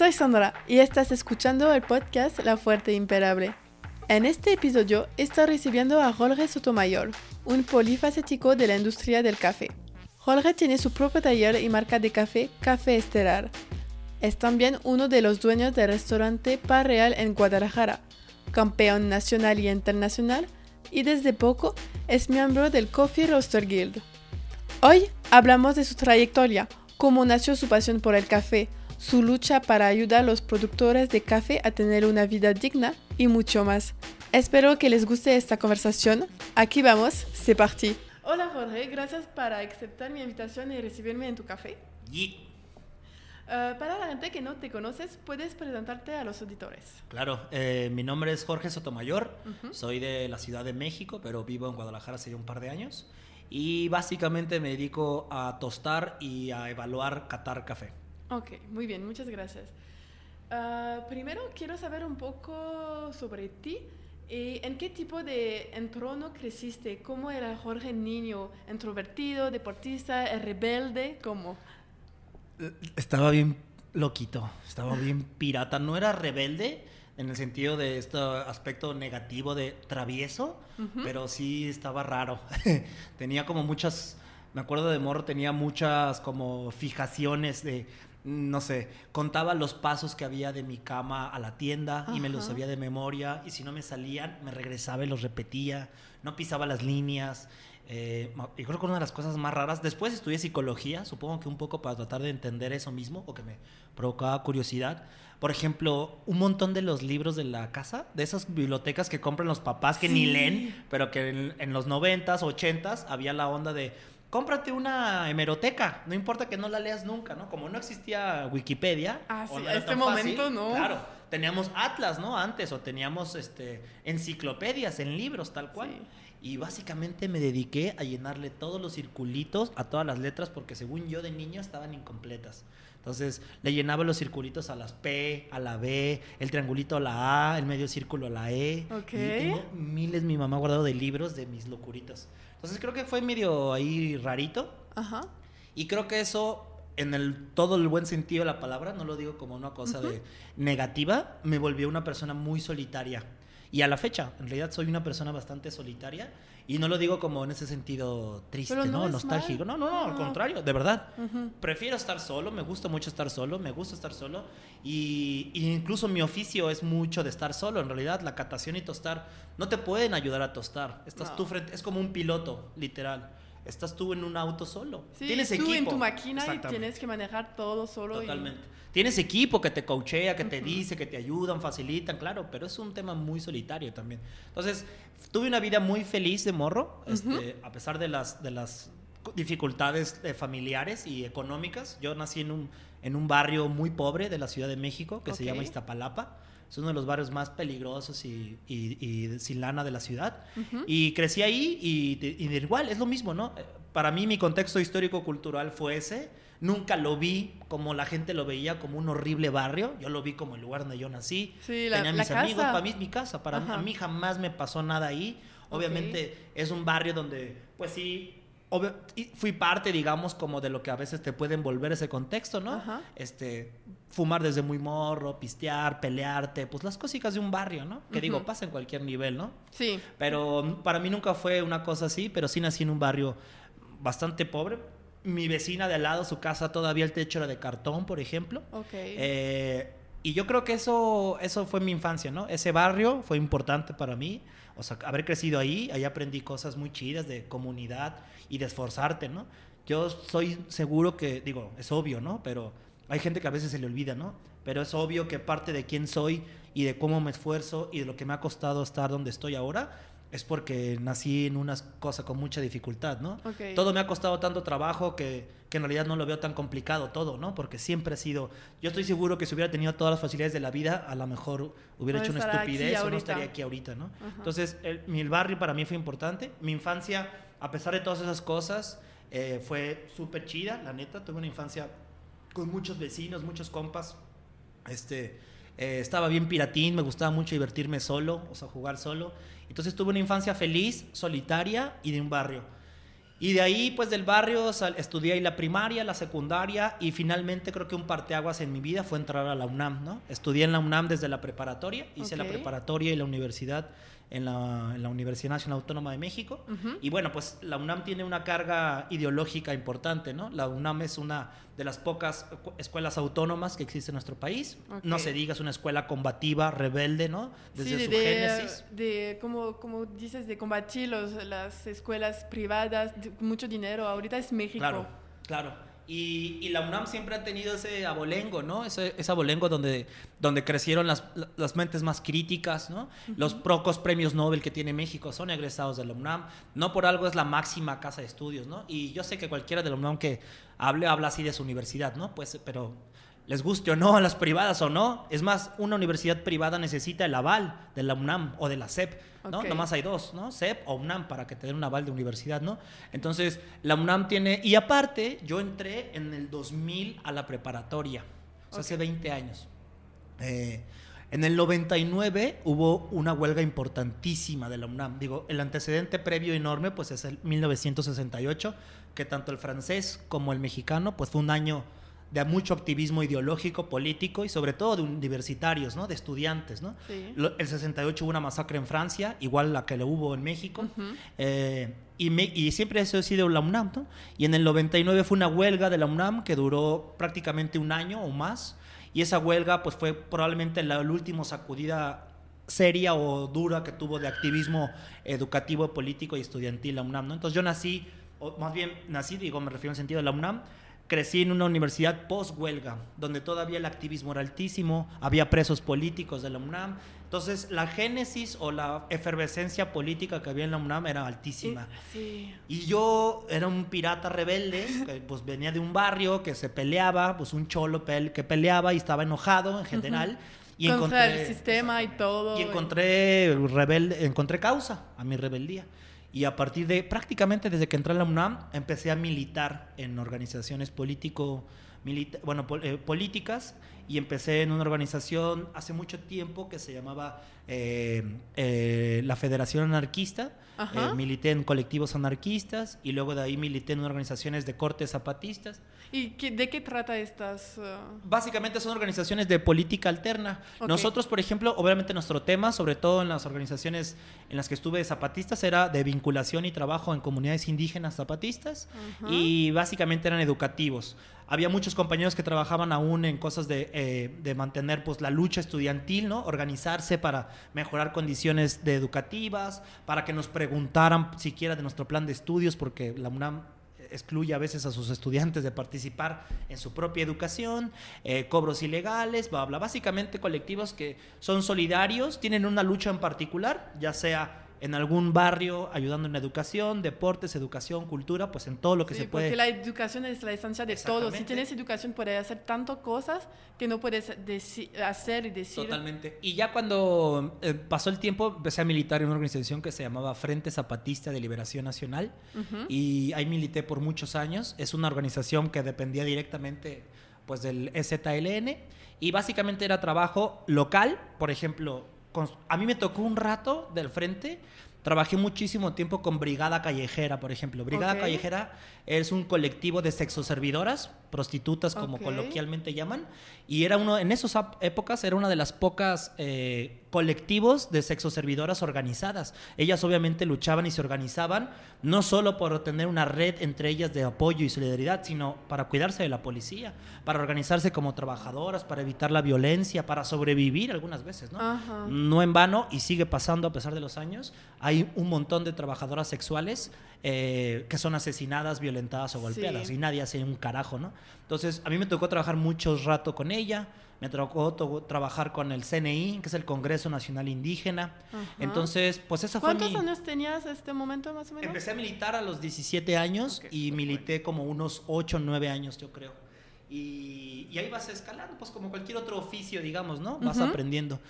soy Sandra y estás escuchando el podcast La Fuerte Imperable. En este episodio estoy recibiendo a Jorge Sotomayor, un polifacético de la industria del café. Jorge tiene su propio taller y marca de café Café Estelar. Es también uno de los dueños del restaurante Par Real en Guadalajara, campeón nacional y internacional, y desde poco es miembro del Coffee Roaster Guild. Hoy hablamos de su trayectoria, cómo nació su pasión por el café, su lucha para ayudar a los productores de café a tener una vida digna y mucho más. Espero que les guste esta conversación. Aquí vamos, c'est parti. Hola Jorge, gracias por aceptar mi invitación y recibirme en tu café. Y, Uh, para la gente que no te conoces, puedes presentarte a los auditores. claro, eh, mi nombre es Jorge Sotomayor, soy de la Ciudad de México, pero vivo en Guadalajara hace ya un par de años. Y básicamente me dedico a tostar y a evaluar catar café. Ok, muy bien, muchas gracias. Uh, primero quiero saber un poco sobre ti. y ¿En qué tipo de entorno creciste? ¿Cómo era Jorge niño? ¿Introvertido, deportista, rebelde? ¿Cómo? Estaba bien loquito, estaba bien pirata. No era rebelde en el sentido de este aspecto negativo de travieso, pero sí estaba raro. tenía como muchas, me acuerdo de morro, tenía muchas como fijaciones de, no sé, contaba los pasos que había de mi cama a la tienda y me los sabía de memoria y si no me salían, me regresaba y los repetía, no pisaba las líneas. Eh, ma- y creo que una de las cosas más raras, después estudié psicología, supongo que un poco para tratar de entender eso mismo, o que me provocaba curiosidad. Por ejemplo, un montón de los libros de la casa, de esas bibliotecas que compran los papás que ni leen, pero que en, en los 90s, 80s había la onda de cómprate una hemeroteca, no importa que no la leas nunca, ¿no? Como no existía Wikipedia, Ah, o no era este tan fácil, momento, ¿no? Claro, teníamos atlas, ¿no? Antes, o teníamos este, enciclopedias en libros, tal cual. Sí. Y básicamente me dediqué a llenarle todos los circulitos a todas las letras porque según yo de niño estaban incompletas. Entonces le llenaba los circulitos a las P, a la B, el triangulito a la A, el medio círculo a la E. Ok. Y tengo miles mi mamá guardado de libros de mis locuritas. Entonces creo que fue medio ahí rarito. Ajá. Y creo que eso, en el, todo el buen sentido de la palabra, no lo digo como una cosa de negativa, me volvió una persona muy solitaria. Y a la fecha, en realidad soy una persona bastante solitaria. Y no lo digo como en ese sentido triste, no Nostálgico. No, no, no, al No. contrario, de verdad. Prefiero estar solo, me gusta mucho estar solo, me gusta estar solo. Y, y incluso mi oficio es mucho de estar solo. En realidad, la catación y tostar no te pueden ayudar a tostar. Estás tú frente, es como un piloto, literal. Estás tú en un auto solo. Sí, Tienes tú equipo. en tu máquina y tienes que manejar todo solo. y- Totalmente. Tienes equipo que te coachea, que te dice, que te ayudan, facilitan, claro, pero es un tema muy solitario también. Entonces, tuve una vida muy feliz de morro, este, a pesar de las, de las dificultades eh, familiares y económicas. Yo nací en un, en un barrio muy pobre de la Ciudad de México que se llama Iztapalapa. Es uno de los barrios más peligrosos y, y- y sin lana de la ciudad. Y crecí ahí y, igual, es lo mismo, ¿no? Eh, Para mí mi contexto histórico-cultural fue ese. Nunca lo vi como la gente lo veía, como un horrible barrio. Yo lo vi como el lugar donde yo nací. Sí, la- Tenía la mis amigos, casa. para mí es mi casa. Para mí, a mí jamás me pasó nada ahí. Obviamente es un barrio donde, pues sí, obvio- y fui parte, digamos, como de lo que a veces te puede envolver ese contexto, ¿no? Ajá. Este, fumar desde muy morro, pistear, pelearte, pues las cositas de un barrio, ¿no? Que digo, pasa en cualquier nivel, ¿no? Sí. Pero para mí nunca fue una cosa así, pero sí nací en un barrio bastante pobre. Mi vecina de al lado, su casa todavía el techo era de cartón, por ejemplo. Ok. Eh, y yo creo que eso, eso fue mi infancia, ¿no? Ese barrio fue importante para mí. O sea, haber crecido ahí, ahí aprendí cosas muy chidas de comunidad y de esforzarte, ¿no? Yo soy seguro que, digo, es obvio, ¿no? Pero hay gente que a veces se le olvida, ¿no? Pero es obvio que parte de quién soy y de cómo me esfuerzo y de lo que me ha costado estar donde estoy ahora es porque nací en una cosa con mucha dificultad, ¿no? Ok. Todo me ha costado tanto trabajo que, que en realidad no lo veo tan complicado todo, ¿no? Porque siempre ha sido... Yo estoy seguro que si hubiera tenido todas las facilidades de la vida, a lo mejor hubiera No hecho una estupidez o no estaría aquí ahorita, ¿no? Ajá. Entonces, el, mi- barrio para mí fue importante. Mi infancia, a pesar de todas esas cosas, eh, fue súper chida, la neta. Tuve una infancia con muchos vecinos, muchos compas. Este, eh, estaba bien piratín, me gustaba mucho divertirme solo, o sea, jugar solo. Entonces tuve una infancia feliz, solitaria y de un barrio. Y de ahí, pues del barrio, sal- estudié ahí la primaria, la secundaria y finalmente creo que un parteaguas en mi vida fue entrar a la UNAM, ¿no? Estudié en la UNAM desde la preparatoria, hice la preparatoria y la universidad en la, en la Universidad Nacional Autónoma de México. Ujú. Y bueno, pues la UNAM tiene una carga ideológica importante, ¿no? La UNAM es una de las pocas cu- escuelas autónomas que existe en nuestro país. No Ok. se diga, es una escuela combativa, rebelde, ¿no? Desde sí, su de, génesis. de como, como dices, de combatir los, las escuelas privadas, de mucho dinero. Ahorita es México. Claro, claro. Y, y la UNAM siempre ha tenido ese abolengo, ¿no? Ese, ese abolengo donde, donde crecieron las, las mentes más críticas, ¿no? Los pocos premios Nobel que tiene México son egresados de la UNAM. No por algo es la máxima casa de estudios, ¿no? Y yo sé que cualquiera de la UNAM que hable, habla así de su universidad, ¿no? Pues, pero les guste o no a las privadas o no. Es más, una universidad privada necesita el aval de la UNAM o de la SEP, ¿no? Ok. Nomás hay dos, ¿no? SEP o UNAM para que te den un aval de universidad, ¿no? Entonces, la UNAM tiene... Y aparte, yo entré en el 2000 a la preparatoria, o sea, hace 20 años. Eh, en el 99 hubo una huelga importantísima de la UNAM. Digo, el antecedente previo enorme, pues es el 1968, que tanto el francés como el mexicano, pues fue un año de mucho activismo ideológico, político y sobre todo de universitarios, ¿no? De estudiantes, ¿no? Sí. El 68 hubo una masacre en Francia, igual la que le hubo en México. Eh, y, me- y siempre eso ha sido la UNAM, ¿no? Y en el 99 fue una huelga de la UNAM que duró prácticamente un año o más. Y esa huelga, pues fue probablemente la, la última sacudida seria o dura que tuvo de activismo educativo, político y estudiantil la UNAM, ¿no? Entonces yo nací, o más bien nací, digo, me refiero en sentido de la UNAM, crecí en una universidad post-huelga, donde todavía el activismo era altísimo, había presos políticos de la UNAM. Entonces, la génesis o la efervescencia política que había en la UNAM era altísima. Sí. Y yo era un pirata rebelde, que pues venía de un barrio que se peleaba, pues un cholo pel- que peleaba y estaba enojado en general. Y Contra encontré, el sistema y todo. y encontré rebelde, encontré causa a mi rebeldía. Y a partir de prácticamente desde que entré a la UNAM empecé a militar en organizaciones político milita- bueno, eh, políticas y empecé en una organización hace mucho tiempo que se llamaba eh, eh, la Federación Anarquista. Eh, milité en colectivos anarquistas y luego de ahí milité en organizaciones de corte zapatistas. ¿Y qué- de qué trata estas? uh, Básicamente son organizaciones de política alterna. Nosotros, por ejemplo, obviamente nuestro tema, sobre todo en las organizaciones en las que estuve de zapatistas, era de vinculación y trabajo en comunidades indígenas zapatistas Ajá. y básicamente eran educativos. Había muchos compañeros que trabajaban aún en cosas de, eh, de mantener pues, la lucha estudiantil, ¿no? organizarse para mejorar condiciones de educativas, para que nos preguntaran siquiera de nuestro plan de estudios, porque la UNAM excluye a veces a sus estudiantes de participar en su propia educación, eh, cobros ilegales, bla, bla. Básicamente colectivos que son solidarios, tienen una lucha en particular, ya sea en algún barrio ayudando en educación, deportes, educación, cultura, pues en todo lo que sí, se puede. Porque la educación es la esencia de todo. Si tienes educación, puedes hacer tantas cosas que no puedes hacer y decir. Totalmente. Y ya cuando eh, pasó el tiempo, empecé a militar en una organización que se llamaba Frente Zapatista de Liberación Nacional. Ujú. Y ahí milité por muchos años. Es una organización que dependía directamente pues, del EZLN. Y básicamente era trabajo local. Por ejemplo, a mí me tocó un rato del frente. Trabajé muchísimo tiempo con Brigada Callejera, por ejemplo. Brigada. Callejera es un colectivo de sexoservidoras, prostitutas como coloquialmente llaman, y era uno, en esas épocas era una de las pocas eh, colectivos de sexoservidoras organizadas. Ellas obviamente luchaban y se organizaban, no solo por tener una red entre ellas de apoyo y solidaridad, sino para cuidarse de la policía, para organizarse como trabajadoras, para evitar la violencia, para sobrevivir algunas veces, ¿no? Ajá. No en vano, y sigue pasando a pesar de los años, hay un montón de trabajadoras sexuales eh, que son asesinadas, violentadas o golpeadas, Sí. y nadie hace un carajo, ¿no? Entonces, a mí me tocó trabajar mucho rato con ella, me tocó to- trabajar con el CNI, que es el Congreso Nacional Indígena. Ajá. Entonces, pues esa fue ¿Cuántos mi... años tenías este momento más o menos? Empecé a militar a los 17 años Ok, y milité como unos 8 o 9 años, yo creo. Y, y ahí vas escalando, pues como cualquier otro oficio, digamos, ¿no? Vas Ujú. aprendiendo.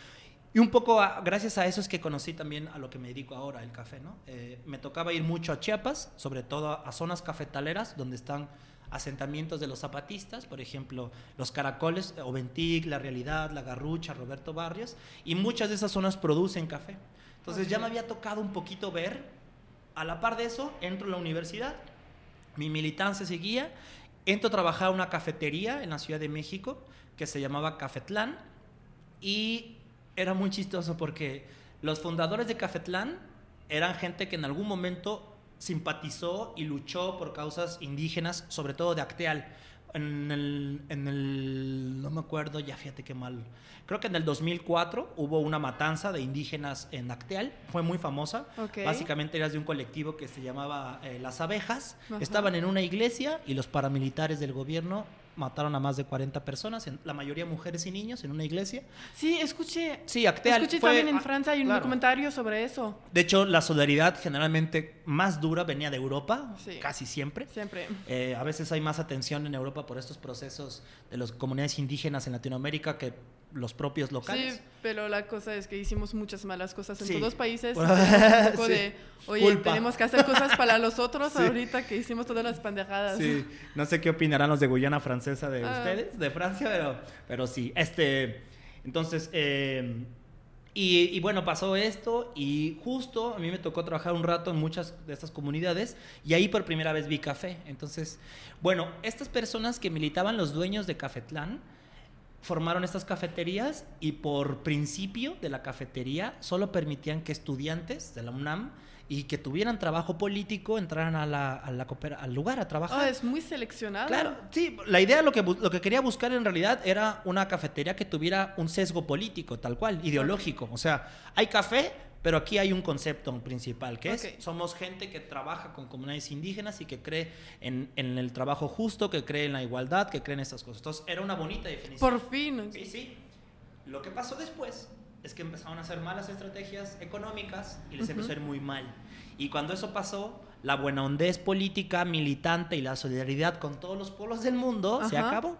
Y un poco a- gracias a eso es que conocí también a lo que me dedico ahora, el café, ¿no? Eh, me tocaba ir mucho a Chiapas, sobre todo a, zonas cafetaleras donde están asentamientos de los zapatistas, por ejemplo, los Caracoles, eh, Oventic, La Realidad, La Garrucha, Roberto Barrios, y muchas de esas zonas producen café. Entonces ya me había tocado un poquito ver, a la par de eso, entro a la universidad mi militancia seguía. Entro a trabajar a una cafetería en la Ciudad de México que se llamaba Cafetlán y era muy chistoso porque los fundadores de Cafetlán eran gente que en algún momento simpatizó y luchó por causas indígenas, sobre todo de Acteal. En el, en el, no me acuerdo, ya fíjate qué mal. Creo que en el 2004 hubo una matanza de indígenas en Acteal, fue muy famosa. Básicamente eras de un colectivo que se llamaba eh, Las Abejas. Ajá. Estaban en una iglesia y los paramilitares del gobierno mataron a más de 40 personas, en- la mayoría mujeres y niños, en una iglesia. Sí, escuché. Sí, Acteal Escuché fue- también en Francia hay un claro. documentario sobre eso. De hecho, la solidaridad generalmente más dura venía de Europa, Sí. casi siempre. Siempre. Eh, a veces hay más atención en Europa por estos procesos de las comunidades indígenas en Latinoamérica que los propios locales. Sí, pero la cosa es que hicimos muchas malas cosas en Sí. todos los países. Un poco sí. de, oye, Culpa. tenemos que hacer cosas para los otros Sí. ahorita que hicimos todas las pendejadas. Sí, no sé qué opinarán los de Guyana Francesa de Ah. ustedes, de Francia, pero, pero sí. Este, entonces, eh, y, y bueno, pasó esto y justo a mí me tocó trabajar un rato en muchas de estas comunidades y ahí por primera vez vi café. Entonces, bueno, estas personas que militaban los dueños de Cafetlán formaron estas cafeterías y por principio de la cafetería solo permitían que estudiantes de la UNAM y que tuvieran trabajo político entraran a la, a la coopera- al lugar a trabajar. Ah, es muy seleccionado. Claro, sí, la idea, lo que, lo que quería buscar en realidad era una cafetería que tuviera un sesgo político, tal cual, ideológico. O sea, hay café, pero aquí hay un concepto principal, que Ok. es, somos gente que trabaja con comunidades indígenas y que cree en, en el trabajo justo, que cree en la igualdad, que cree en estas cosas. Entonces, era una bonita definición. Por fin. Sí, sí. Lo que pasó después es que empezaron a hacer malas estrategias económicas y les empezó a ir muy mal. Y cuando eso pasó, la buena hondez política, militante y la solidaridad con todos los pueblos del mundo se Ajá. acabó.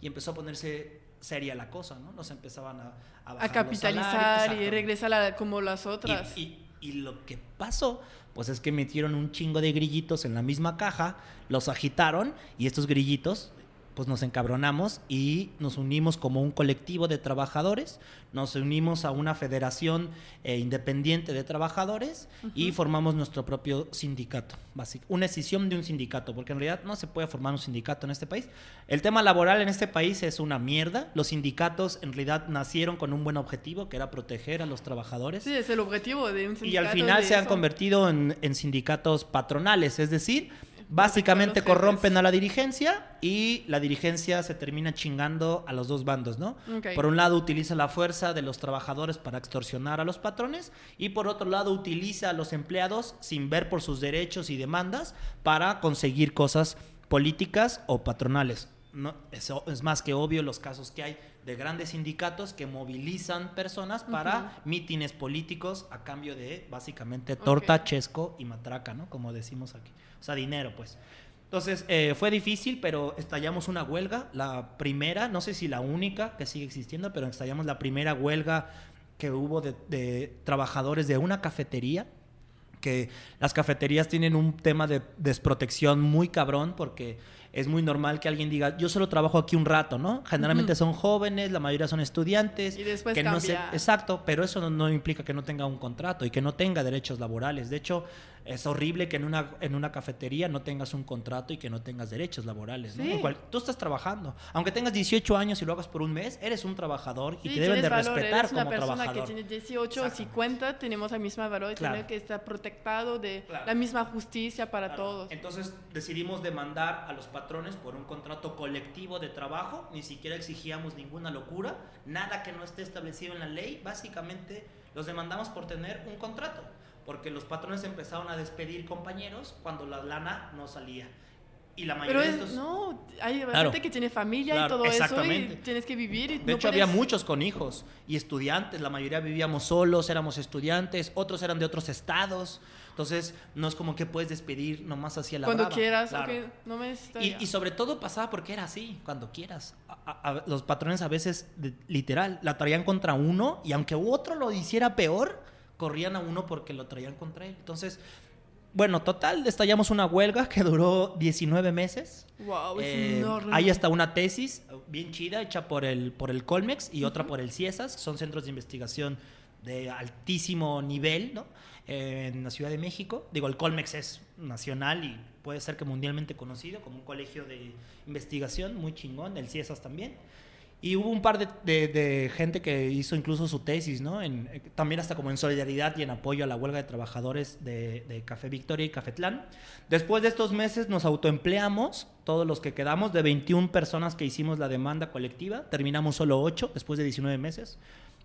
Y empezó a ponerse seria la cosa, ¿no? Nos empezaban a, a bajar A los capitalizar salarios, y regresar a como las otras. Y, y- y lo que pasó, pues es que metieron un chingo de grillitos en la misma caja, los agitaron y estos grillitos, pues nos encabronamos y nos unimos como un colectivo de trabajadores, nos unimos a una federación eh, independiente de trabajadores y formamos nuestro propio sindicato, básico, una escisión de un sindicato, porque en realidad no se puede formar un sindicato en este país. El tema laboral en este país es una mierda, los sindicatos en realidad nacieron con un buen objetivo, que era proteger a los trabajadores. Sí, es el objetivo de un sindicato. Y al final se han eso. convertido en, en sindicatos patronales, es decir, básicamente corrompen a la dirigencia y la dirigencia se termina chingando a los dos bandos, ¿no? Por un lado utiliza la fuerza de los trabajadores para extorsionar a los patrones y por otro lado utiliza a los empleados sin ver por sus derechos y demandas para conseguir cosas políticas o patronales. No, es más que obvio los casos que hay de grandes sindicatos que movilizan personas para mítines políticos a cambio de básicamente torta, chesco y matraca, ¿no? Como decimos aquí. O sea, dinero, pues. Entonces, eh, fue difícil, pero estallamos una huelga, la primera, no sé si la única que sigue existiendo, pero estallamos la primera huelga que hubo de, de trabajadores de una cafetería que las cafeterías tienen un tema de desprotección muy cabrón porque es muy normal que alguien diga, yo solo trabajo aquí un rato, ¿no? Generalmente son jóvenes, la mayoría son estudiantes. Y después que no se- cambia. exacto, pero eso no, no implica que no tenga un contrato y que no tenga derechos laborales. De hecho, es horrible que en una, en una cafetería no tengas un contrato y que no tengas derechos laborales. ¿no? Sí. Cual- tú estás trabajando. Aunque tengas 18 años y lo hagas por un mes, eres un trabajador y Sí, te deben de valor, respetar eres una como persona trabajador. que tiene 18 o Exactamente. 50, tenemos el mismo valor y Claro. tiene que estar protectado de Claro. la misma justicia para Claro. todos. Entonces decidimos demandar a los patrones por un contrato colectivo de trabajo, ni siquiera exigíamos ninguna locura, nada que no esté establecido en la ley, básicamente los demandamos por tener un contrato, porque los patrones empezaron a despedir compañeros cuando la lana no salía. Y la mayoría Pero de es, estos... no, hay Claro. gente que tiene familia Claro, y todo eso y exactamente. tienes que vivir. Y De no hecho, había puedes- muchos con hijos y estudiantes. La mayoría vivíamos solos, éramos estudiantes, otros eran de otros estados. Entonces, no es como que puedes despedir nomás hacia la Cuando brava. quieras, Claro. ok, no me Y, y sobre todo pasaba porque era así, cuando quieras. A- a- los patrones a veces, de- literal, la traían contra uno y aunque otro lo hiciera peor, corrían a uno porque lo traían contra él. Entonces, bueno, total, estallamos una huelga que duró 19 meses. Wow, es Eh, enorme. hay hasta una tesis bien chida hecha por el, por el Colmex y otra por el CIESAS, son centros de investigación de altísimo nivel, ¿no? En la Ciudad de México. Digo, el Colmex es nacional y puede ser que mundialmente conocido como un colegio de investigación muy chingón, el CIESAS también. Y hubo un par de, de, gente que hizo incluso su tesis, ¿no? En, eh, también hasta como en solidaridad y en apoyo a la huelga de trabajadores de, de Café Victoria y Cafetlán. Después de estos meses nos autoempleamos, todos los que quedamos, de 21 personas que hicimos la demanda colectiva, terminamos solo 8 después de 19 meses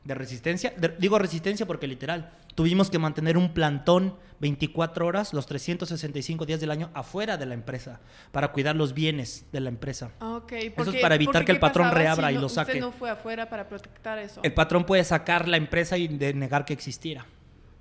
de resistencia. digo resistencia porque literal, tuvimos que mantener un plantón 24 horas, los 365 días del año afuera de la empresa, para cuidar los bienes de la empresa. Ah, eso es para evitar que el patrón reabra y lo saque. Usted no fue afuera para protectar eso. El patrón puede sacar la empresa y negar que existiera.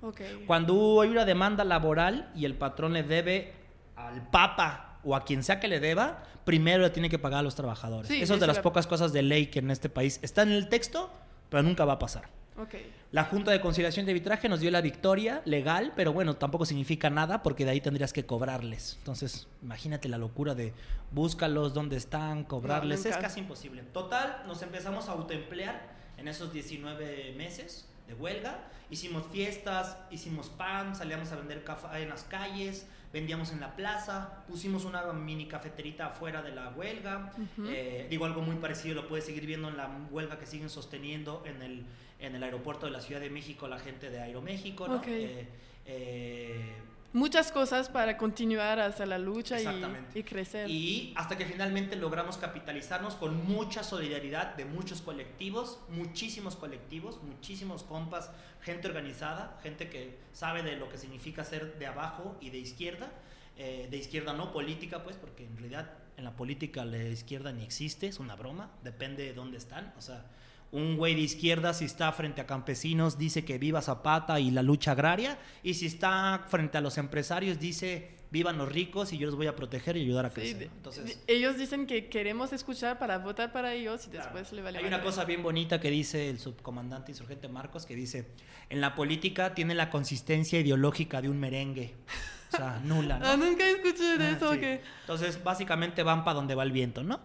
Okay. Cuando hay una demanda laboral y el patrón le debe al Papa o a quien sea que le deba, primero le tiene que pagar a los trabajadores. eso es de las pocas cosas de ley que en este país está en el texto, pero nunca va a pasar. Okay. La Junta de Conciliación de Arbitraje nos dio la victoria legal, pero bueno, tampoco significa nada porque de ahí tendrías que cobrarles. Entonces, imagínate la locura de búscalos, dónde están, cobrarles. es casi imposible. Total, nos empezamos a autoemplear en esos 19 meses de huelga. Hicimos fiestas, hicimos pan, salíamos a vender café en las calles, vendíamos en la plaza, pusimos una mini cafeterita afuera de la huelga. Eh, digo, algo muy parecido lo puedes seguir viendo en la huelga que siguen sosteniendo en el, en el aeropuerto de la Ciudad de México la gente de Aeroméxico. ¿no? Eh, eh, muchas cosas para continuar hacia la lucha y, crecer. Y hasta que finalmente logramos capitalizarnos con mucha solidaridad de muchos colectivos, muchísimos colectivos, muchísimos compas, gente organizada, gente que sabe de lo que significa ser de abajo y de izquierda. Eh, de izquierda no política, pues, porque en realidad en la política la izquierda ni existe, es una broma, depende de dónde están. O sea, un güey de izquierda, si está frente a campesinos, dice que viva Zapata y la lucha agraria. Y si está frente a los empresarios, dice vivan los ricos y yo los voy a proteger y ayudar a crecer. Entonces, ellos dicen que queremos escuchar para votar para ellos y después le vale. Hay una cosa bien bonita que dice el subcomandante insurgente Marcos, que dice, en la política tiene la consistencia ideológica de un merengue. O sea, nula. ¿no? Ah, nunca escuché de eso. Entonces, básicamente van para donde va el viento, ¿no?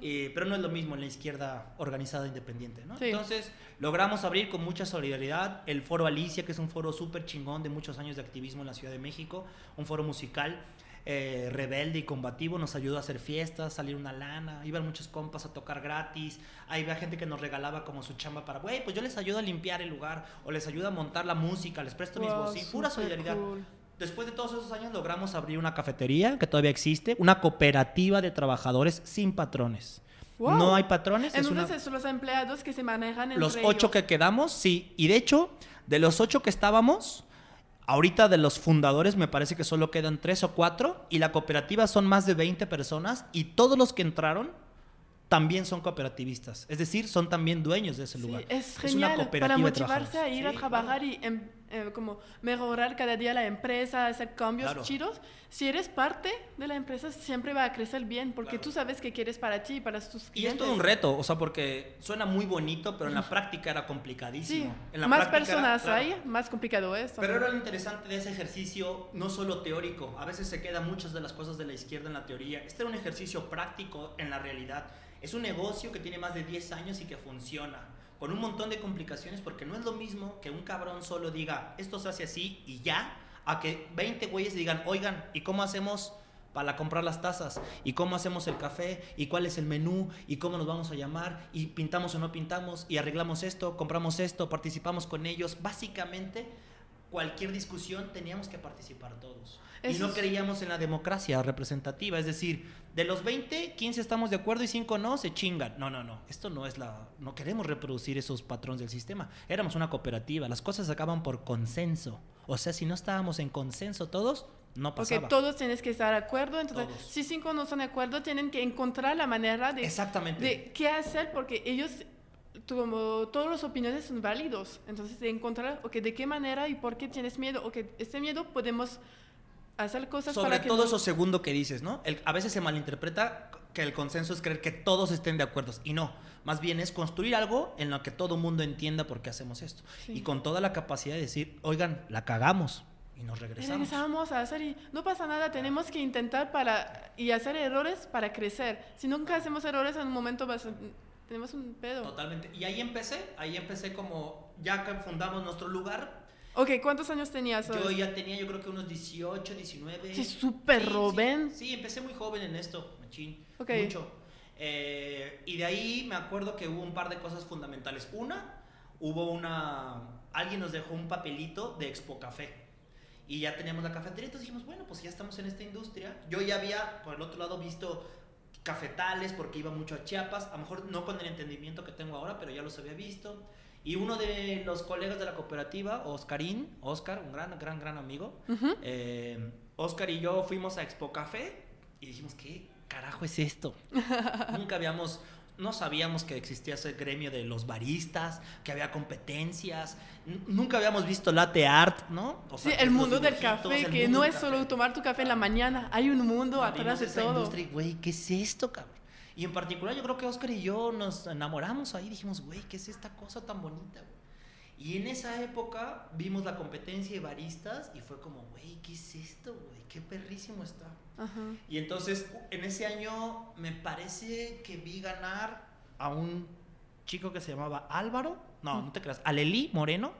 pero no es lo mismo en la izquierda organizada independiente, ¿no? Entonces, logramos abrir con mucha solidaridad el Foro Alicia, que es un foro súper chingón de muchos años de activismo en la Ciudad de México, un foro musical. Eh, rebelde y combativo, nos ayudó a hacer fiestas, salir una lana, iban muchos compas a tocar gratis, ahí había gente que nos regalaba como su chamba para, güey, pues yo les ayudo a limpiar el lugar o les ayudo a montar la música, les presto mis voces, pura solidaridad después de todos esos años logramos abrir una cafetería que todavía existe, una cooperativa de trabajadores sin patrones. No hay patrones. Entonces, son los empleados que se manejan entre Los ocho que quedamos, sí. Y de hecho, de los ocho que estábamos, ahorita de los fundadores me parece que solo quedan tres o cuatro. Y la cooperativa son más de 20 personas. Y todos los que entraron también son cooperativistas. Es decir, son también dueños de ese lugar. es genial una cooperativa para motivarse a ir a trabajar y em, eh, como mejorar cada día la empresa, hacer cambios chidos. Si eres parte de la empresa, siempre va a crecer bien, porque tú sabes que quieres para ti y para tus clientes. Y es todo un reto, o sea, porque suena muy bonito, pero en la práctica era complicadísimo. En más personas hay, más complicado es. Pero era lo interesante de ese ejercicio, no solo teórico, a veces se quedan muchas de las cosas de la izquierda en la teoría. Este era un ejercicio práctico en la realidad. Es un negocio que tiene más de 10 años y que funciona con un montón de complicaciones porque no es lo mismo que un cabrón solo diga esto se hace así y ya, a que 20 güeyes digan, oigan, ¿y cómo hacemos para comprar las tazas? ¿Y cómo hacemos el café? ¿Y cuál es el menú? ¿Y cómo nos vamos a llamar? ¿Y pintamos o no pintamos? ¿Y arreglamos esto? ¿Compramos esto? ¿Participamos con ellos? Básicamente, cualquier discusión teníamos que participar todos. Y no creíamos en la democracia representativa, es decir, de los 20, 15 estamos de acuerdo y 5 no, se chingan. No, no, no. Esto no es la. No queremos reproducir esos patrones del sistema. Éramos una cooperativa. Las cosas acaban por consenso. O sea, si no estábamos en consenso todos, no pasaba. Porque todos tienes que estar de acuerdo. Entonces, si cinco no están de acuerdo, tienen que encontrar la manera de. Exactamente. De qué hacer, porque ellos. Como todas las opiniones son válidos. Entonces, de encontrar, ok, de qué manera y por qué tienes miedo. Ok, este miedo podemos hacer cosas Sobre todo eso segundo que dices, ¿no? a veces se malinterpreta que el consenso es creer que todos estén de acuerdo. Y no, más bien es construir algo en lo que todo mundo entienda por qué hacemos esto. Y con toda la capacidad de decir, oigan, la cagamos. Y nos regresamos. Y regresamos a hacer y no pasa nada, tenemos que intentar para y hacer errores para crecer. Si nunca hacemos errores en un momento tenemos un pedo. Totalmente. Y ahí empecé, ahí empecé como ya que fundamos nuestro lugar, Ok, ¿cuántos años tenías? Yo ya tenía, yo creo que unos 18, 19. Sí, súper Sí, joven. Sí, sí, empecé muy joven en esto, machín. Ok. Mucho. Eh, y de ahí me acuerdo que hubo un par de cosas fundamentales. Una, hubo una. Alguien nos dejó un papelito de Expo Café. Y ya teníamos la cafetería, entonces dijimos, bueno, pues ya estamos en esta industria. Yo ya había, por el otro lado, visto cafetales porque iba mucho a Chiapas, a lo mejor no con el entendimiento que tengo ahora, pero ya los había visto. Y uno de los colegas de la cooperativa, Oscarín, Oscar, un gran, gran, gran amigo, eh, Oscar y yo fuimos a Expo Café y dijimos, ¿qué carajo es esto? Nunca habíamos, no sabíamos que existía ese gremio de los baristas, que había competencias, nunca habíamos visto latte art, ¿no? O Sí, el mundo del café, que no es café. solo tomar tu café en la mañana, hay un mundo atrás de esa todo. industria güey, ¿qué es esto, cabrón? Y en particular yo creo que Oscar y yo nos enamoramos ahí, dijimos, güey, ¿qué es esta cosa tan bonita, güey? Y en esa época vimos la competencia de baristas y fue como, güey, ¿qué es esto, güey? Qué perrísimo está. Ajá. Y entonces en ese año me parece que vi ganar a un chico que se llamaba Álvaro, no, no te creas, Alelí Moreno.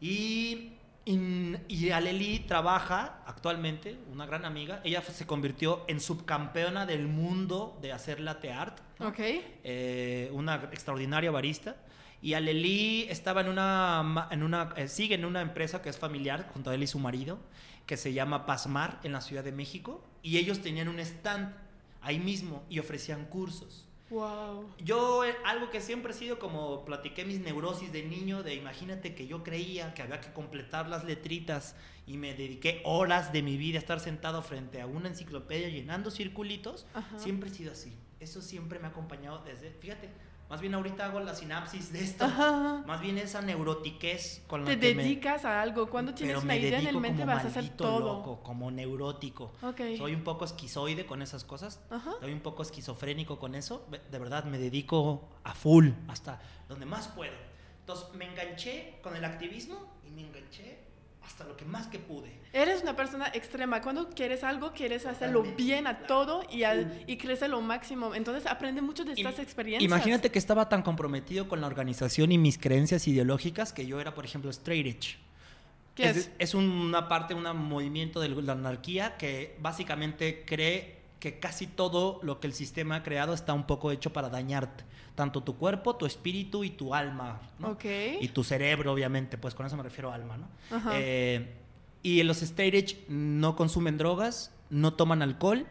Y, y, y Aleli trabaja actualmente, una gran amiga. Ella se convirtió en subcampeona del mundo de hacer latte art. ¿no? Ok. Eh, una extraordinaria barista. Y Aleli estaba en una, en una eh, sigue en una empresa que es familiar junto a él y su marido, que se llama Pasmar en la Ciudad de México. Y ellos tenían un stand ahí mismo y ofrecían cursos. Wow. Yo, eh, algo que siempre he sido como platiqué mis neurosis de niño, de imagínate que yo creía que había que completar las letritas y me dediqué horas de mi vida a estar sentado frente a una enciclopedia llenando circulitos, Ajá. siempre he sido así. Eso siempre me ha acompañado desde, fíjate, más bien ahorita hago la sinapsis de esto, Ajá. más bien esa neurotiquez con la Te que me- dedicas a algo. Cuando tienes una me idea en el mente vas a hacer todo. loco, como neurótico. Ok. Soy un poco esquizoide con esas cosas. Ajá. Soy un poco esquizofrénico con eso. De verdad, me dedico a full, hasta donde más puedo. Entonces, me enganché con el activismo y me enganché hasta lo que más que pude. Eres una persona extrema. Cuando quieres algo, quieres hacerlo Totalmente, bien a todo y, al- y crecer lo máximo. Entonces aprende mucho de estas experiencias. Imagínate que estaba tan comprometido con la organización y mis creencias ideológicas que yo era, por ejemplo, straight edge. ¿Qué es, es? es una parte, un movimiento de la anarquía que básicamente cree que casi todo lo que el sistema ha creado está un poco hecho para dañarte. Tanto tu cuerpo, tu espíritu y tu alma. ¿no? Ok. Y tu cerebro, obviamente, pues con eso me refiero a alma, ¿no? Ajá. Eh, y los straight edge no consumen drogas, no toman alcohol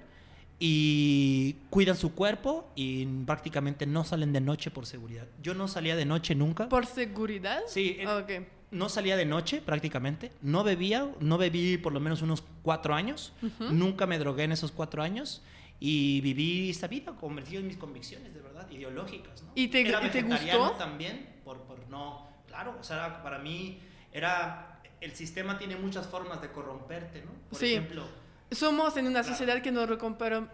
y cuidan su cuerpo y prácticamente no salen de noche por seguridad. Yo no salía de noche nunca. ¿Por seguridad? Sí, eh, Ok. No salía de noche prácticamente, no bebía, no bebí por lo menos unos cuatro años, nunca me drogué en esos cuatro años y viví esta vida convertido en mis convicciones, de verdad, ideológicas. ¿no? ¿Y te- Era y te gustó? también, por, por no, claro, o sea, para mí era, el sistema tiene muchas formas de corromperte, ¿no? Por Sí. ejemplo, Somos en una Claro. sociedad que nos recupera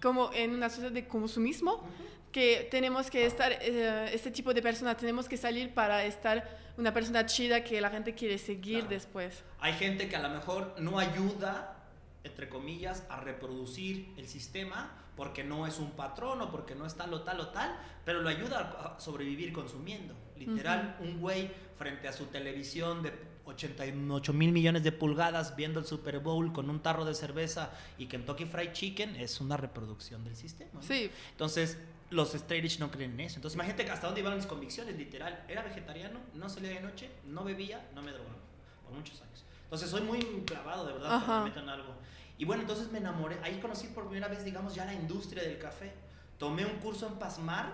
como en una sociedad de consumismo, que tenemos que estar, eh, este tipo de personas, tenemos que salir para estar una persona chida que la gente quiere seguir Claro. después. Hay gente que a lo mejor no ayuda, entre comillas, a reproducir el sistema porque no es un patrón o porque no es tal o tal o tal, pero lo ayuda a sobrevivir consumiendo. Literal, un güey frente a su televisión de 88 mil millones de pulgadas viendo el Super Bowl con un tarro de cerveza y Kentucky Fried Chicken es una reproducción del sistema. ¿no? Sí, Entonces, los straight edge no creen en eso. Entonces, imagínate hasta dónde iban mis convicciones, literal. Era vegetariano, no salía de noche, no bebía, no me drogaba. Por muchos años. Entonces, soy muy clavado, de verdad, Ajá. cuando me meto en algo. Y bueno, entonces me enamoré. Ahí conocí por primera vez, digamos, ya la industria del café. Tomé un curso en Pasmar.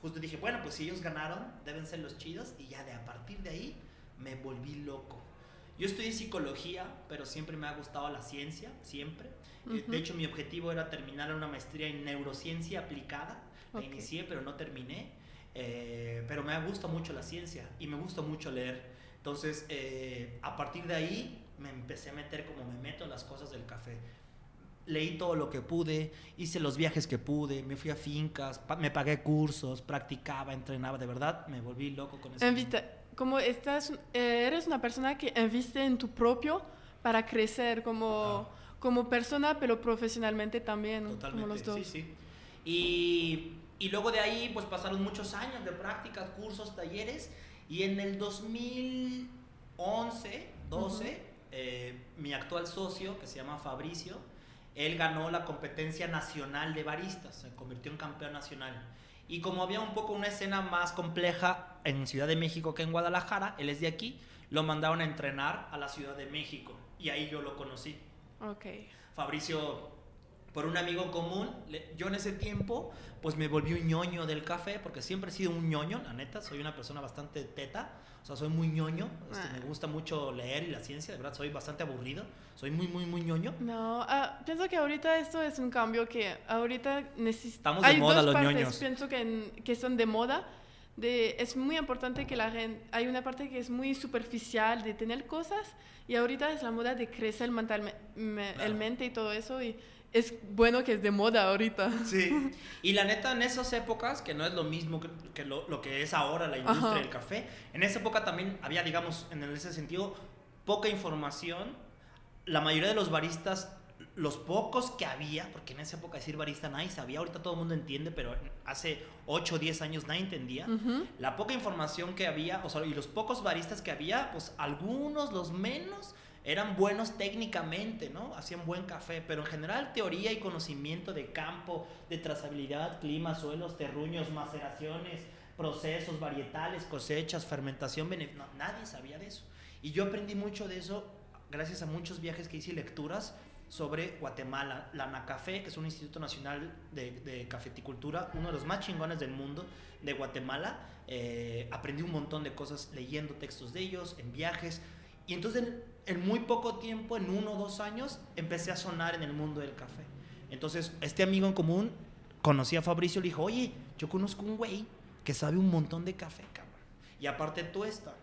Justo dije, bueno, pues si ellos ganaron, deben ser los chidos. Y ya de a partir de ahí me volví loco. Yo estudié psicología, pero siempre me ha gustado la ciencia, siempre. Eh, Ujú. De hecho, mi objetivo era terminar una maestría en neurociencia aplicada. La Ok. inicié, pero no terminé. Eh, pero me gusta mucho la ciencia y me gusta mucho leer. Entonces, eh, a partir de ahí me empecé a meter como me meto en las cosas del café. Leí todo lo que pude, hice los viajes que pude, me fui a fincas, me pagué cursos, practicaba, entrenaba, de verdad me volví loco con eso. invita, como estás, eh, eres una persona que inviste en tu propio para crecer como, como persona, pero profesionalmente también, como Totalmente, los dos. sí, sí. Y, y luego de ahí, pues pasaron muchos años de prácticas, cursos, talleres. Y en el 2011, 12, eh, mi actual socio, que se llama Fabricio, él ganó la competencia nacional de baristas, se convirtió en campeón nacional. Y como había un poco una escena más compleja en Ciudad de México que en Guadalajara, él es de aquí, lo mandaron a entrenar a la Ciudad de México. Y ahí yo lo conocí. Ok. Fabricio, por un amigo común, yo en ese tiempo, pues me volví un ñoño del café, porque siempre he sido un ñoño, la neta, soy una persona bastante teta, o sea, soy muy ñoño, este, Ah. me gusta mucho leer y la ciencia, de verdad, soy bastante aburrido, soy muy, muy, muy ñoño. No, ah, pienso que ahorita esto es un cambio que ahorita necesitamos. De moda los ñoños. Pienso que, en- que son de moda. De, es muy importante que la gente. Hay una parte que es muy superficial de tener cosas y ahorita es la moda de crecer mentalmente Claro. el mente y todo eso y es bueno que es de moda ahorita. Sí. Y la neta, en esas épocas, que no es lo mismo que, que lo, lo que es ahora la industria Ajá. del café, en esa época también había, digamos, en ese sentido, poca información. La mayoría de los baristas, los pocos que había, porque en esa época decir barista nadie sabía, ahorita todo el mundo entiende, pero hace 8 o 10 años nadie entendía. La poca información que había, o sea, y los pocos baristas que había, pues algunos, los menos, eran buenos técnicamente, ¿no? Hacían buen café, pero en general teoría y conocimiento de campo, de trazabilidad, clima, suelos, terruños, maceraciones, procesos, varietales, cosechas, fermentación, no, nadie sabía de eso. Y yo aprendí mucho de eso gracias a muchos viajes que hice y lecturas sobre Guatemala, la NACAFE, que es un instituto nacional de, de cafeticultura, uno de los más chingones del mundo de Guatemala. Eh, aprendí un montón de cosas leyendo textos de ellos, en viajes. Y entonces en, muy poco tiempo, en uno o dos años, empecé a sonar en el mundo del café. Entonces este amigo en común conocí a Fabricio y le dijo, oye, yo conozco un güey que sabe un montón de café, cabrón. Y aparte tú esta,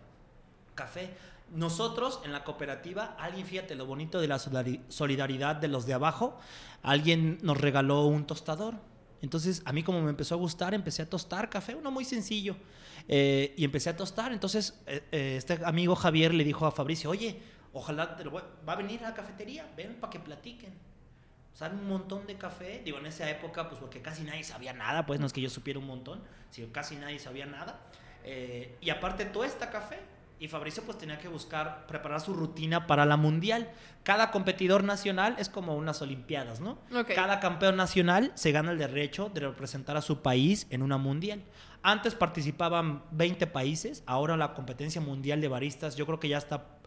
café. Nosotros en la cooperativa, alguien, fíjate lo bonito de la solidari- solidaridad de los de abajo, alguien nos regaló un tostador. Entonces, a mí como me empezó a gustar, empecé a tostar café, uno muy sencillo. Eh, y empecé a tostar. Entonces, eh, eh, este amigo Javier le dijo a Fabricio, oye, ojalá te lo voy- va a venir a la cafetería, ven para que platiquen. Sabe un montón de café. Digo, en esa época, pues porque casi nadie sabía nada, pues no es que yo supiera un montón, sino casi nadie sabía nada. Eh, y aparte, todo esta café. Y Fabricio pues tenía que buscar, preparar su rutina para la mundial. Cada competidor nacional es como unas olimpiadas, ¿no? Cada campeón nacional se gana el derecho de representar a su país en una mundial. Antes participaban 20 países, ahora la competencia mundial de baristas yo creo que ya está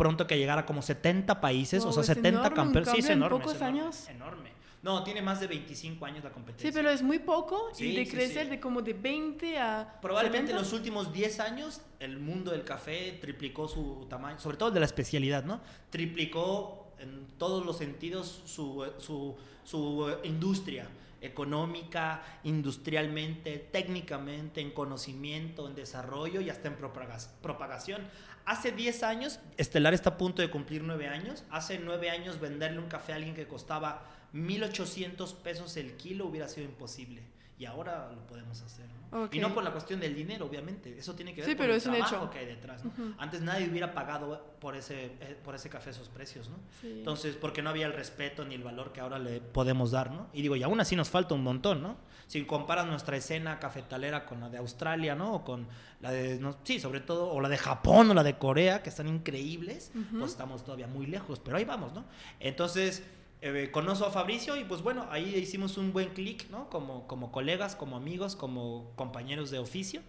pronto que llegar a como 70 países, o Wow, sea, es 70 enorme, un campeones. Sí, es cambio en enorme. es pocos enorme, años. Enorme. No, tiene más de 25 años la competencia. Sí, pero es muy poco Sí, y de sí, crecer sí. de como de 20 a. Probablemente en 70. los últimos 10 años el mundo del café triplicó su tamaño, sobre todo el de la especialidad, ¿no? Triplicó en todos los sentidos su, su, su industria económica, industrialmente, técnicamente, en conocimiento, en desarrollo y hasta en propagación. Hace 10 años, Estelar está a punto de cumplir 9 años, hace 9 años venderle un café a alguien que costaba 1.800 pesos el kilo hubiera sido imposible. Y ahora lo podemos hacer. Y no por la cuestión del dinero, obviamente. Eso tiene que ver Sí, con pero el es un trabajo hecho. que hay detrás. ¿no? Antes nadie hubiera pagado por ese, eh, por ese café esos precios, ¿no? Sí. Entonces, porque no había el respeto ni el valor que ahora le podemos dar, ¿no? Y digo, y aún así nos falta un montón, ¿no? Si comparas nuestra escena cafetalera con la de Australia, ¿no? O con la de, no- sí, sobre todo, o la de Japón o la de Corea, que están increíbles, Ujú. pues estamos todavía muy lejos, pero ahí vamos, ¿no? Entonces, eh, conozco a Fabricio y pues bueno, ahí hicimos un buen clic, ¿no? Como, como colegas, como amigos, como compañeros de oficio.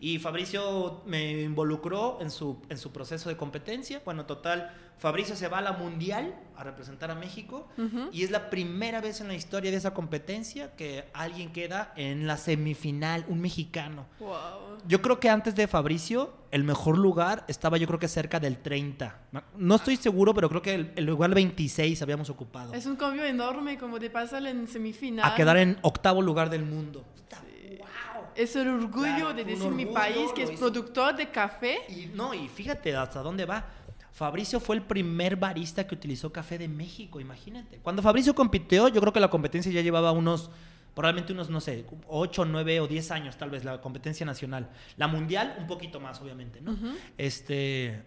Y Fabricio me involucró en su, en su proceso de competencia. Bueno, total, Fabricio se va a la Mundial a representar a México. Ujú. Y es la primera vez en la historia de esa competencia que alguien queda en la semifinal, un mexicano. Wow. Yo creo que antes de Fabricio, el mejor lugar estaba yo creo que cerca del 30. No estoy seguro, pero creo que el, el lugar 26 habíamos ocupado. Es un cambio enorme como de pasar en semifinal. A quedar en octavo lugar del mundo. Wow. Es el orgullo Claro, de decir mi país que es hizo. productor de café. Y no, y fíjate hasta dónde va. Fabricio fue el primer barista que utilizó café de México, imagínate. Cuando Fabricio compitió, yo creo que la competencia ya llevaba unos, probablemente unos, no sé, 8, 9 o 10 años tal vez, la competencia nacional. La mundial, un poquito más, obviamente, ¿no? Este,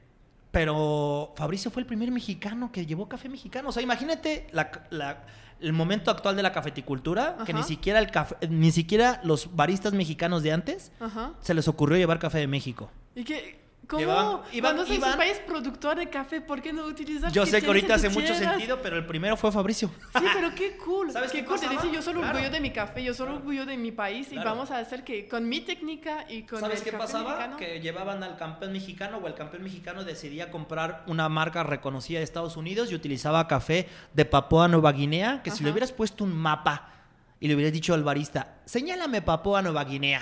pero Fabricio fue el primer mexicano que llevó café mexicano. O sea, imagínate la- la- el momento actual de la cafeticultura, que ni siquiera, el café, ni siquiera los baristas mexicanos de antes Ajá. se les ocurrió llevar café de México. Y que ¿Cómo? Llevaban- iban- Cuando iban- un país productor de café, ¿por qué no utilizar Yo sé que ahorita hace mucho sentido, pero el primero fue Fabricio. Sí, pero qué cool. ¿Sabes qué qué cool. Pasaba? dice, yo solo Claro. orgullo de mi café, yo solo Claro. orgullo de mi país y vamos a hacer que con mi técnica y con ¿Sabes el qué café pasaba? mexicano- Que llevaban al campeón mexicano o el campeón mexicano decidía comprar una marca reconocida de Estados Unidos y utilizaba café de Papúa Nueva Guinea, que si le hubieras puesto un mapa y le hubieras dicho al barista, señálame Papúa Nueva Guinea,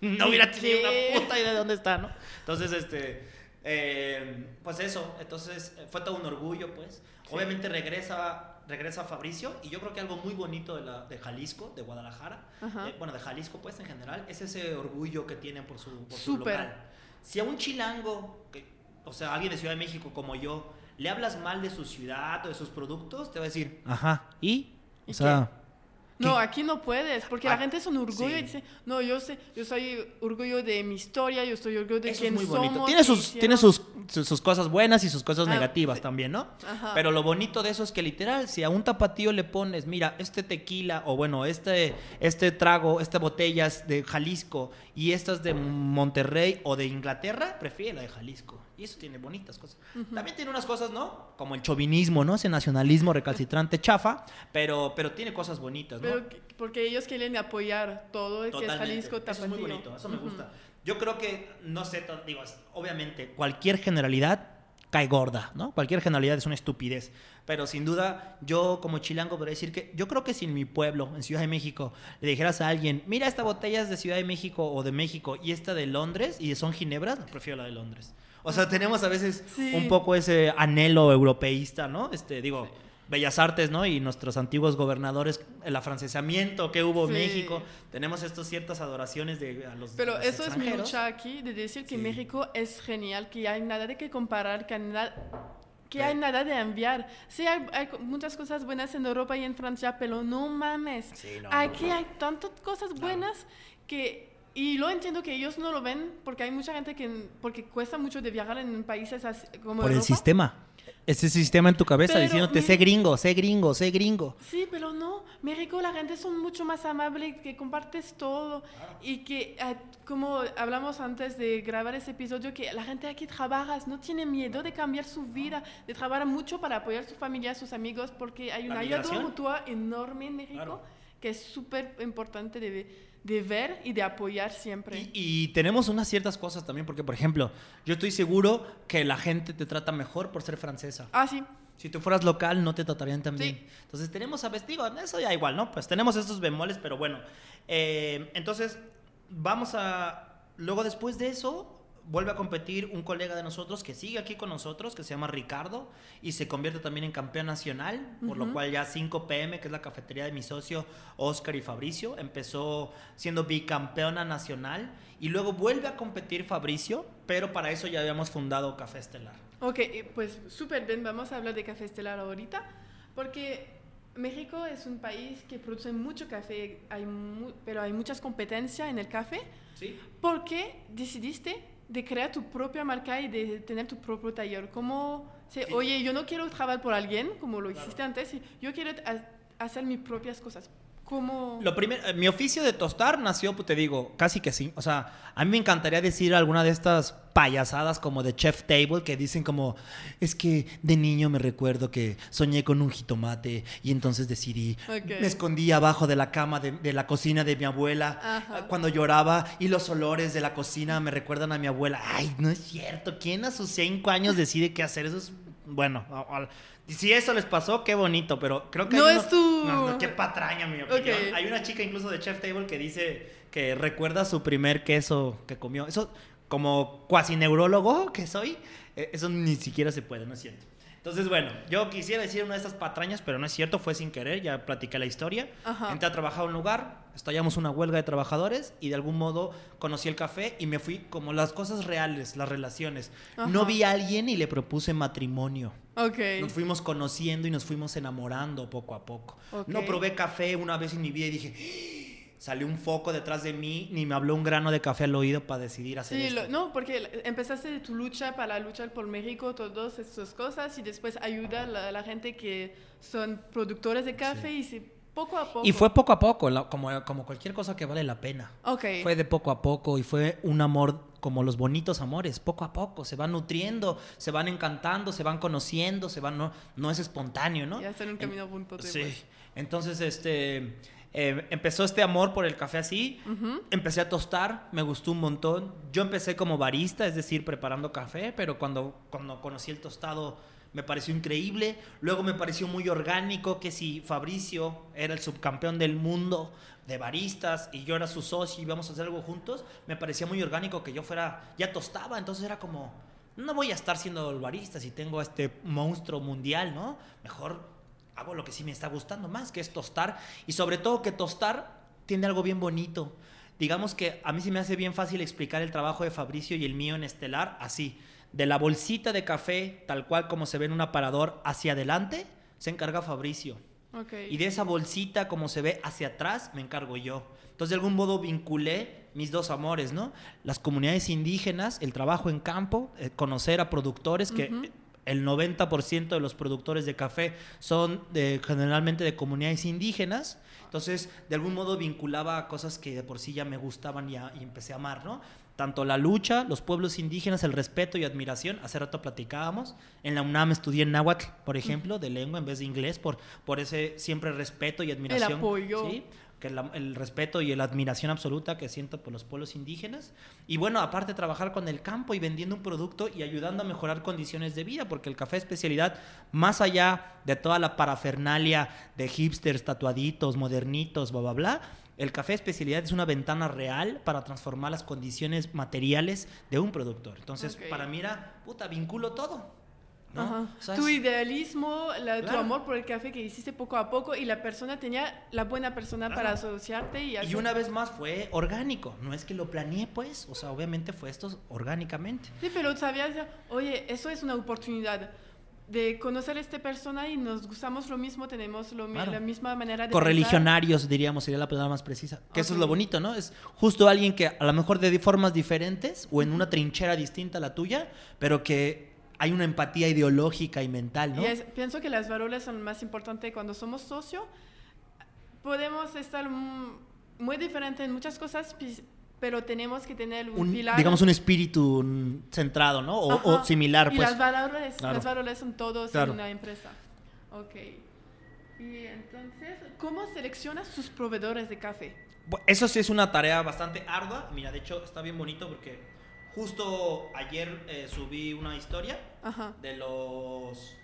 no hubiera tenido ¿Qué? una puta idea de dónde está, ¿no? Entonces, este, eh, pues eso, entonces eh, fue todo un orgullo, pues. Obviamente regresa regresa Fabricio y yo creo que algo muy bonito de, la, de Jalisco, de Guadalajara, eh, bueno, de Jalisco pues en general, es ese orgullo que tienen por su, por su Súper. local. Si a un chilango, que- o sea, alguien de Ciudad de México como yo, le hablas mal de su ciudad o de sus productos, te va a decir, ajá, ¿y? ¿Y O sea, No, aquí no puedes, porque Ah, la gente es un orgullo sí. y dice, no, yo sé, yo soy orgullo de mi historia, yo soy orgullo de Eso quién es muy bonito. Tiene sus, hicieron". tiene sus, sus, sus cosas buenas y sus cosas Ah, negativas sí. también, ¿no? Ajá. Pero lo bonito de eso es que literal, si a un tapatío le pones, mira, este tequila o bueno, este, este trago, esta botella es de Jalisco y esta es de Monterrey o de Inglaterra, prefiere la de Jalisco. Y eso tiene bonitas cosas. También tiene unas cosas, ¿no? Como el chauvinismo, ¿no? Ese nacionalismo recalcitrante chafa, pero, pero tiene cosas bonitas, ¿no? Pero que- porque ellos quieren apoyar todo el que es Totalmente. Jalisco Eso es muy Tapatío. bonito, eso me Ujú. gusta. Yo creo que, no sé, digo, obviamente, cualquier generalidad cae gorda, ¿no? Cualquier generalidad es una estupidez. Pero sin duda, yo como chilango podría decir que yo creo que si en mi pueblo, en Ciudad de México, le dijeras a alguien, mira, esta botella es de Ciudad de México o de México y esta de Londres y son ginebras, prefiero la de Londres. O sea, tenemos a veces Sí. un poco ese anhelo europeísta, ¿no? Este, digo, Bellas Artes, ¿no? Y nuestros antiguos gobernadores, el afrancesamiento que hubo en Sí. México, tenemos estas ciertas adoraciones de a los Pero los eso es mi lucha aquí, de decir que Sí. México es genial, que hay nada de que comparar, que hay nada, que Sí. hay nada de enviar. Sí, hay, hay muchas cosas buenas en Europa y en Francia, pero no mames. Sí, no, aquí no. hay tantas cosas buenas que... Y lo entiendo que ellos no lo ven porque hay mucha gente que... Porque cuesta mucho de viajar en países así, como Por el Europa. sistema. Ese sistema en tu cabeza Pero diciéndote, mi- sé gringo, sé gringo, sé gringo. Sí, pero no. México la gente son mucho más amable, que compartes todo y que, eh, como hablamos antes de grabar ese episodio, que la gente aquí trabaja, no tiene miedo de cambiar su vida, de trabajar mucho para apoyar a su familia, a sus amigos, porque hay una ayuda mutua enorme en México Claro. que es súper importante de, de ver y de apoyar siempre. Y, y tenemos unas ciertas cosas también, porque por ejemplo, yo estoy seguro que la gente te trata mejor por ser francesa. Ah, sí. Si tú fueras local, no te tratarían tan Sí. bien. Entonces tenemos a digo, eso ya igual, ¿no? Pues tenemos estos bemoles, pero bueno. Eh, entonces, vamos a. Luego, después de eso, vuelve a competir un colega de nosotros que sigue aquí con nosotros, que se llama Ricardo, y se convierte también en campeón nacional, por lo cual ya 5 PM, que es la cafetería de mi socio Oscar y Fabricio, empezó siendo bicampeona nacional, y luego vuelve a competir Fabricio, pero para eso ya habíamos fundado Café Estelar. Ok, eh, pues súper bien, vamos a hablar de café estelar ahorita, porque México es un país que produce mucho café, hay mu- pero hay muchas competencias en el café. ¿Sí? ¿Por qué decidiste de crear tu propia marca y de tener tu propio taller? ¿Cómo, se- Sí. oye, yo no quiero trabajar por alguien, como lo hiciste antes, yo quiero ha- hacer mis propias cosas? ¿Cómo? Lo primero, eh, mi oficio de tostar nació, pues te digo, casi que sí. O sea, a mí me encantaría decir alguna de estas payasadas como de Chef Table que dicen como, es que de niño me recuerdo que soñé con un jitomate y entonces decidí, me escondí abajo de la cama de, de la cocina de mi abuela Ajá. eh, cuando lloraba y los olores de la cocina me recuerdan a mi abuela. Ay, no es cierto, ¿quién a sus cinco años decide qué hacer? Eso es, bueno, a- si eso les pasó, qué bonito, pero creo que... No es tu- no, no, qué patraña, mi opinión. Hay una chica incluso de Chef Table que dice que recuerda su primer queso que comió. Eso, como cuasi neurólogo que soy, eh, eso ni siquiera se puede, no es cierto. Entonces, bueno, yo quisiera decir una de estas patrañas, pero no es cierto, fue sin querer, ya platiqué la historia. Ajá. Entré a trabajar a un lugar, estallamos una huelga de trabajadores y de algún modo conocí el café y me fui como las cosas reales, las relaciones. No Ajá. vi a alguien y le propuse matrimonio. Ok. Nos fuimos conociendo y nos fuimos enamorando poco a poco. Ok. No probé café una vez en mi vida y dije, "¡Ah!". salió un foco detrás de mí, ni me habló un grano de café al oído para decidir hacer Sí, esto. lo- no, porque empezaste de tu lucha para luchar por México, todas esas cosas, y después ayuda a la, la gente que son productores de café y se Poco a poco. Y fue poco a poco, como, como cualquier cosa que vale la pena. Ok. Fue de poco a poco y fue un amor como los bonitos amores, poco a poco, se van nutriendo, se van encantando, se van conociendo, se van, no, no es espontáneo, ¿no? Y hacer un En- camino juntos Pues, Sí, después. entonces este, eh, empezó este amor por el café así, empecé a tostar, me gustó un montón, yo empecé como barista, es decir, preparando café, pero cuando, cuando conocí el tostado me pareció increíble, luego me pareció muy orgánico que si Fabricio era el subcampeón del mundo de baristas y yo era su socio y íbamos a hacer algo juntos, me parecía muy orgánico que yo fuera, ya tostaba, entonces era como, no voy a estar siendo el barista si tengo este monstruo mundial, ¿no? Mejor hago lo que sí me está gustando más, que es tostar. Y sobre todo que tostar tiene algo bien bonito. Digamos que a mí se me hace bien fácil explicar el trabajo de Fabricio y el mío en Estelar así. De la bolsita de café, tal cual como se ve en un aparador, hacia adelante, se encarga Fabricio. Y de esa bolsita, como se ve hacia atrás, me encargo yo. Entonces, de algún modo vinculé mis dos amores, ¿no? Las comunidades indígenas, el trabajo en campo, eh, conocer a productores que... El 90% de los productores de café son de, generalmente de comunidades indígenas. Entonces, de algún modo vinculaba a cosas que de por sí ya me gustaban y, a- y empecé a amar, ¿no? Tanto la lucha, los pueblos indígenas, el respeto y admiración. Hace rato platicábamos. En la UNAM estudié en náhuatl, por ejemplo, de lengua en vez de inglés, por, por ese siempre respeto y admiración. apoyo. ¿sí? que la- el respeto y la admiración absoluta que siento por los pueblos indígenas. Y bueno, aparte trabajar con el campo y vendiendo un producto y ayudando a mejorar condiciones de vida, porque el café especialidad, más allá de toda la parafernalia de hipsters, tatuaditos, modernitos, bla, bla, bla, el café especialidad es una ventana real para transformar las condiciones materiales de un productor. Entonces, para mí era, puta, vinculo todo. ¿no? Ajá. O sea, Tu idealismo, la- tu amor por el café que hiciste poco a poco y la persona tenía la buena persona Claro. para asociarte y Y una vez más fue orgánico, no es que lo planeé pues, o sea, obviamente fue esto orgánicamente. Sí, pero sabías, oye, eso es una oportunidad de conocer a esta persona y nos gustamos lo mismo, tenemos lo Claro. la misma manera de Correligionarios, diríamos, sería la palabra más precisa. Que eso es lo bonito, ¿no? Es justo alguien que a lo mejor de formas diferentes o en una trinchera distinta a la tuya, pero que hay una empatía ideológica y mental, ¿no? Y es- pienso que las valores son más importantes cuando somos socio. Podemos estar muy diferentes en muchas cosas, pero tenemos que tener un, Un- pilar. digamos un espíritu centrado, ¿no? O, o similar, y pues. las valores, Claro. las valores son todos Claro. en una empresa. Ok. Y entonces, ¿cómo seleccionas tus proveedores de café? Eso sí es una tarea bastante ardua. Mira, de hecho está bien bonito porque justo ayer eh, subí una historia Ajá. de los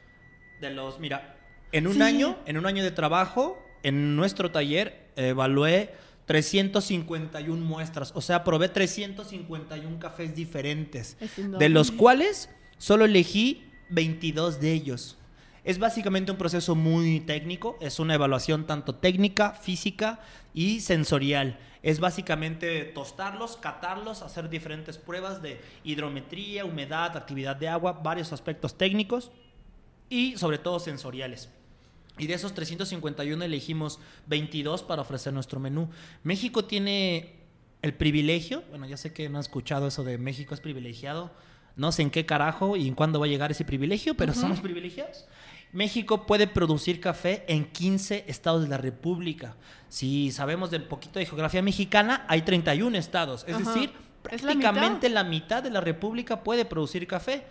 de los mira en un Sí. año en un año de trabajo en nuestro taller evalué 351 muestras o sea probé 351 cafés diferentes Es de los cuales solo elegí 22 de ellos es básicamente un proceso muy técnico, es una evaluación tanto técnica, física y sensorial. Es básicamente tostarlos, catarlos, hacer diferentes pruebas de hidrometría, humedad, actividad de agua, varios aspectos técnicos y sobre todo sensoriales. Y de esos 351 elegimos 22 para ofrecer nuestro menú. México tiene el privilegio, bueno, ya sé que no han escuchado eso de México es privilegiado, no sé en qué carajo y en cuándo va a llegar ese privilegio, pero somos privilegiados. México puede producir café en 15 estados de la República. Si sabemos del poquito de geografía mexicana, hay 31 estados, es decir, Es la prácticamente la mitad de la República puede producir café.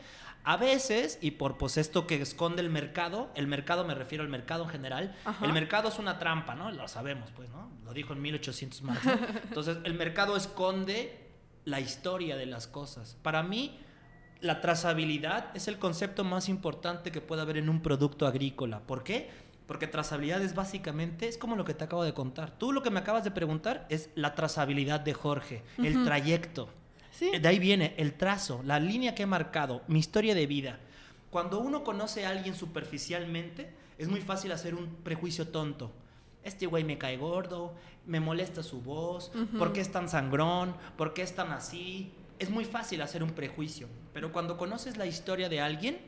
A veces, y por pues esto que esconde el mercado, el mercado me refiero al mercado en general, Ajá. el mercado es una trampa, ¿no? Lo sabemos, pues, ¿no? Lo dijo en 1800 Marx. ¿no? Entonces, el mercado esconde la historia de las cosas. Para mí, la trazabilidad es el concepto más importante que puede haber en un producto agrícola. ¿Por qué? Porque trazabilidad es básicamente, es como lo que te acabo de contar. Tú lo que me acabas de preguntar es la trazabilidad de Jorge, el Ujú. trayecto. Sí. De ahí viene el trazo, la línea que he marcado, mi historia de vida. Cuando uno conoce a alguien superficialmente, es muy fácil hacer un prejuicio tonto. Este güey me cae gordo, me molesta su voz, Ujú. ¿por qué es tan sangrón? ¿Por qué es tan así? Es muy fácil hacer un prejuicio, pero cuando conoces la historia de alguien,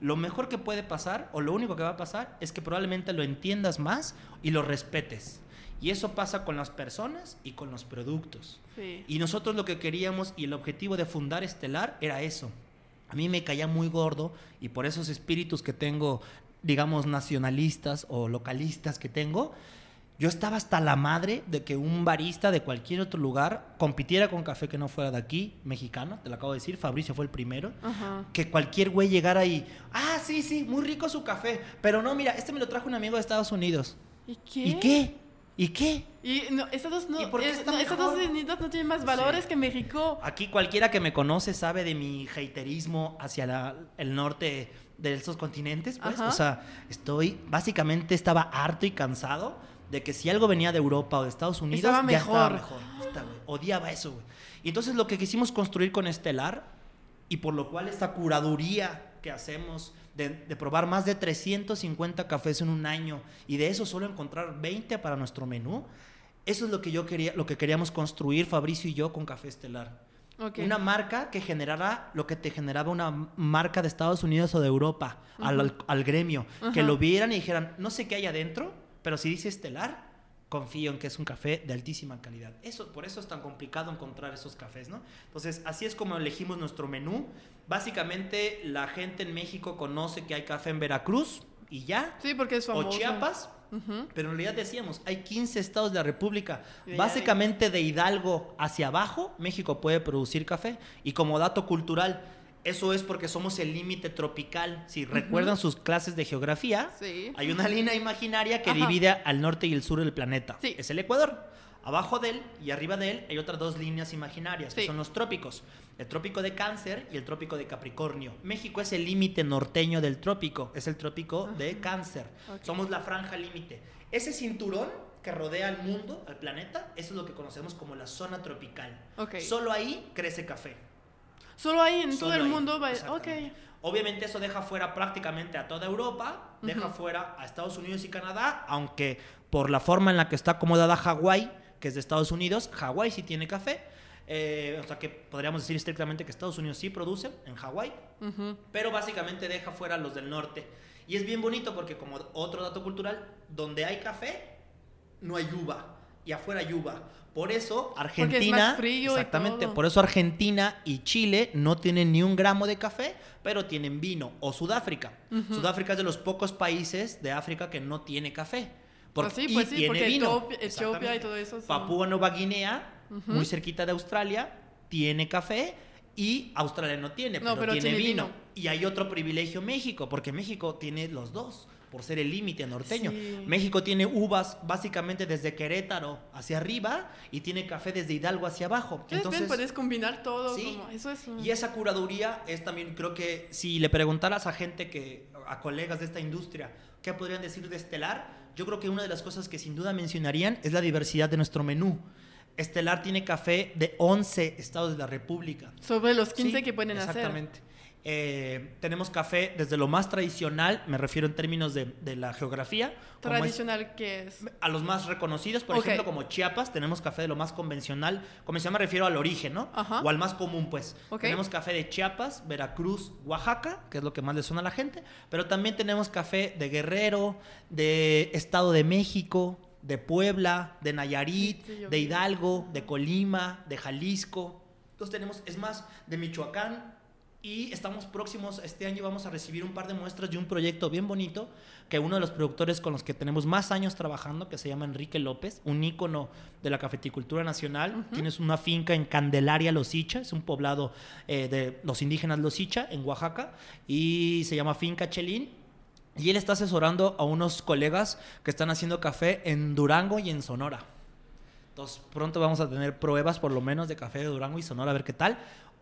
lo mejor que puede pasar, o lo único que va a pasar, es que probablemente lo entiendas más y lo respetes. Y eso pasa con las personas y con los productos. Sí. Y nosotros lo que queríamos y el objetivo de fundar Estelar era eso. A mí me caía muy gordo y por esos espíritus que tengo, digamos, nacionalistas o localistas que tengo, Yo estaba hasta la madre de que un barista de cualquier otro lugar compitiera con café que no fuera de aquí, mexicano, te lo acabo de decir, Fabricio fue el primero. Ajá. Que cualquier güey llegara y, ah, sí, sí, muy rico su café, pero no, mira, este me lo trajo un amigo de Estados Unidos. ¿Y qué? ¿Y qué? ¿Y qué? Y no, no, ¿Y por qué eh, está no, Estados mejor? Unidos no tiene más valores Sí. que México. Aquí cualquiera que me conoce sabe de mi haterismo hacia la- el norte de esos continentes, pues. Ajá. O sea, estoy, básicamente estaba harto y cansado de que si algo venía de Europa o de Estados Unidos, Estaba ya estaba mejor. mejor. Odiaba eso, güey. Y entonces lo que quisimos construir con Estelar, y por lo cual esta curaduría que hacemos de, de probar más de 350 cafés en un año y de eso solo encontrar 20 para nuestro menú, eso es lo que yo quería, lo que queríamos construir Fabricio y yo con Café Estelar. Una marca que generara lo que te generaba una marca de Estados Unidos o de Europa al, al- al gremio. Que lo vieran y dijeran, no sé qué hay adentro, pero si dice estelar, confío en que es un café de altísima calidad. Eso, por eso es tan complicado encontrar esos cafés, ¿no? Entonces, así es como elegimos nuestro menú. Básicamente, la gente en México conoce que hay café en Veracruz y ya. Sí, porque es famoso. O Chiapas, pero en realidad decíamos, hay 15 estados de la República. Básicamente de Hidalgo hacia abajo, México puede producir café. Y como dato cultural, eso es porque somos el límite tropical. Si recuerdan sus clases de geografía, Sí. hay una línea imaginaria que Ajá. divide al norte y el sur del planeta. Sí. Es el Ecuador. Abajo de él y arriba de él hay otras dos líneas imaginarias, que son los trópicos. El trópico de Cáncer y el trópico de Capricornio. México es el límite norteño del trópico, es el trópico de Cáncer. Somos la franja límite. Ese cinturón que rodea al mundo, al planeta, eso es lo que conocemos como la zona tropical. Solo ahí crece café. Solo ahí en todo el mundo va. Ok. exactamente. Obviamente eso deja fuera prácticamente a toda Europa, deja fuera a Estados Unidos y Canadá, aunque por la forma en la que está acomodada Hawái, que es de Estados Unidos, Hawái sí tiene café. eh, o sea que podríamos decir estrictamente que Estados Unidos sí produce en Hawái, pero básicamente deja fuera a los del norte. Y es bien bonito porque como otro dato cultural, donde hay café, no hay uva. Y afuera hay uva. Por eso Argentina... más frío y exactamente, todo. por eso Argentina y Chile no tienen ni un gramo de café, pero tienen vino. O Sudáfrica. Sudáfrica es de los pocos países de África que no tiene café. Pues sí, y pues sí, tiene porque vino. Etiopía- y todo eso Papúa Nueva Guinea, muy cerquita de Australia, tiene café y Australia no tiene, No, pero, pero tiene, tiene vino. vino. Y hay otro privilegio México, porque México tiene los dos, por ser el límite norteño. Sí. México tiene uvas básicamente desde Querétaro hacia arriba y tiene café desde Hidalgo hacia abajo. Entonces, Puedes combinar todo. Sí. como- eso es. un- y esa curaduría es también, creo que si le preguntaras a gente que, a colegas de esta industria, ¿qué podrían decir de Estelar? Yo creo que una de las cosas que sin duda mencionarían es la diversidad de nuestro menú. Estelar tiene café de 11 estados de la República. Sobre los 15 Sí, que pueden hacer. Exactamente. Eh, tenemos café desde lo más tradicional, me refiero en términos de, de la geografía, como es- Tradicional que es. a los más reconocidos, por ejemplo, como Chiapas, tenemos café de lo más convencional. Convencional me refiero al origen, ¿no? Ajá. O al más común, pues. Tenemos café de Chiapas, Veracruz, Oaxaca, que es lo que más le suena a la gente. Pero también tenemos café de Guerrero, de Estado de México, de Puebla, de Nayarit, Sí, sí, yo de. Hidalgo, de Colima, de Jalisco. Entonces tenemos, es más, de Michoacán. Y estamos próximos, este año vamos a recibir un par de muestras de un proyecto bien bonito que uno de los productores con los que tenemos más años trabajando, que se llama Enrique López, un ícono de la cafeticultura nacional. Tienes una finca en Candelaria, Losicha, es un poblado eh, de los indígenas Losicha, en Oaxaca, y se llama Finca Chelín. Y él está asesorando a unos colegas que están haciendo café en Durango y en Sonora. Entonces, pronto vamos a tener pruebas, por lo menos, de café de Durango y Sonora, a ver qué tal.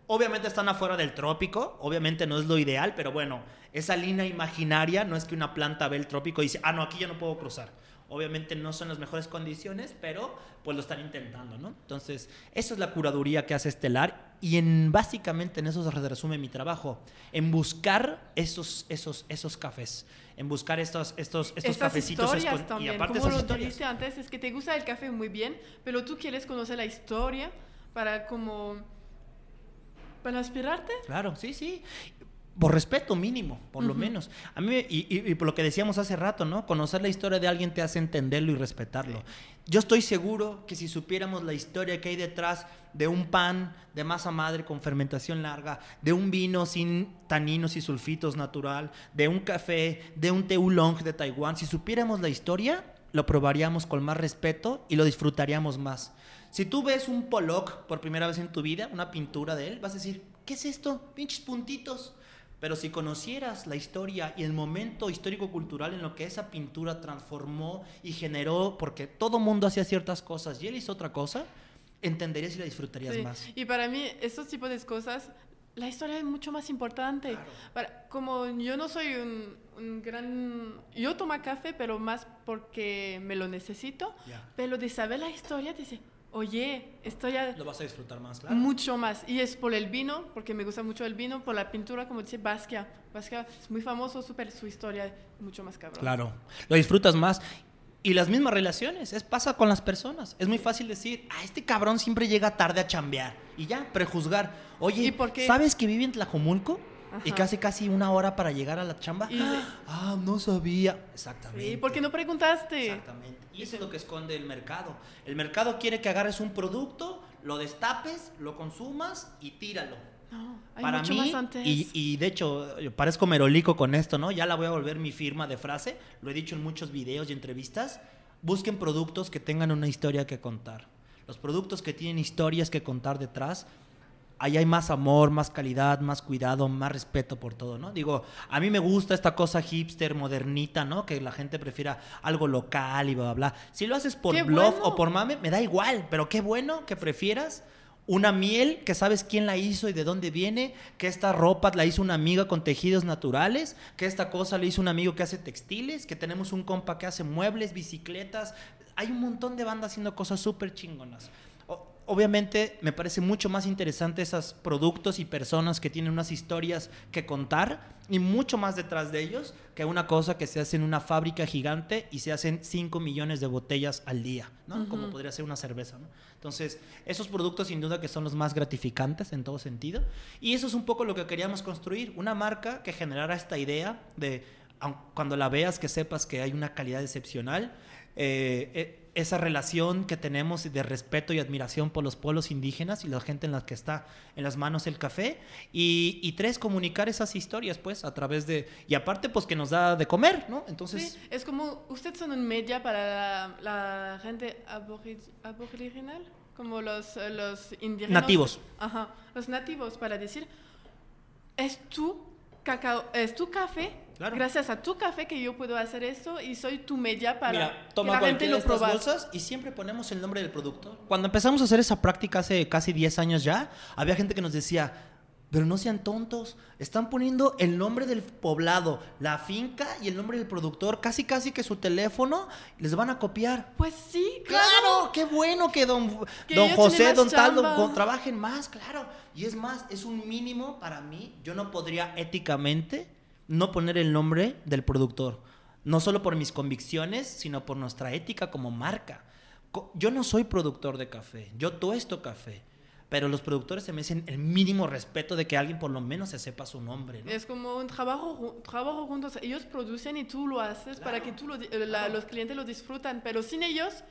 Obviamente están afuera del trópico, obviamente no es lo ideal, pero bueno, esa línea imaginaria no es que una planta ve el trópico y dice, ah, no, aquí ya no puedo cruzar. Obviamente no son las mejores condiciones, pero pues lo están intentando, ¿no? Entonces, eso es la curaduría que hace Estelar y en básicamente en eso se resume mi trabajo, en buscar esos, esos, esos cafés, en buscar estos, estos, estos Estas cafecitos historias también. y aparte Como lo dijiste antes, es que te gusta el café muy bien, pero tú quieres conocer la historia para como... para inspirarte. Claro, sí, sí. Por respeto mínimo, por lo Ujú. menos. A mí, y, y- y por lo que decíamos hace rato, ¿no? Conocer la historia de alguien te hace entenderlo y respetarlo. Yo estoy seguro que si supiéramos la historia que hay detrás de un pan de masa madre con fermentación larga, de un vino sin taninos y sulfitos natural, de un café, de un té oolong de Taiwán, si supiéramos la historia, lo probaríamos con más respeto y lo disfrutaríamos más. Si tú ves un Pollock por primera vez en tu vida, una pintura de él, vas a decir, ¿qué es esto? Pinches puntitos. Pero si conocieras la historia y el momento histórico-cultural en lo que esa pintura transformó y generó, porque todo mundo hacía ciertas cosas y él hizo otra cosa, entenderías y la disfrutarías Sí, más. Y para mí, estos tipos de cosas, la historia es mucho más importante. Claro. Para- como yo no soy un, un gran... Yo tomo café, pero más porque me lo necesito. Ya. Pero de saber la historia, dice, oye, estoy a- Lo vas a disfrutar más, claro. mucho más. Y es por el vino, porque me gusta mucho el vino, por la pintura, como dice Basquiat. Basquiat es muy famoso, súper su historia, mucho más cabrón. Claro, lo disfrutas más. Y las mismas relaciones, es pasa con las personas. Es muy fácil decir, ah, este cabrón siempre llega tarde a chambear. Y ya, prejuzgar. Oye, ¿Y por qué? ¿sabes que vive en Tlajomulco? Y Ajá. casi casi una hora para llegar a la chamba. Y ah, no sabía. Exactamente. Sí, ¿por qué no preguntaste? Exactamente. Y eso es lo que esconde el mercado. El mercado quiere que agarres un producto, lo destapes, lo consumas y tíralo. No, hay Para mucho mí, más antes. y, y de hecho, yo parezco merolico con esto, ¿no? Ya la voy a volver mi firma de frase. Lo he dicho en muchos videos y entrevistas. Busquen productos que tengan una historia que contar. Los productos que tienen historias que contar detrás, ahí hay más amor, más calidad, más cuidado, más respeto por todo, ¿no? Digo, a mí me gusta esta cosa hipster, modernita, ¿no? Que la gente prefiera algo local y bla, bla, bla. Si lo haces por ¡Qué bluff bueno! o por mame, me da igual, pero qué bueno que prefieras una miel que sabes quién la hizo y de dónde viene, que esta ropa la hizo una amiga con tejidos naturales, que esta cosa le hizo un amigo que hace textiles, que tenemos un compa que hace muebles, bicicletas. Hay un montón de bandas haciendo cosas súper chingonas. Obviamente me parece mucho más interesante esos productos y personas que tienen unas historias que contar y mucho más detrás de ellos que una cosa que se hace en una fábrica gigante y se hacen 5 millones de botellas al día, ¿no? Como podría ser una cerveza, ¿no? Entonces, esos productos sin duda que son los más gratificantes en todo sentido. Y eso es un poco lo que queríamos construir, una marca que generara esta idea de, cuando la veas, que sepas que hay una calidad excepcional. eh, eh, esa relación que tenemos de respeto y admiración por los pueblos indígenas y la gente en la que está en las manos el café. Y, y tres, comunicar esas historias, pues, a través de... Y aparte, pues, que nos da de comer, ¿no? Entonces... Sí, es como, ustedes son un media para la, la gente abori- aboriginal, como los, los indígenas. Nativos. Ajá, los nativos, para decir, es tu cacao, es tu café, Claro. gracias a tu café que yo puedo hacer esto y soy tu media para Mira, que toma la gente lo estas pruebe. bolsas y siempre ponemos el nombre del productor. Cuando empezamos a hacer esa práctica hace casi 10 años ya, había gente que nos decía, pero no sean tontos, están poniendo el nombre del poblado, la finca y el nombre del productor, casi casi que su teléfono les van a copiar. Pues sí, Claro, claro. qué bueno que don, Que don José, don más tal, don- chamba. trabajen más, claro. Y es más, es un mínimo para mí. Yo no podría éticamente no poner el nombre del productor. No solo por mis convicciones, sino por nuestra ética como marca. Yo no soy productor de café, yo tuesto café. Pero los productores se merecen el mínimo respeto de que alguien por lo menos se sepa su nombre. ¿no? Es como un trabajo, trabajo juntos. Ellos producen y tú lo haces para Claro, que tú lo la- claro. los clientes lo disfrutan. Pero sin ellos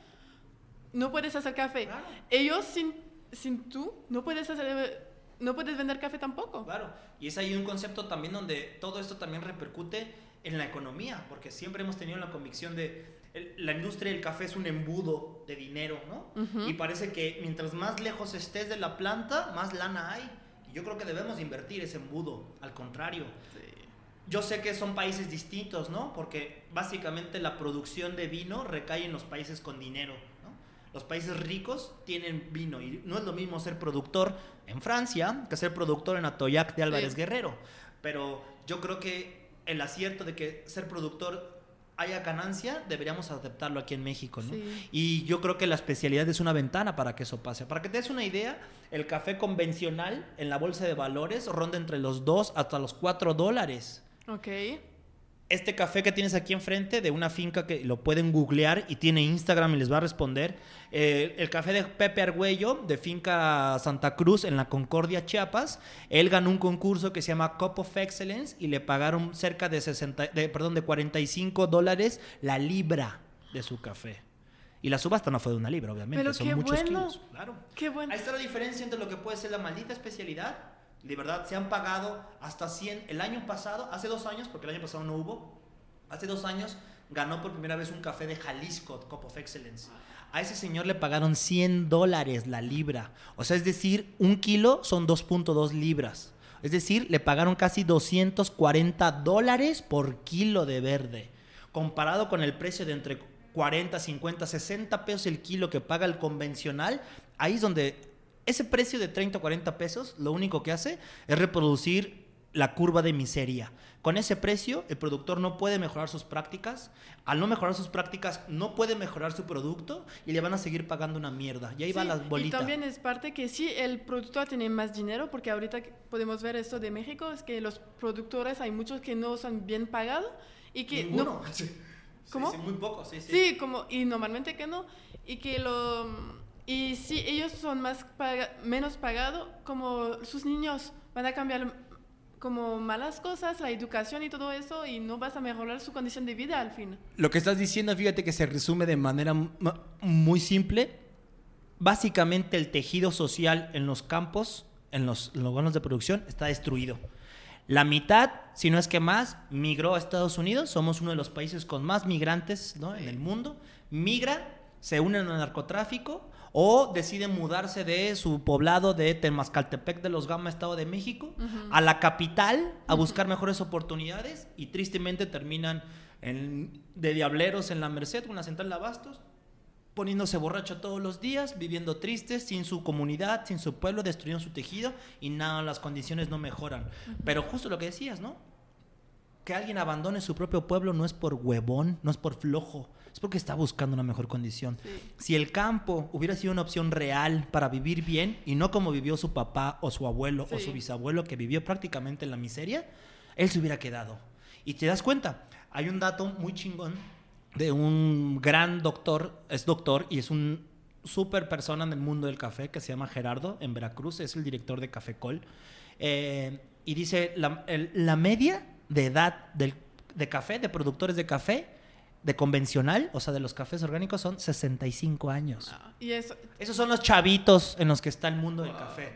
no puedes hacer café. Claro. Ellos sin, sin tú no puedes hacer, no puedes vender café tampoco. Claro, y es ahí un concepto también donde todo esto también repercute en la economía, porque siempre hemos tenido la convicción de el- la industria del café es un embudo de dinero, ¿no? Y parece que mientras más lejos estés de la planta, más lana hay. Y yo creo que debemos invertir ese embudo, al contrario. Yo sé que son países distintos, ¿no? Porque básicamente la producción de vino recae en los países con dinero, ¿no? Los países ricos tienen vino y no es lo mismo ser productor en Francia que ser productor en Atoyac de Álvarez Sí. Guerrero. Pero yo creo que el acierto de que ser productor haya ganancia, deberíamos aceptarlo aquí en México, ¿no? Sí. Y yo creo que la especialidad es una ventana para que eso pase. Para que te des una idea, el café convencional en la bolsa de valores ronda entre los 2 hasta los 4 dólares. Ok. Este café que tienes aquí enfrente de una finca que lo pueden googlear y tiene Instagram y les va a responder. eh, el café de Pepe Argüello de finca Santa Cruz en la Concordia, Chiapas. Él ganó un concurso que se llama Cup of Excellence y le pagaron cerca de, 60, de, perdón, de 45 dólares la libra de su café. Y la subasta no fue de una libra, obviamente. Pero son qué muchos bueno. kilos. Claro. Qué bueno. Ahí está la diferencia entre lo que puede ser la maldita especialidad. De verdad, se han pagado hasta 100. El año pasado, hace dos años, porque el año pasado no hubo, hace dos años ganó por primera vez un café de Jalisco, Cup of Excellence. A ese señor le pagaron 100 dólares la libra. O sea, es decir, un kilo son 2.2 libras. Es decir, le pagaron casi 240 dólares por kilo de verde. Comparado con el precio de entre 40, 50, 60 pesos el kilo que paga el convencional, ahí es donde ese precio de 30 o 40 pesos lo único que hace es reproducir la curva de miseria. Con ese precio, el productor no puede mejorar sus prácticas. Al no mejorar sus prácticas, no puede mejorar su producto y le van a seguir pagando una mierda. Y ahí va las bolitas. Y también es parte que sí, el productor tiene más dinero, porque ahorita podemos ver esto de México, es que los productores hay muchos que no son bien pagados y que... Ninguno. No, Sí. ¿Cómo? Sí, sí, muy poco, sí, sí. Sí, como, y normalmente que no. Y que lo. Y si ellos son más paga- menos pagados, como sus niños van a cambiar como malas cosas, la educación y todo eso, y no vas a mejorar su condición de vida al fin. Lo que estás diciendo, fíjate que se resume de manera muy simple. Básicamente el tejido social en los campos, en los, en los órganos de producción, está destruido. La mitad, si no es que más, migró a Estados Unidos. Somos uno de los países con más migrantes ¿no? en el mundo. Migra, se unen al narcotráfico o deciden mudarse de su poblado de Temascaltepec de los Gama, Estado de México, a la capital a buscar mejores oportunidades y tristemente terminan en- de diableros en la Merced, una central de abastos, poniéndose borracho todos los días, viviendo tristes, sin su comunidad, sin su pueblo, destruyendo su tejido y nada, las condiciones no mejoran. Pero justo lo que decías, ¿no? Que alguien abandone su propio pueblo no es por huevón, no es por flojo, es porque está buscando una mejor condición. Sí. Si el campo hubiera sido una opción real para vivir bien y no como vivió su papá o su abuelo o su bisabuelo que vivió prácticamente en la miseria, él se hubiera quedado. Y te das cuenta, hay un dato muy chingón de un gran doctor, es doctor y es un super persona en el mundo del café que se llama Gerardo en Veracruz, es el director de Café Col. Eh, y dice, la, el- la media de edad del, de café, de productores de café, de convencional, o sea, de los cafés orgánicos, son 65 años. Y eso, Esos son los chavitos en los que está el mundo del café.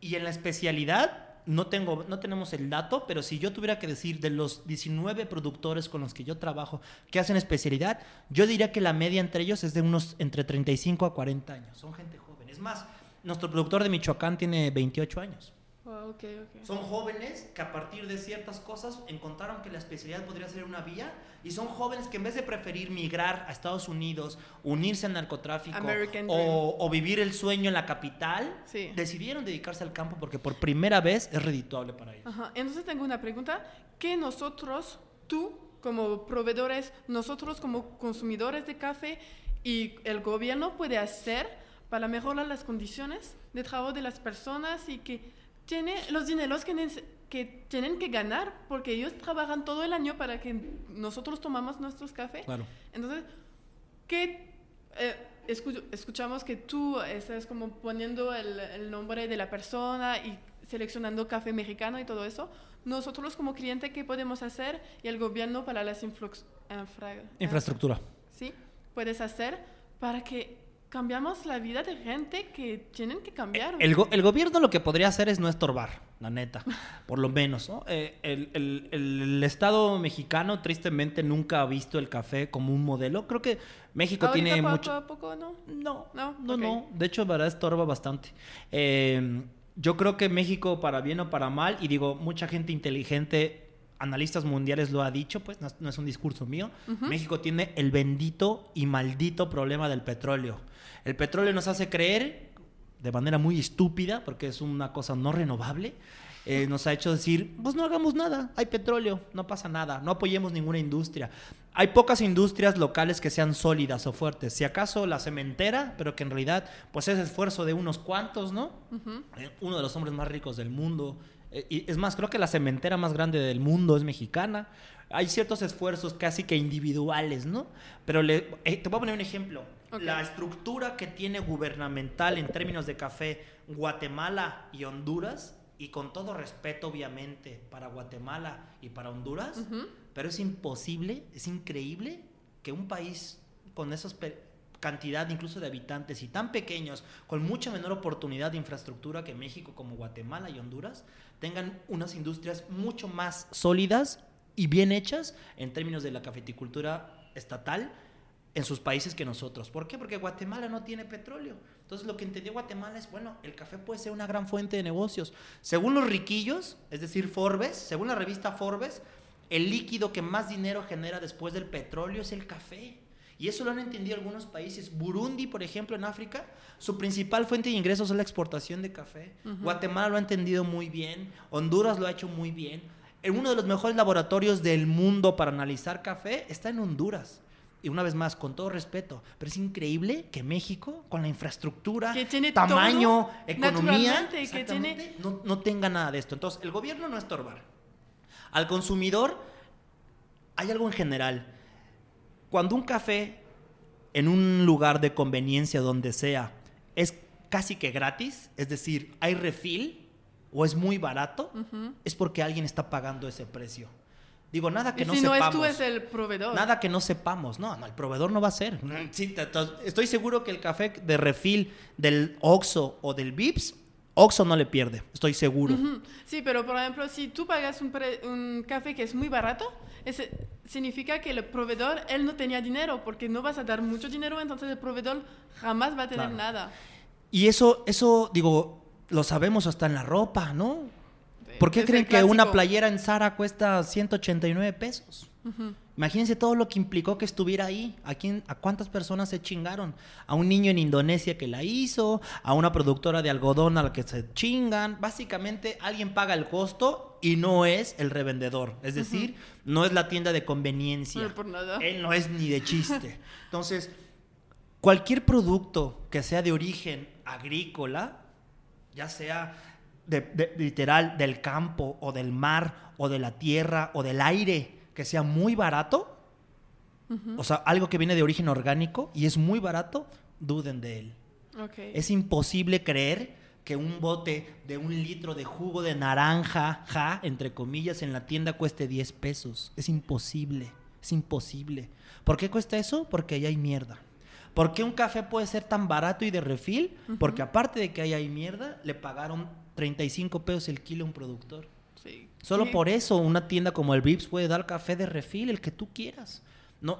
Y en la especialidad, no, tengo, no tenemos el dato, pero si yo tuviera que decir de los 19 productores con los que yo trabajo que hacen especialidad, yo diría que la media entre ellos es de unos entre 35 a 40 años. Son gente joven. Es más, nuestro productor de Michoacán tiene 28 años. Oh, ok, ok. Son jóvenes que a partir de ciertas cosas encontraron que la especialidad podría ser una vía y son jóvenes que en vez de preferir migrar a Estados Unidos, unirse al narcotráfico o, o vivir el sueño en la capital, Sí. decidieron dedicarse al campo porque por primera vez es redituable para ellos. Ajá. Entonces tengo una pregunta. ¿Qué nosotros, tú como proveedores, nosotros como consumidores de café y el gobierno puede hacer para mejorar las condiciones de trabajo de las personas y que tiene los dineros que, que tienen que ganar porque ellos trabajan todo el año para que nosotros tomamos nuestros cafés? Claro. Entonces, ¿qué eh, escu- escuchamos que tú estás como poniendo el, el nombre de la persona y seleccionando café mexicano y todo eso? Nosotros como cliente, ¿qué podemos hacer? Y el gobierno para las infra- Infraestructura. ¿Sí? Puedes hacer para que cambiamos la vida de gente que tienen que cambiar. El, go- el gobierno lo que podría hacer es no estorbar, la neta, por lo menos. ¿no? Eh, el, el- el Estado mexicano tristemente nunca ha visto el café como un modelo. Creo que México Ahorita tiene poco mucho... a poco, ¿no? No, No, no, ok. no. De hecho, verdad, estorba bastante. Eh, yo creo que México, para bien o para mal, y digo, mucha gente inteligente, analistas mundiales lo ha dicho, pues no, es- no es un discurso mío, México tiene el bendito y maldito problema del petróleo. El petróleo nos hace creer, de manera muy estúpida, porque es una cosa no renovable, eh, nos ha hecho decir, pues no hagamos nada, hay petróleo, no pasa nada, no apoyemos ninguna industria. Hay pocas industrias locales que sean sólidas o fuertes. Si acaso la cementera, pero que en realidad pues es esfuerzo de unos cuantos, ¿no? Eh, Uno de los hombres más ricos del mundo. Eh, y es más, creo que la cementera más grande del mundo es mexicana. Hay ciertos esfuerzos casi que individuales, ¿no? Pero le, eh, te voy a poner un ejemplo. Ok. La estructura que tiene gubernamental en términos de café Guatemala y Honduras, y con todo respeto obviamente para Guatemala y para Honduras, pero es imposible, es increíble que un país con esa cantidad incluso de habitantes y tan pequeños, con mucha menor oportunidad de infraestructura que México como Guatemala y Honduras, tengan unas industrias mucho más sólidas y bien hechas en términos de la cafeticultura estatal en sus países que nosotros. ¿Por qué? Porque Guatemala no tiene petróleo. Entonces lo que entendió Guatemala es, bueno, el café puede ser una gran fuente de negocios. Según los riquillos, es decir, Forbes, según la revista Forbes, el líquido que más dinero genera después del petróleo es el café. Y eso lo han entendido algunos países. Burundi, por ejemplo, en África, su principal fuente de ingresos es la exportación de café. Guatemala lo ha entendido muy bien. Honduras lo ha hecho muy bien. Uno de los mejores laboratorios del mundo para analizar café está en Honduras y una vez más, con todo respeto, pero es increíble que México, con la infraestructura, tamaño, economía, no, no, tenga nada de esto. Entonces, el gobierno no estorbar. Al consumidor, hay algo en general. Cuando un café en un lugar de conveniencia, donde sea, es casi que gratis, es decir, hay refill o es muy barato, es porque alguien está pagando ese precio. Digo, nada que no si no es tú, es el proveedor. Nada que no sepamos. No, no, el proveedor no va a ser. estoy seguro que el café de refil del Oxxo o del Vips, Oxxo no le pierde. Estoy seguro. Sí, pero por ejemplo, si tú pagas un, un café que es muy barato, ese significa que el proveedor, él no tenía dinero, porque no vas a dar mucho dinero, entonces el proveedor jamás va a tener nada. Y eso, eso, digo, lo sabemos hasta en la ropa, ¿no? ¿Por qué creen que una playera en Zara cuesta 189 pesos? Imagínense todo lo que implicó que estuviera ahí. ¿A, quién, ¿A cuántas personas se chingaron? A un niño en Indonesia que la hizo, a una productora de algodón a la que se chingan. Básicamente alguien paga el costo y no es el revendedor. Es decir, no es la tienda de conveniencia. No por nada. Él no es ni de chiste. Entonces, cualquier producto que sea de origen agrícola, ya sea de, literal del campo o del mar o de la tierra o del aire que sea muy barato, o sea, algo que viene de origen orgánico y es muy barato, duden de él. Es imposible creer que un bote de un litro de jugo de naranja, ja, entre comillas, en la tienda cueste 10 pesos. Es imposible, es imposible. ¿Por qué cuesta eso? Porque ahí hay mierda. ¿Por qué un café puede ser tan barato y de refil? Porque aparte de que ahí hay mierda, le pagaron 35 pesos el kilo un productor. Sí. Solo por eso una tienda como el Vips puede dar café de refil, el que tú quieras. No,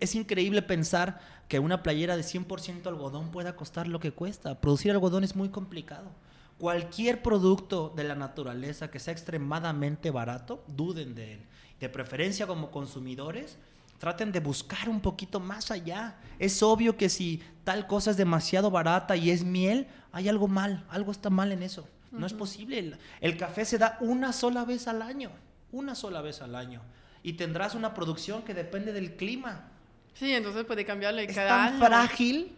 es increíble pensar que una playera de 100% algodón pueda costar lo que cuesta. Producir algodón es muy complicado. Cualquier producto de la naturaleza que sea extremadamente barato, duden de él. De preferencia como consumidores, traten de buscar un poquito más allá. Es obvio que si tal cosa es demasiado barata y es miel, hay algo mal, algo está mal en eso. No es posible. El, café se da una sola vez al año. Una sola vez al año. Y tendrás una producción que depende del clima. Sí, entonces puede cambiarle es cada tan frágil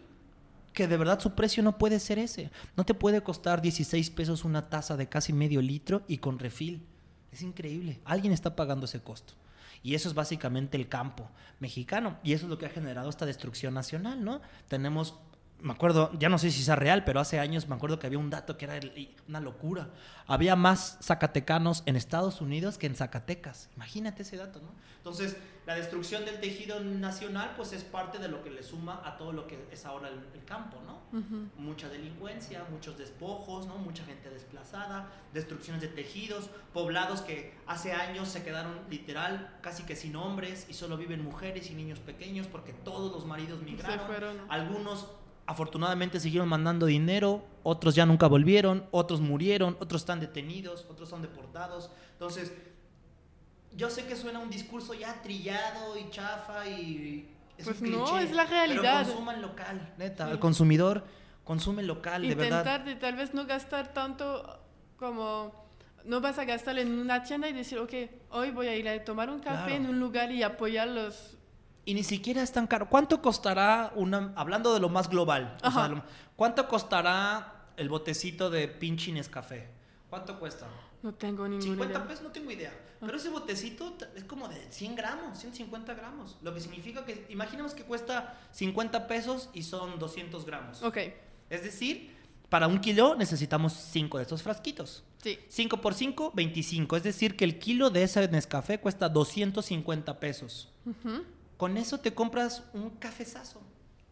que de verdad su precio no puede ser ese. No te puede costar 16 pesos una taza de casi medio litro y con refil. Es increíble. Alguien está pagando ese costo. Y eso es básicamente el campo mexicano. Y eso es lo que ha generado esta destrucción nacional, ¿no? Tenemos me acuerdo, ya no sé si es real, pero hace años me acuerdo que había un dato que era una locura. Había más zacatecanos en Estados Unidos que en Zacatecas. Imagínate ese dato, ¿no? Entonces, la destrucción del tejido nacional, pues es parte de lo que le suma a todo lo que es ahora el, campo, ¿no? Mucha delincuencia, muchos despojos, ¿no? Mucha gente desplazada, destrucciones de tejidos, poblados que hace años se quedaron literal casi que sin hombres y solo viven mujeres y niños pequeños porque todos los maridos migraron. Algunos afortunadamente siguieron mandando dinero, otros ya nunca volvieron, otros murieron, otros están detenidos, otros son deportados. Entonces, yo sé que suena un discurso ya trillado y chafa y es pues no, es la realidad. Pero consuman local, neta, el consumidor consume local, de verdad. Intentar de tal vez no gastar tanto como no vas a gastar en una tienda y decir, ok, hoy voy a ir a tomar un café en un lugar y apoyar los y ni siquiera es tan caro. ¿Cuánto costará una, hablando de lo más global, cuánto costará el botecito de pinche café? ¿Cuánto cuesta? No tengo ni idea. 50 pesos, no tengo idea. Ah. Pero ese botecito es como de 100 gramos, 150 gramos. Lo que significa que, imaginemos que cuesta 50 pesos y son 200 gramos. Ok. Es decir, para un kilo necesitamos 5 de estos frasquitos. Sí. 5 por 5, 25. Es decir, que el kilo de ese Nescafé cuesta 250 pesos. Con eso te compras un cafezazo.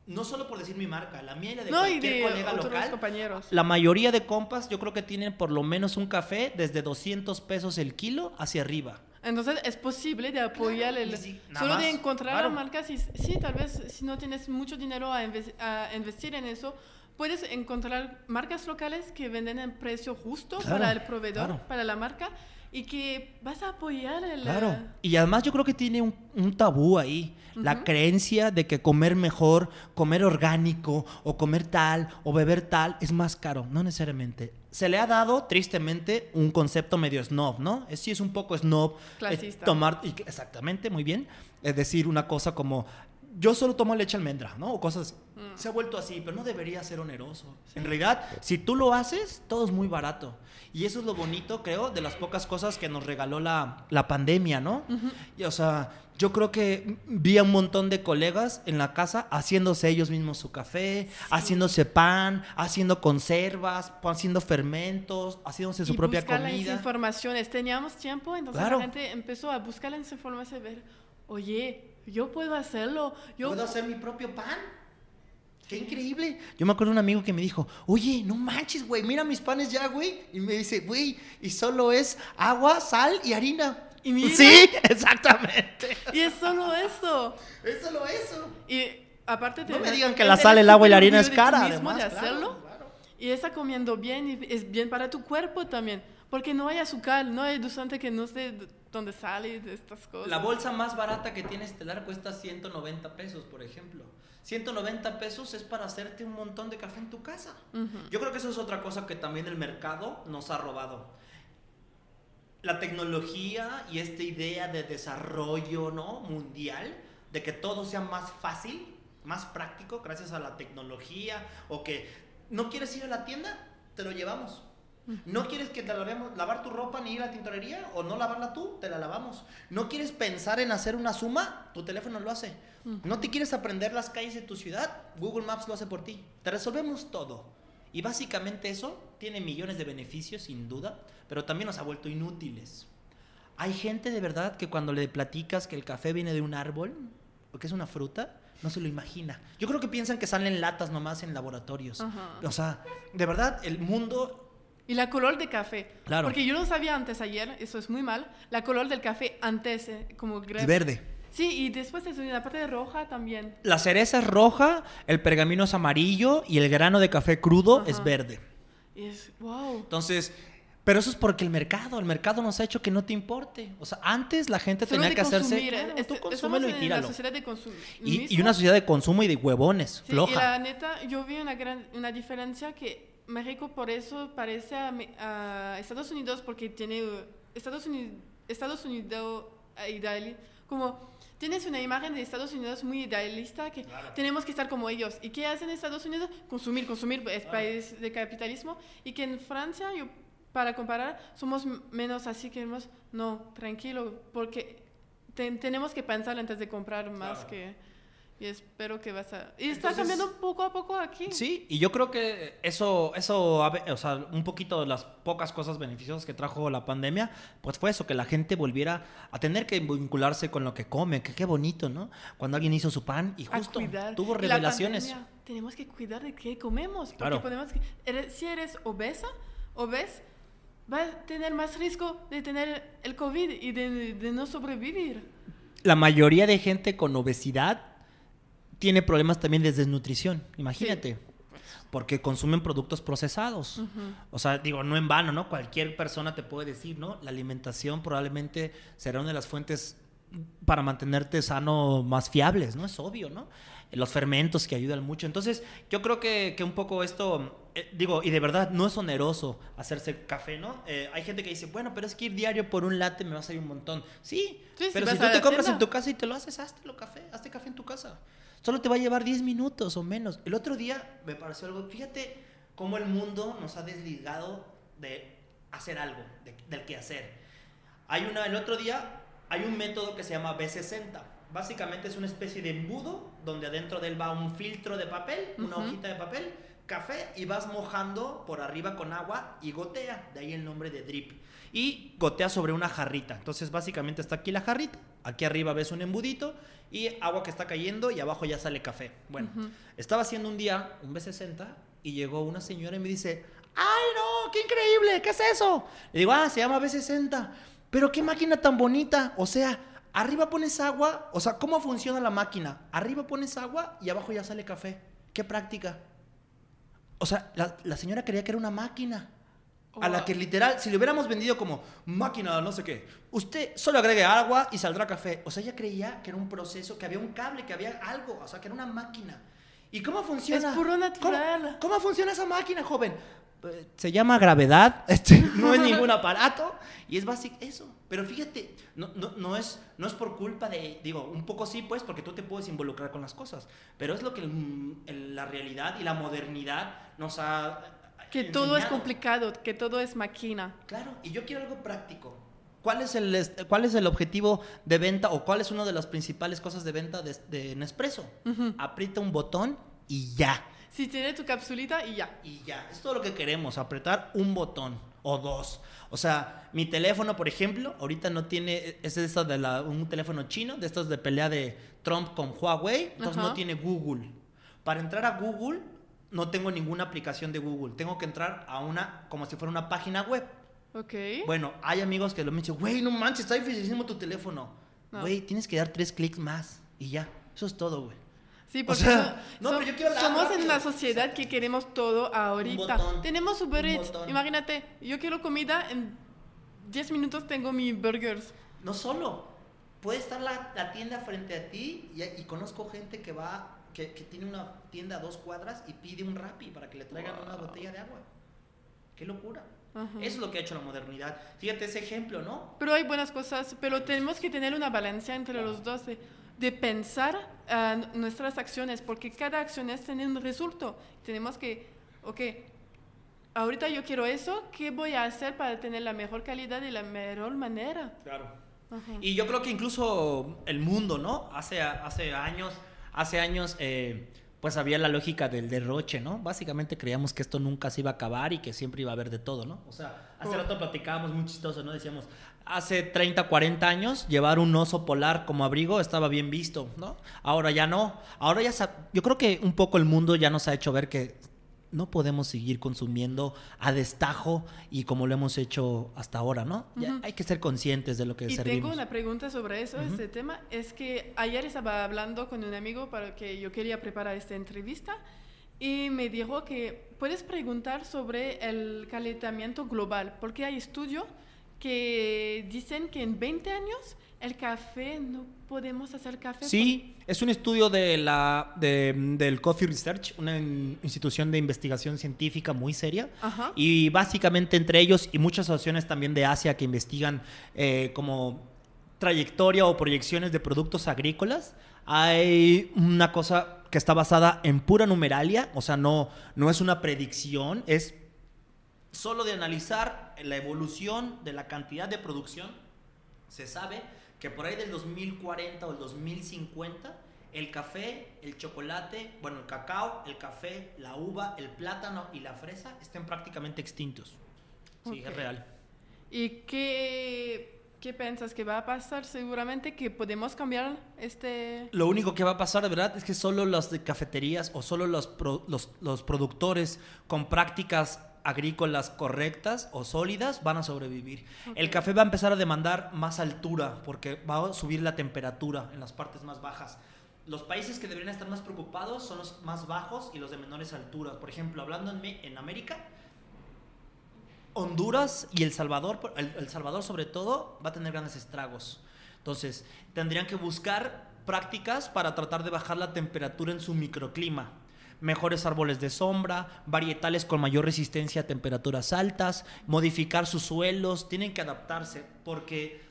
No solo por decir mi marca, la mía y la de cualquier colega local. compañeros. La mayoría de compas yo creo que tienen por lo menos un café desde 200 pesos el kilo hacia arriba. Entonces es posible de apoyar el... y sí, solo de encontrar claro. la marca, si, sí, tal vez si no tienes mucho dinero a, inves- a investir en eso, puedes encontrar marcas locales que venden en precio justo Claro, para el proveedor, claro. para la marca, y que vas a apoyar el... Claro. Y además yo creo que tiene un, un tabú ahí. La creencia de que comer mejor, comer orgánico, o comer tal, o beber tal, es más caro. No necesariamente. Se le ha dado, tristemente, un concepto medio snob, ¿no? Es, sí, es un poco snob. eh, Clasista. tomar, y exactamente, muy bien. Es decir, una cosa como, yo solo tomo leche almendra, ¿no? O cosas. Mm. Se ha vuelto así, pero no debería ser oneroso. En realidad, si tú lo haces, todo es muy barato. Y eso es lo bonito, creo, de las pocas cosas que nos regaló la, la pandemia, ¿no? Y, o sea, yo creo que vi a un montón de colegas en la casa haciéndose ellos mismos su café, haciéndose pan, haciendo conservas, haciendo fermentos, haciéndose su y propia buscar las comida. informaciones. Teníamos tiempo, entonces Claro. la gente empezó a buscar las informaciones, ver, oye, yo puedo hacerlo, yo... ¿Puedo hacer mi propio pan? ¡Qué increíble! Yo me acuerdo de un amigo que me dijo, oye, no manches, güey, mira mis panes ya, güey. Y me dice, güey, y solo es agua, sal y harina. Y mira. Sí, exactamente. Y es solo eso. Es solo eso. Y aparte No me digan que la sal, el agua y la harina es cara, mismo además. de hacerlo. claro. Y está comiendo bien y es bien para tu cuerpo también. Porque no hay azúcar, no hay edulcorante que no sé de dónde sale de estas cosas. La bolsa más barata que tiene Estelar cuesta 190 pesos, por ejemplo. 190 pesos es para hacerte un montón de café en tu casa. Yo creo que eso es otra cosa que también el mercado nos ha robado. La tecnología y esta idea de desarrollo ¿no? mundial, de que todo sea más fácil, más práctico gracias a la tecnología, o que no quieres ir a la tienda, te lo llevamos. ¿No quieres que te lavemos, lavar tu ropa ni ir a la tintorería? ¿O no lavarla tú? Te la lavamos. ¿No quieres pensar en hacer una suma? Tu teléfono lo hace. ¿No te quieres aprender las calles de tu ciudad? Google Maps lo hace por ti. Te resolvemos todo. Y básicamente eso tiene millones de beneficios, sin duda, pero también nos ha vuelto inútiles. Hay gente de verdad que cuando le platicas que el café viene de un árbol, o que es una fruta, no se lo imagina. Yo creo que piensan que salen latas nomás en laboratorios. Ajá. O sea, de verdad, el mundo Y la color de café. Claro. Porque yo no sabía antes ayer, eso es muy mal, la color del café antes, eh, como grep. verde. Sí, y después es la parte de roja también. La cereza es roja, el pergamino es amarillo y el grano de café crudo Ajá. es verde. Y es, wow. Entonces, pero eso es porque el mercado, el mercado nos ha hecho que no te importe. O sea, antes la gente Solo tenía que hacerse. consumir, es- tú estamos consúmelo y tíralo. sociedad de. Y, y una sociedad de consumo y de huevones, Sí, floja. y la neta, yo vi una, gran, una diferencia que México por eso parece a, a Estados Unidos porque tiene Estados Unidos, Estados Unidos eh, ideali- como tienes una imagen de Estados Unidos muy idealista que tenemos que estar como ellos. ¿Y qué hacen Estados Unidos? Consumir, consumir, es país de capitalismo. Y que en Francia, yo, para comparar, somos menos así que hemos, no, tranquilo, porque ten- tenemos que pensar antes de comprar más Claro. que... Y espero que vas a... Y está Entonces- cambiando poco a poco aquí. Sí, y yo creo que eso, eso, o sea, un poquito de las pocas cosas beneficiosas que trajo la pandemia, pues fue eso, que la gente volviera a tener que vincularse con lo que come, que qué bonito, ¿no? Cuando alguien hizo su pan y justo tuvo la revelaciones. pandemia, tenemos que cuidar de qué comemos. Porque Claro. podemos eres- si eres obesa, obes, vas a tener más riesgo de tener el COVID y de, de no sobrevivir. La mayoría de gente con obesidad tiene problemas también de desnutrición, imagínate. Porque consumen productos procesados. O sea, digo, no en vano, ¿no? Cualquier persona te puede decir, ¿no? La alimentación probablemente será una de las fuentes para mantenerte sano más fiables, ¿no? Es obvio, ¿no? Los fermentos que ayudan mucho. Entonces, yo creo que, que un poco esto, eh, digo, y de verdad no es oneroso hacerse café, ¿no? Eh, hay gente que dice, bueno, pero es que ir diario por un latte me va a salir un montón. Sí, Sí, si pero si a tú te compras en tu casa y te lo haces, hazte café, hazte café en tu casa. Solo te va a llevar 10 minutos o menos. El otro día me pareció algo, fíjate cómo el mundo nos ha desligado de hacer algo, de- del que hacer. Hay una, el otro día hay un método que se llama B60. Básicamente es una especie de embudo donde adentro de él va un filtro de papel, una hojita de papel, café y vas mojando por arriba con agua y gotea, de ahí el nombre de drip. Y gotea sobre una jarrita. Entonces básicamente está aquí la jarrita, aquí arriba ves un embudito y agua que está cayendo y abajo ya sale café. Bueno, estaba haciendo un día un B60 y llegó una señora y me dice, ¡ay no! ¡Qué increíble! ¿Qué es eso? Le digo, ah, se llama B60. pero qué máquina tan bonita. O sea, arriba pones agua, o sea, ¿cómo funciona la máquina? Arriba pones agua y abajo ya sale café. Qué práctica. O sea, la, la señora creía que era una máquina. A la que literal, si le hubiéramos vendido como máquina, no sé qué, usted solo agregue agua y saldrá café. O sea, ella creía que era un proceso, que había un cable, que había algo, o sea, que era una máquina. ¿Y cómo funciona? Es puro natural. ¿Cómo, cómo funciona esa máquina, joven? Eh, Se llama gravedad, este, no es ningún aparato y es básico eso. Pero fíjate, no, no, no, es, no es por culpa de, digo, un poco sí, pues, porque tú te puedes involucrar con las cosas, pero es lo que el- el- la realidad y la modernidad nos ha Que todo es enseñado. complicado, que todo es máquina. Claro, y yo quiero algo práctico. ¿Cuál es, el, ¿Cuál es el objetivo de venta o cuál es una de las principales cosas de venta de, de Nespresso? Aprieta un botón y ya. Si tiene tu capsulita y ya. Y ya. Es todo lo que queremos, apretar un botón o dos. O sea, mi teléfono, por ejemplo, ahorita no tiene, es de estos de la- un teléfono chino, de estos de pelea de Trump con Huawei, entonces Ajá. no tiene Google. Para entrar a Google, no tengo ninguna aplicación de Google. Tengo que entrar a una, como si fuera una página web. Ok. Bueno, hay amigos que lo me dicen, güey, no manches, está dificilísimo tu teléfono. No. Güey, tienes que dar tres clics más y ya. Eso es todo, güey. Sí, porque sea, so- no, so- pero yo quiero la somos en una sociedad que queremos todo ahorita. botón, Tenemos Uber un Eats. Imagínate, yo quiero comida, en 10 minutos tengo mi burgers. No solo. Puede estar la, la tienda frente a ti y, y conozco gente que va, que, que tiene una tienda a dos cuadras y pide un Rappi para que le traigan una botella de agua. Qué locura. Ajá. Eso es lo que ha hecho la modernidad. Fíjate ese ejemplo, ¿no? Pero hay buenas cosas, pero tenemos que tener una balanza entre los dos de, de pensar n- nuestras acciones, porque cada acción es tiene un resultado. Tenemos que, ok, ahorita yo quiero eso, ¿qué voy a hacer para tener la mejor calidad y la mejor manera? Claro. Ajá. Y yo creo que incluso el mundo, ¿no? Hace, hace años, hace años, eh, pues había la lógica del derroche, ¿no? Básicamente creíamos que esto nunca se iba a acabar y que siempre iba a haber de todo, ¿no? O sea, hace Oh. rato platicábamos muy chistoso, ¿no? Decíamos, hace 30, 40 años llevar un oso polar como abrigo estaba bien visto, ¿no? Ahora ya no. Ahora ya, yo creo que un poco el mundo ya nos ha hecho ver que no podemos seguir consumiendo a destajo y como lo hemos hecho hasta ahora, ¿no? Ya Ujú. hay que ser conscientes de lo que Y servimos. tengo una pregunta sobre eso, este tema. Es que ayer estaba hablando con un amigo para que yo quería preparar esta entrevista y me dijo que puedes preguntar sobre el calentamiento global, porque hay estudios que dicen que en 20 años el café no podemos hacer café. Sí, es un estudio de la, de- del Coffee Research, una in- institución de investigación científica muy seria. Ajá. Y básicamente entre ellos y muchas asociaciones también de Asia que investigan eh, como trayectoria o proyecciones de productos agrícolas, hay una cosa que está basada en pura numeralia, o sea, no, no es una predicción, es solo de analizar la evolución de la cantidad de producción, se sabe que por ahí del 2040 o el 2050, el café, el chocolate, bueno, el cacao, el café, la uva, el plátano y la fresa estén prácticamente extintos. Sí, es real. ¿Y qué, qué piensas que va a pasar? Seguramente que podemos cambiar este... Lo único que va a pasar, de verdad, es que solo las de cafeterías o solo los, pro- los, los productores con prácticas agrícolas correctas o sólidas van a sobrevivir. El café va a empezar a demandar más altura porque va a subir la temperatura en las partes más bajas. Los países que deberían estar más preocupados son los más bajos y los de menores alturas. Por ejemplo, hablando en, en América, Honduras y El Salvador, El Salvador sobre todo, va a tener grandes estragos. Entonces, tendrían que buscar prácticas para tratar de bajar la temperatura en su microclima. Mejores árboles de sombra, varietales con mayor resistencia a temperaturas altas, modificar sus suelos, tienen que adaptarse, porque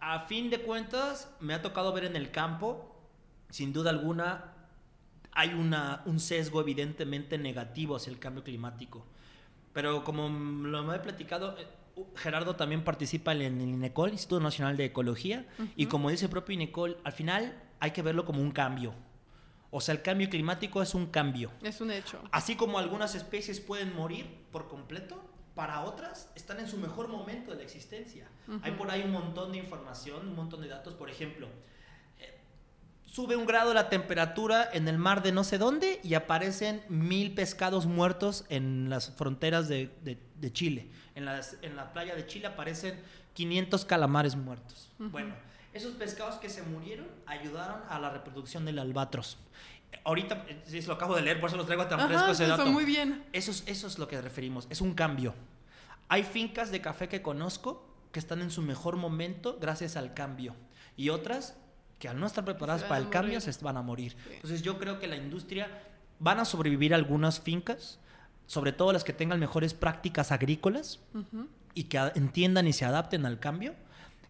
a fin de cuentas me ha tocado ver en el campo, sin duda alguna, hay una, un sesgo evidentemente negativo hacia el cambio climático. Pero como lo he platicado, eh, Gerardo también participa en el INECOL, Instituto Nacional de Ecología, y como dice el propio INECOL, al final hay que verlo como un cambio. O sea, el cambio climático es un cambio. Es un hecho. Así como algunas especies pueden morir por completo, para otras están en su mejor momento de la existencia. Hay por ahí un montón de información, un montón de datos. Por ejemplo, eh, sube un grado la temperatura en el mar de no sé dónde y aparecen mil pescados muertos en las fronteras de, de, Chile. En, las, en, la playa de Chile aparecen 500 calamares muertos. Bueno, esos pescados que se murieron ayudaron a la reproducción del albatros. Ahorita, si lo acabo de leer, por eso lo traigo tan fresco ese dato. muy bien. Eso es, eso es lo que referimos, es un cambio. Hay fincas de café que conozco que están en su mejor momento gracias al cambio. Y otras que al no estar preparadas para el cambio se van a morir. Entonces yo creo que la industria van a sobrevivir algunas fincas, sobre todo las que tengan mejores prácticas agrícolas y que entiendan y se adapten al cambio,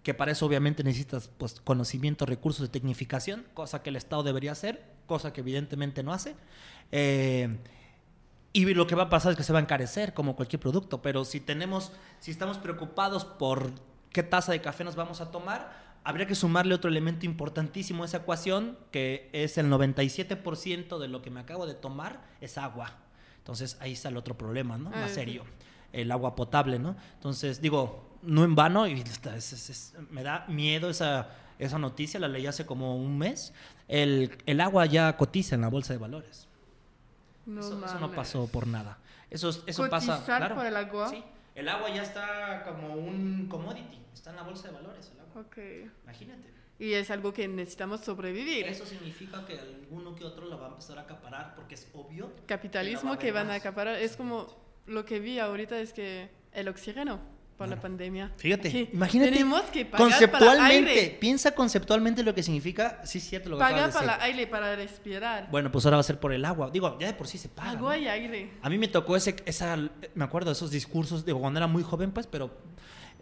que para eso obviamente necesitas pues, conocimiento, recursos de tecnificación, cosa que el Estado debería hacer, cosa que evidentemente no hace. Eh, y lo que va a pasar es que se va a encarecer como cualquier producto, pero si tenemos, si estamos preocupados por qué taza de café nos vamos a tomar, habría que sumarle otro elemento importantísimo a esa ecuación, que es el 97% de lo que me acabo de tomar es agua. Entonces ahí está el otro problema, ¿no? Más ah, serio. El agua potable, ¿no? Entonces, digo, no en vano, y me da miedo esa, esa noticia, la leí hace como un mes. El, el agua ya cotiza en la bolsa de valores. No eso, no pasó por nada. Eso, eso pasa. Claro, por el agua? Sí. El agua ya está como un commodity, está en la bolsa de valores. Okay. Imagínate. Y es algo que necesitamos sobrevivir. Eso significa que alguno que otro la va a empezar a acaparar porque es obvio. Capitalismo que, van a acaparar. Es como lo que vi ahorita es que el oxígeno por la pandemia. Fíjate, imagínate. Tenemos que pagar conceptualmente, para aire. piensa conceptualmente lo que significa, sí, cierto lo que Paga para el aire, para respirar. Bueno, pues ahora va a ser por el agua. Digo, ya de por sí se paga. Agua y aire. A mí me tocó ese, esa, me acuerdo de esos discursos, digo, cuando era muy joven, pues, pero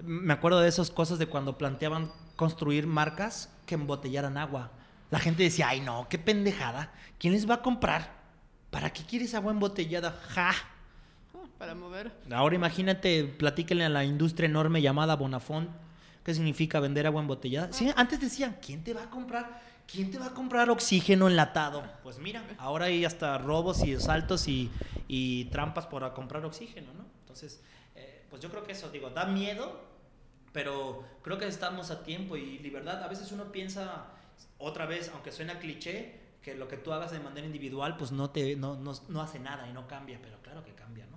me acuerdo de esas cosas de cuando planteaban construir marcas que embotellaran agua. La gente decía, ay no, qué pendejada. ¿Quién les va a comprar? ¿Para qué quieres agua embotellada? Ja. Para mover. Ahora imagínate, platíquenle a la industria enorme llamada Bonafont, qué significa vender agua embotellada. Sí, antes decían, ¿quién te va a comprar? ¿Quién te va a comprar oxígeno enlatado? Pues mira, ahora hay hasta robos y asaltos y, y trampas para comprar oxígeno, ¿no? Entonces, pues yo creo que eso, digo, da miedo, pero creo que estamos a tiempo y libertad. A veces uno piensa, otra vez, aunque suena cliché, que lo que tú hagas de manera individual, pues no, te, no, no, no hace nada y no cambia, pero claro que cambia, ¿no?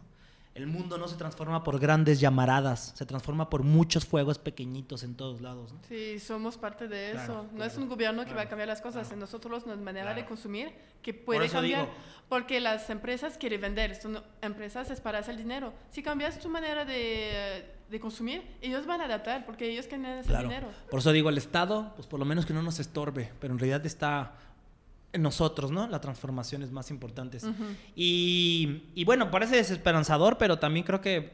El mundo no se transforma por grandes llamaradas, se transforma por muchos fuegos pequeñitos en todos lados. ¿no? Sí, somos parte de eso. no es un gobierno que va a cambiar las cosas, en nosotros nuestra manera de consumir que puede cambiar. porque las empresas quieren vender, son empresas es para hacer dinero. Si cambias tu manera de, de consumir, ellos van a adaptar porque ellos quieren hacer dinero. Por eso digo, el Estado, pues por lo menos que no nos estorbe, pero en realidad está nosotros, ¿no? La transformación es más importante. y, y, bueno, parece desesperanzador, pero también creo que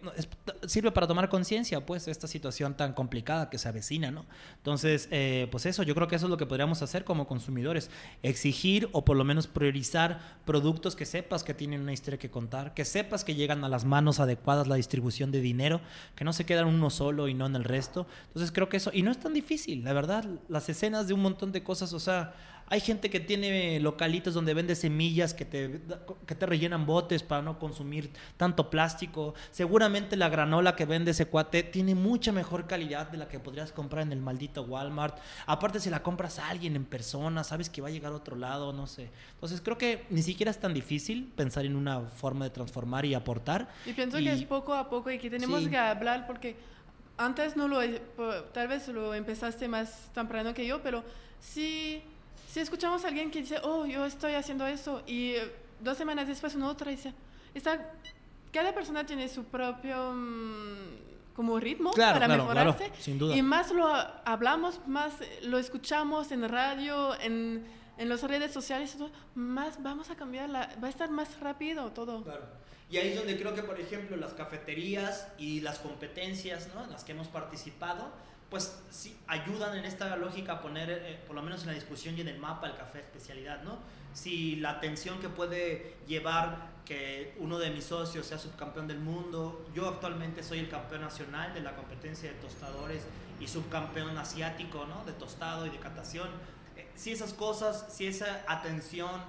sirve para tomar conciencia, pues, de esta situación tan complicada que se avecina, ¿no? Entonces, eh, pues eso, yo creo que eso es lo que podríamos hacer como consumidores, exigir o por lo menos priorizar productos que sepas que tienen una historia que contar, que sepas que llegan a las manos adecuadas la distribución de dinero, que no se quedan uno solo y no en el resto. Entonces, creo que eso, y no es tan difícil, la verdad, las escenas de un montón de cosas, o sea, hay gente que tiene localitos donde vende semillas que te, que te rellenan botes para no consumir tanto plástico. Seguramente la granola que vende ese cuate tiene mucha mejor calidad de la que podrías comprar en el maldito Walmart. Aparte, si la compras a alguien en persona, sabes que va a llegar a otro lado, no sé. Entonces, creo que ni siquiera es tan difícil pensar en una forma de transformar y aportar. Y pienso que es poco a poco y que tenemos que hablar porque antes no lo, tal vez lo empezaste más temprano que yo, pero sí si escuchamos a alguien que dice, oh, yo estoy haciendo eso, y eh, dos semanas después una otra dice, está, cada persona tiene su propio mm, como ritmo para mejorarse. sin duda. Y más lo hablamos, más lo escuchamos en radio, en, en las redes sociales, más vamos a cambiar, va a estar más rápido todo. Claro. Y ahí es donde creo que, por ejemplo, las cafeterías y las competencias ¿no? en las que hemos participado, pues sí, ayudan en esta lógica a poner, eh, por lo menos en la discusión y en el mapa, el café especialidad, ¿no? Si la atención que puede llevar que uno de mis socios sea subcampeón del mundo, yo actualmente soy el campeón nacional de la competencia de tostadores y subcampeón asiático, ¿no? De tostado y de catación. Eh, si esas cosas, si esa atención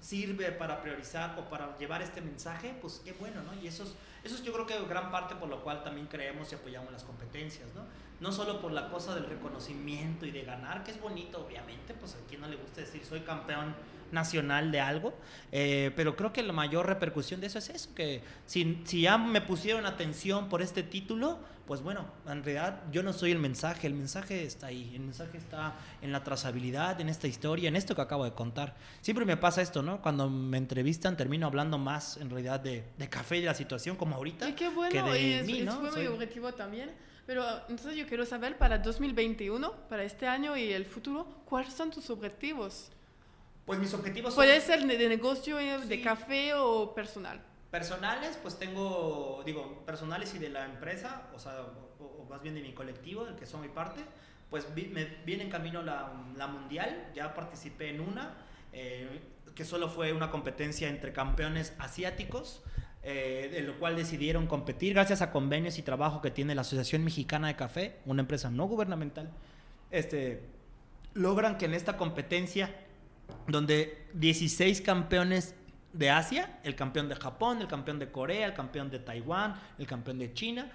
sirve para priorizar o para llevar este mensaje, pues qué bueno, ¿no? Y eso es, eso es yo creo que gran parte por lo cual también creemos y apoyamos las competencias, ¿no? No solo por la cosa del reconocimiento y de ganar, que es bonito, obviamente, pues a quien no le gusta decir soy campeón nacional de algo, eh, pero creo que la mayor repercusión de eso es eso, que si, si ya me pusieron atención por este título, pues bueno, en realidad yo no soy el mensaje, el mensaje está ahí, el mensaje está en la trazabilidad, en esta historia, en esto que acabo de contar. Siempre me pasa esto, ¿no? Cuando me entrevistan termino hablando más en realidad de, de café y de la situación como ahorita. Y qué bueno, que de y es, mí, ¿no? Soy- objetivo también. Pero entonces yo quiero saber para 2021, para este año y el futuro, ¿cuáles son tus objetivos? Pues mis objetivos son Puede ser de de negocio, eh, de Sí. café o personal. personales, pues tengo, digo, personales y de la empresa, o sea, o, o más bien de mi colectivo, del que soy parte, pues vi- me viene en camino la, la mundial, ya participé en una, eh, que solo fue una competencia entre campeones asiáticos, eh, de lo cual decidieron competir gracias a convenios y trabajo que tiene la Asociación Mexicana de Café, una empresa no gubernamental, este, logran que en esta competencia, donde 16 campeones de Asia, el campeón de Japón, el campeón de Corea, el campeón de Taiwán, el campeón de China,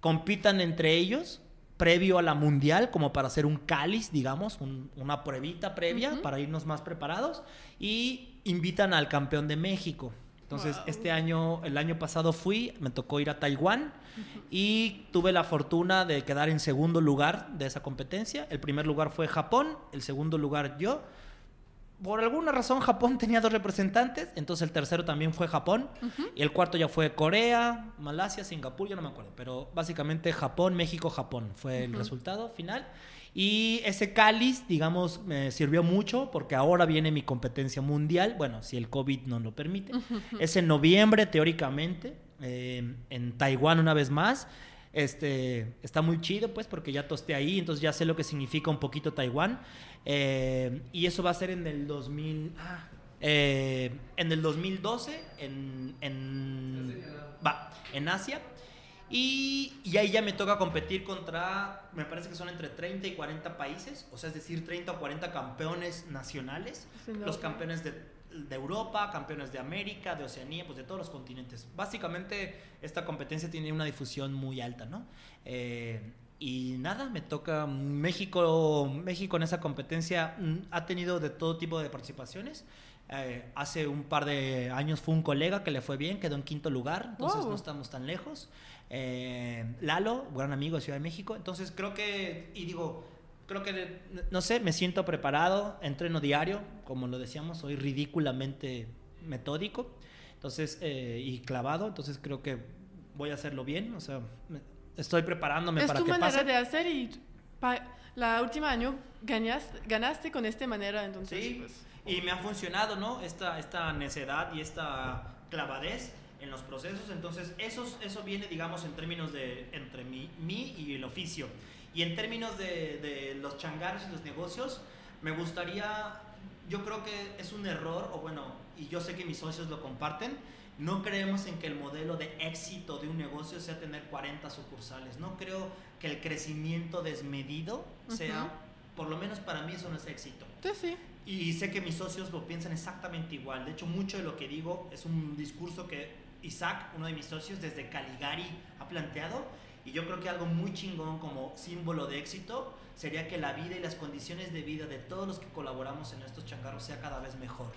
compitan entre ellos previo a la mundial, como para hacer un cáliz, digamos, un- una pruebita previa para irnos más preparados, y invitan al campeón de México. Entonces, Wow. este año, el año pasado fui, me tocó ir a Taiwán y tuve la fortuna de quedar en segundo lugar de esa competencia. El primer lugar fue Japón, el segundo lugar yo. Por alguna razón Japón tenía dos representantes, entonces el tercero también fue Japón y el cuarto ya fue Corea, Malasia, Singapur, ya no me acuerdo, pero básicamente Japón, México, Japón fue el Ujú. resultado final. Y ese cáliz, digamos, me sirvió mucho porque ahora viene mi competencia mundial, bueno, si el COVID no lo permite. Es en noviembre, teóricamente, eh, en Taiwán una vez más. Este, está muy chido, pues, porque ya tosté ahí, entonces ya sé lo que significa un poquito Taiwán. Eh, y eso va a ser en el 2000... ah, eh, en el 2012, en, en, va, en Asia. Y, y ahí ya me toca competir contra, me parece que son entre 30 y 40 países, o sea, es decir, 30 o 40 campeones nacionales, los campeones de, de Europa, campeones de América, de Oceanía, pues de todos los continentes. Básicamente esta competencia tiene una difusión muy alta, ¿no? Eh, y nada, me toca México, México en esa competencia mm, ha tenido de todo tipo de participaciones. Eh, hace un par de años fue un colega que le fue bien, quedó en quinto lugar, entonces Wow. no estamos tan lejos. Eh, Lalo, gran amigo de Ciudad de México, entonces creo que, y digo, creo que, no sé, me siento preparado, entreno diario, como lo decíamos, soy ridículamente metódico, entonces, eh, y clavado, entonces creo que voy a hacerlo bien, o sea, me- estoy preparándome es para tu que manera de hacer y la última año ganaste, ganaste con esta manera, entonces Sí, pues, y me ha funcionado, ¿no? Esta, esta necedad y esta clavadez en los procesos. Entonces, eso, eso viene, digamos, en términos de entre mí, mí y el oficio. Y en términos de, de los changarros y los negocios, me gustaría, yo creo que es un error, o bueno, y yo sé que mis socios lo comparten, no creemos en que el modelo de éxito de un negocio sea tener 40 sucursales. No creo que el crecimiento desmedido sea, Ujú. por lo menos para mí eso no es éxito. sí, sí. Y sé que mis socios lo piensan exactamente igual. De hecho, mucho de lo que digo es un discurso que Isaac, uno de mis socios, desde Caligari ha planteado. Y yo creo que algo muy chingón como símbolo de éxito sería que la vida y las condiciones de vida de todos los que colaboramos en estos changarros sea cada vez mejor.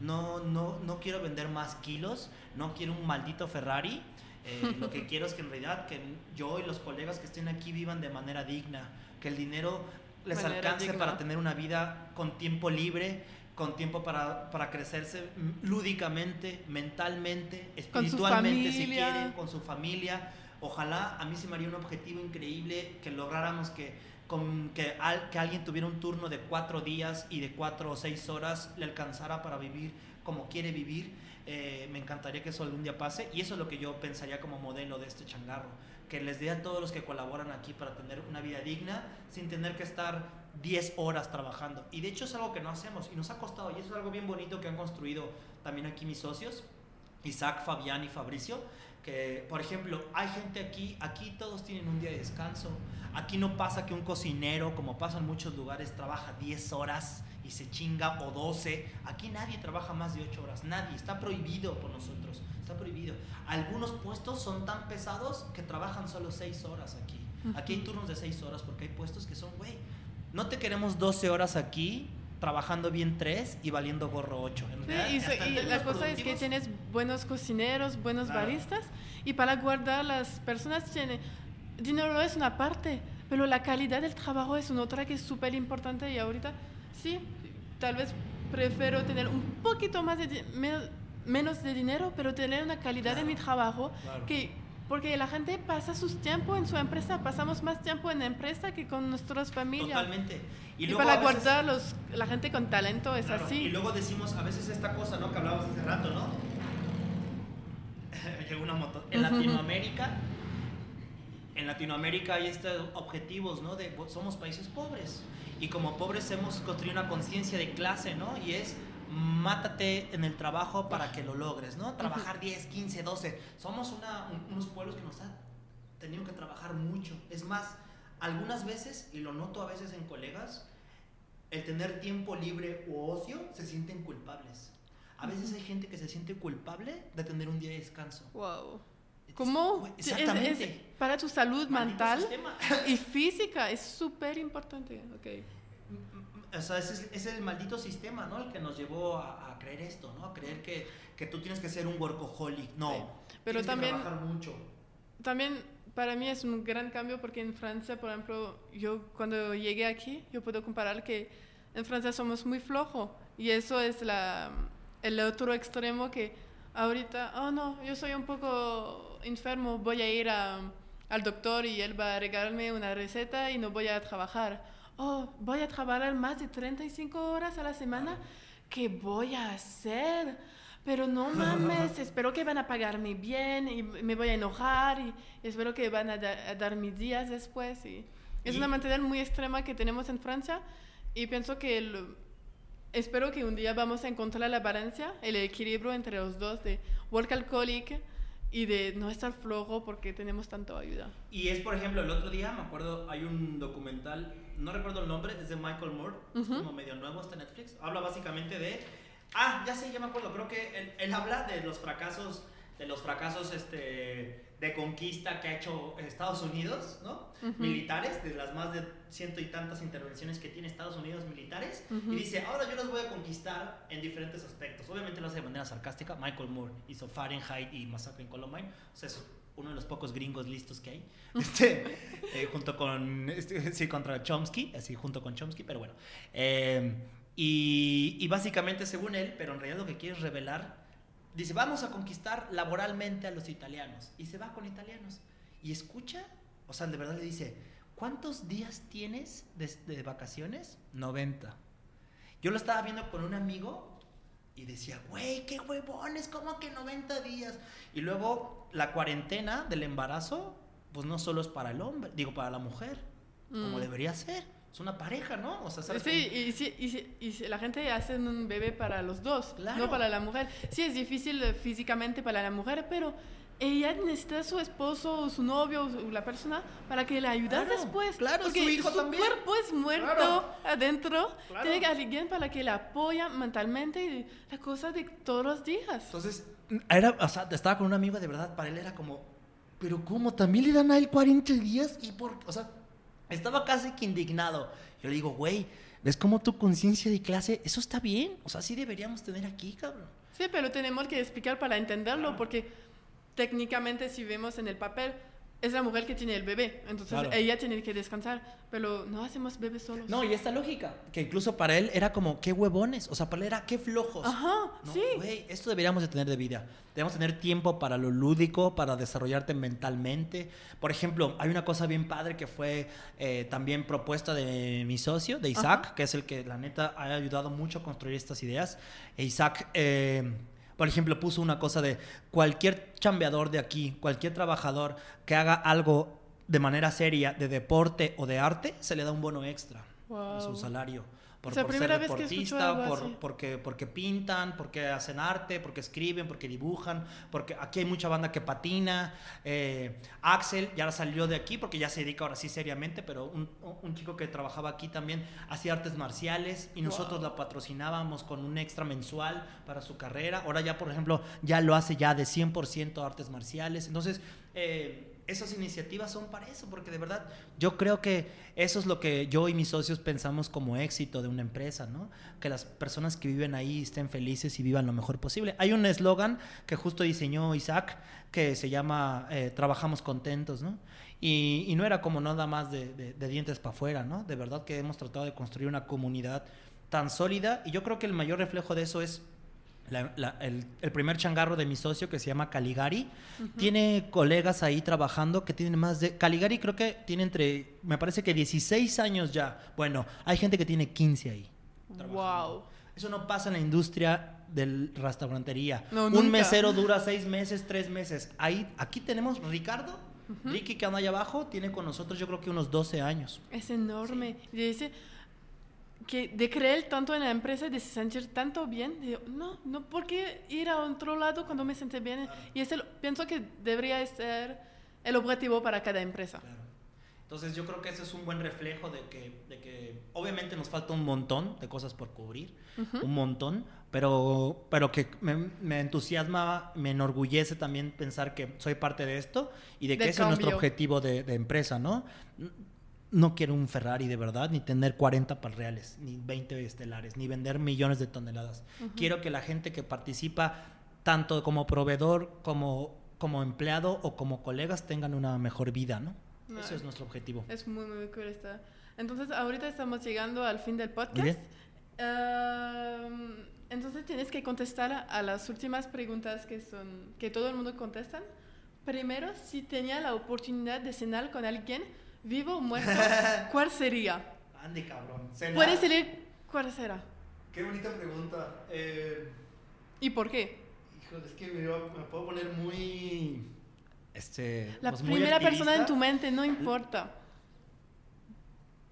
No, no, no quiero vender más kilos, no quiero un maldito Ferrari. Eh, lo que quiero es que en realidad que yo y los colegas que estén aquí vivan de manera digna, que el dinero les alcance digna. para tener una vida con tiempo libre, con tiempo para, para crecerse lúdicamente, mentalmente, espiritualmente, si quieren, con su familia. Ojalá a mí se me haría un objetivo increíble que lográramos que, con, que, al- que alguien tuviera un turno de cuatro días y de cuatro o seis horas le alcanzara para vivir como quiere vivir. Eh, me encantaría que eso algún día pase y eso es lo que yo pensaría como modelo de este changarro, que les dé a todos los que colaboran aquí para tener una vida digna sin tener que estar 10 horas trabajando. Y de hecho es algo que no hacemos y nos ha costado y eso es algo bien bonito que han construido también aquí mis socios, Isaac, Fabián y Fabricio, Que, por ejemplo, hay gente aquí, aquí todos tienen un día de descanso. Aquí no pasa que un cocinero, como pasa en muchos lugares, trabaja 10 horas y se chinga o 12. Aquí nadie trabaja más de 8 horas, nadie. Está prohibido por nosotros, está prohibido. Algunos puestos son tan pesados que trabajan solo 6 horas aquí. Aquí hay turnos de 6 horas porque hay puestos que son, güey, no te queremos 12 horas aquí trabajando bien 3 y valiendo gorro 8. Sí, y, la cosa es que tienes buenos cocineros, buenos baristas y para guardar las personas tiene dinero es una parte, pero la calidad del trabajo es una otra que es súper importante y ahorita sí, tal vez prefiero tener un poquito más de menos de dinero, pero tener una calidad en mi trabajo que porque la gente pasa su tiempo en su empresa, pasamos más tiempo en la empresa que con nuestras familias. Totalmente. Y, para guardar los, la gente con talento es así. Y luego decimos a veces esta cosa, ¿no? Que hablábamos hace rato, ¿no? Llegó una moto. En Latinoamérica, en Latinoamérica hay estos objetivos, ¿no? De somos países pobres. Y como pobres hemos construido una conciencia de clase, ¿no? Y es mátate en el trabajo para que lo logres, ¿no? Trabajar 10, 15, 12. Somos unos pueblos que nos han tenido que trabajar mucho. Es más, algunas veces, y lo noto a veces en colegas, el tener tiempo libre o ocio se sienten culpables. A veces hay gente que se siente culpable de tener un día de descanso. Wow. ¿Cómo? Exactamente. para tu salud mental y física es súper importante. Okay o sea, ese es, el maldito sistema, ¿no? El que nos llevó a, creer esto, ¿no? A creer que, que, tú tienes que ser un workaholic. No. Pero también. trabajar mucho. También para mí es un gran cambio porque en Francia, por ejemplo, yo cuando llegué aquí, yo puedo comparar que en Francia somos muy flojos y eso es la, el otro extremo que ahorita, oh no, yo soy un poco enfermo, voy a ir al doctor y él va a regalarme una receta y no voy a trabajar oh, voy a trabajar más de 35 horas a la semana, ¿qué voy a hacer? Pero no mames, espero que van a pagarme bien y me voy a enojar y espero que van a, dar mis días después. Y es una mentalidad muy extrema que tenemos en Francia y pienso que espero que un día vamos a encontrar la balanza, el equilibrio entre los dos de work alcoholic y de no estar flojo porque tenemos tanto ayuda. Y es, por ejemplo, el otro día, me acuerdo, hay un documental, no recuerdo el nombre, es de Michael Moore, es como medio nuevo, en Netflix. Habla básicamente de. Ah, ya sé, ya me acuerdo, creo que él, él habla de los fracasos, de los fracasos, este de conquista que ha hecho Estados Unidos, ¿no? Militares, de las más de ciento y tantas intervenciones que tiene Estados Unidos militares, y dice, ahora yo los voy a conquistar en diferentes aspectos. Obviamente lo hace de manera sarcástica. Michael Moore hizo Fahrenheit y Massacre en Columbine, o sea, uno de los pocos gringos listos que hay, este, eh, junto con, este, sí, contra Chomsky, así junto con Chomsky, pero bueno. Eh, y, básicamente, según él, pero en realidad lo que quiere es revelar dice, vamos a conquistar laboralmente a los italianos. Y se va con italianos. Y escucha, o sea, de verdad le dice, ¿cuántos días tienes de, vacaciones? 90. Yo lo estaba viendo con un amigo y decía, güey, qué huevones, ¿cómo que 90 días? Y luego la cuarentena del embarazo, pues no solo es para el hombre, digo, para la mujer, como mm. debería ser es una pareja, ¿no? O sea, sí, y, si, y, si, la gente hace un bebé para los dos, no para la mujer. Sí, es difícil físicamente para la mujer, pero ella necesita a su esposo o su novio o la persona para que le ayude después. Claro, porque su hijo su cuerpo es muerto adentro. Tiene que alguien para que la apoya mentalmente y la cosa de todos los días. Entonces, era, o sea, estaba con un amigo de verdad, para él era como, pero ¿cómo? ¿También le dan a él 40 días? ¿Y por O sea, estaba casi que indignado. Yo le digo, güey, ¿ves cómo tu conciencia de clase, eso está bien? O sea, sí deberíamos tener aquí, cabrón. Sí, pero tenemos que explicar para entenderlo, porque técnicamente si vemos en el papel, es la mujer que tiene el bebé, entonces ella tiene que descansar, pero no hacemos bebés solos. No, y esta lógica, que incluso para él era como, qué huevones, o sea, para él era, qué flojos. Ajá, sí. Güey, esto deberíamos de tener de vida. Debemos tener tiempo para lo lúdico, para desarrollarte mentalmente. Por ejemplo, hay una cosa bien padre que fue eh, también propuesta de mi socio, de Isaac, que es el que la neta ha ayudado mucho a construir estas ideas. E Isaac... Eh, por ejemplo, puso una cosa de cualquier chambeador de aquí, cualquier trabajador que haga algo de manera seria de deporte o de arte, se le da un bono extra a su salario. Por, O sea, por primera ser vez que escucho deportista, por, porque, porque pintan, porque hacen arte, porque escriben, porque dibujan, porque aquí hay mucha banda que patina. Eh, Axel ya salió de aquí porque ya se dedica ahora sí seriamente, pero un, un chico que trabajaba aquí también hacía artes marciales y nosotros Wow. la patrocinábamos con un extra mensual para su carrera. Ahora ya, por ejemplo, ya lo hace ya de 100% artes marciales. Entonces, eh, esas iniciativas son para eso, porque de verdad yo creo que eso es lo que yo y mis socios pensamos como éxito de una empresa, ¿no? Que las personas que viven ahí estén felices y vivan lo mejor posible. Hay un eslogan que justo diseñó Isaac que se llama eh, Trabajamos contentos, ¿no? Y, no era como nada más de, de- de dientes para afuera, ¿no? De verdad que hemos tratado de construir una comunidad tan sólida y yo creo que el mayor reflejo de eso es la- la- el, el primer changarro de mi socio que se llama Caligari. Tiene colegas ahí trabajando que tienen más de Caligari creo que tiene entre me parece que 16 años ya. Bueno hay gente que tiene 15 ahí trabajando. Wow. eso no pasa en la industria del restaurantería. No, un mesero dura seis meses tres meses. Ahí aquí tenemos Ricardo Ricky que anda allá abajo tiene con nosotros yo creo que unos 12 años. Es enorme. Y dice que de creer tanto en la empresa, de sentir tanto bien, digo, no, no, ¿por qué ir a otro lado cuando me siento bien? Y es el- pienso que debería ser el objetivo para cada empresa. Claro. Entonces yo creo que ese es un buen reflejo de que, de que obviamente nos falta un montón de cosas por cubrir, un montón, pero, pero que me, me entusiasma, me enorgullece también pensar que soy parte de esto y de que Del ese es nuestro objetivo de, de empresa, ¿no? No quiero un Ferrari de verdad, ni tener 40 reales, ni 20 estelares, ni vender millones de toneladas. Quiero que la gente que participa, tanto como proveedor, como, como empleado o como colegas, tengan una mejor vida, ¿no? No, Ese es nuestro objetivo. Es muy, muy cool esta. Entonces, ahorita estamos llegando al fin del podcast. Entonces, tienes que contestar a, las últimas preguntas que son que todo el mundo contestan. Primero, si tenía la oportunidad de cenar con alguien vivo o muerto, ¿cuál sería? Andy, cabrón. Cenar. Puedes elegir cuál será Qué bonita pregunta. Eh, y por qué. híjole, es que me, me puedo poner muy. Este. La pues, muy primera persona en tu mente, no importa.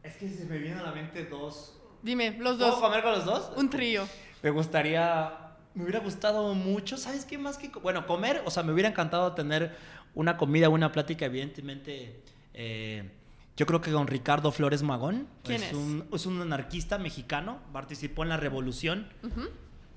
Es que se me vienen a la mente dos. Dime, los ¿Puedo dos. comer con los dos? Un trío. Me gustaría. Me hubiera gustado mucho. ¿Sabes qué más que.? Bueno, comer. O sea, me hubiera encantado tener una comida, una plática, evidentemente. eh, yo creo que con Ricardo Flores Magón. ¿Quién es? Un, es un anarquista mexicano. Participó en la revolución.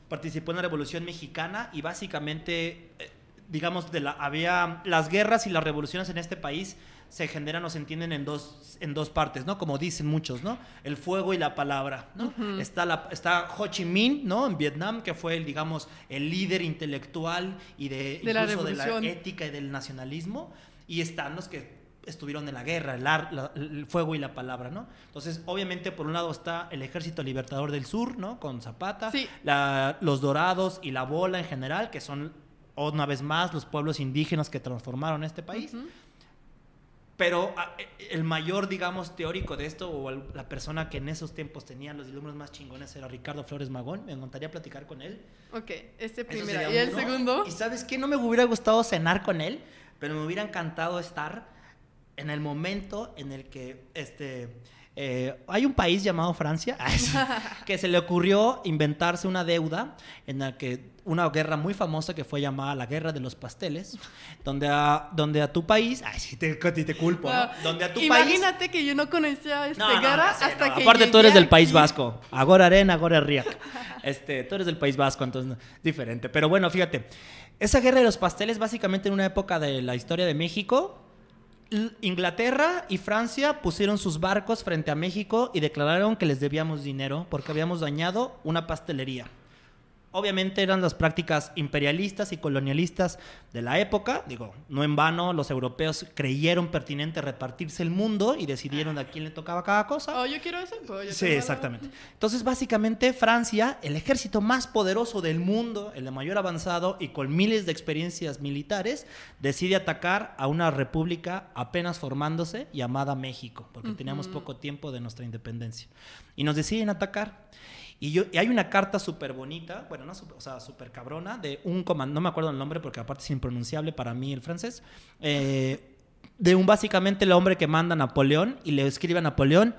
Participó en la Revolución Mexicana y básicamente, eh, digamos, de la, había las guerras y las revoluciones en este país se generan o se entienden en dos, en dos partes, ¿no? Como dicen muchos, ¿no? El fuego y la palabra, ¿no? está, la, está Ho Chi Minh, ¿no? En Vietnam, que fue, el, digamos, el líder intelectual y de, De la incluso de la ética y del nacionalismo. Y están los que estuvieron en la guerra, el, ar- la- el fuego y la palabra, ¿no? Entonces, obviamente, por un lado está el Ejército Libertador del Sur, ¿no? Con Zapata, Sí. la- los dorados y la bola en general, que son, una vez más, los pueblos indígenas que transformaron este país. Ujú. Pero a- el mayor, digamos, teórico de esto, o la persona que en esos tiempos tenía los dilumnos más chingones, era Ricardo Flores Magón. Me encantaría platicar con él. Ok, este primero. ¿Y el uno. segundo? Y sabes qué, no me hubiera gustado cenar con él, pero me hubiera encantado estar en el momento en el que este eh, hay un país llamado Francia que se le ocurrió inventarse una deuda en la que una guerra muy famosa que fue llamada la guerra de los pasteles donde a, donde a tu país ay sí te, culpo ¿no? Donde a tu Imagínate que yo no conocía esta no, guerra no sé, hasta que Aparte, tú eres del País. Vasco. Agora arena, agora riak. Este, tú eres del País Vasco, entonces diferente. Pero bueno, fíjate. Esa guerra de los pasteles, básicamente en una época de la historia de México, Inglaterra y Francia pusieron sus barcos frente a México y declararon que les debíamos dinero porque habíamos dañado una pastelería. Obviamente eran las prácticas imperialistas y colonialistas de la época. Digo, no en vano los europeos creyeron pertinente repartirse el mundo y decidieron a quién le tocaba cada cosa. Oh, yo quiero ese pollo. Sí, exactamente. Entonces, básicamente, Francia, el ejército más poderoso del mundo, el de mayor avanzado y con miles de experiencias militares, decide atacar a una república apenas formándose llamada México, porque teníamos poco tiempo de nuestra independencia. Y nos deciden atacar. Y, yo, y hay una carta súper bonita, bueno, no, sup- o sea, súper cabrona, de un comandante, no me acuerdo el nombre porque aparte es impronunciable para mí el francés, eh, de un básicamente el hombre que manda a Napoleón y le escribe a Napoleón,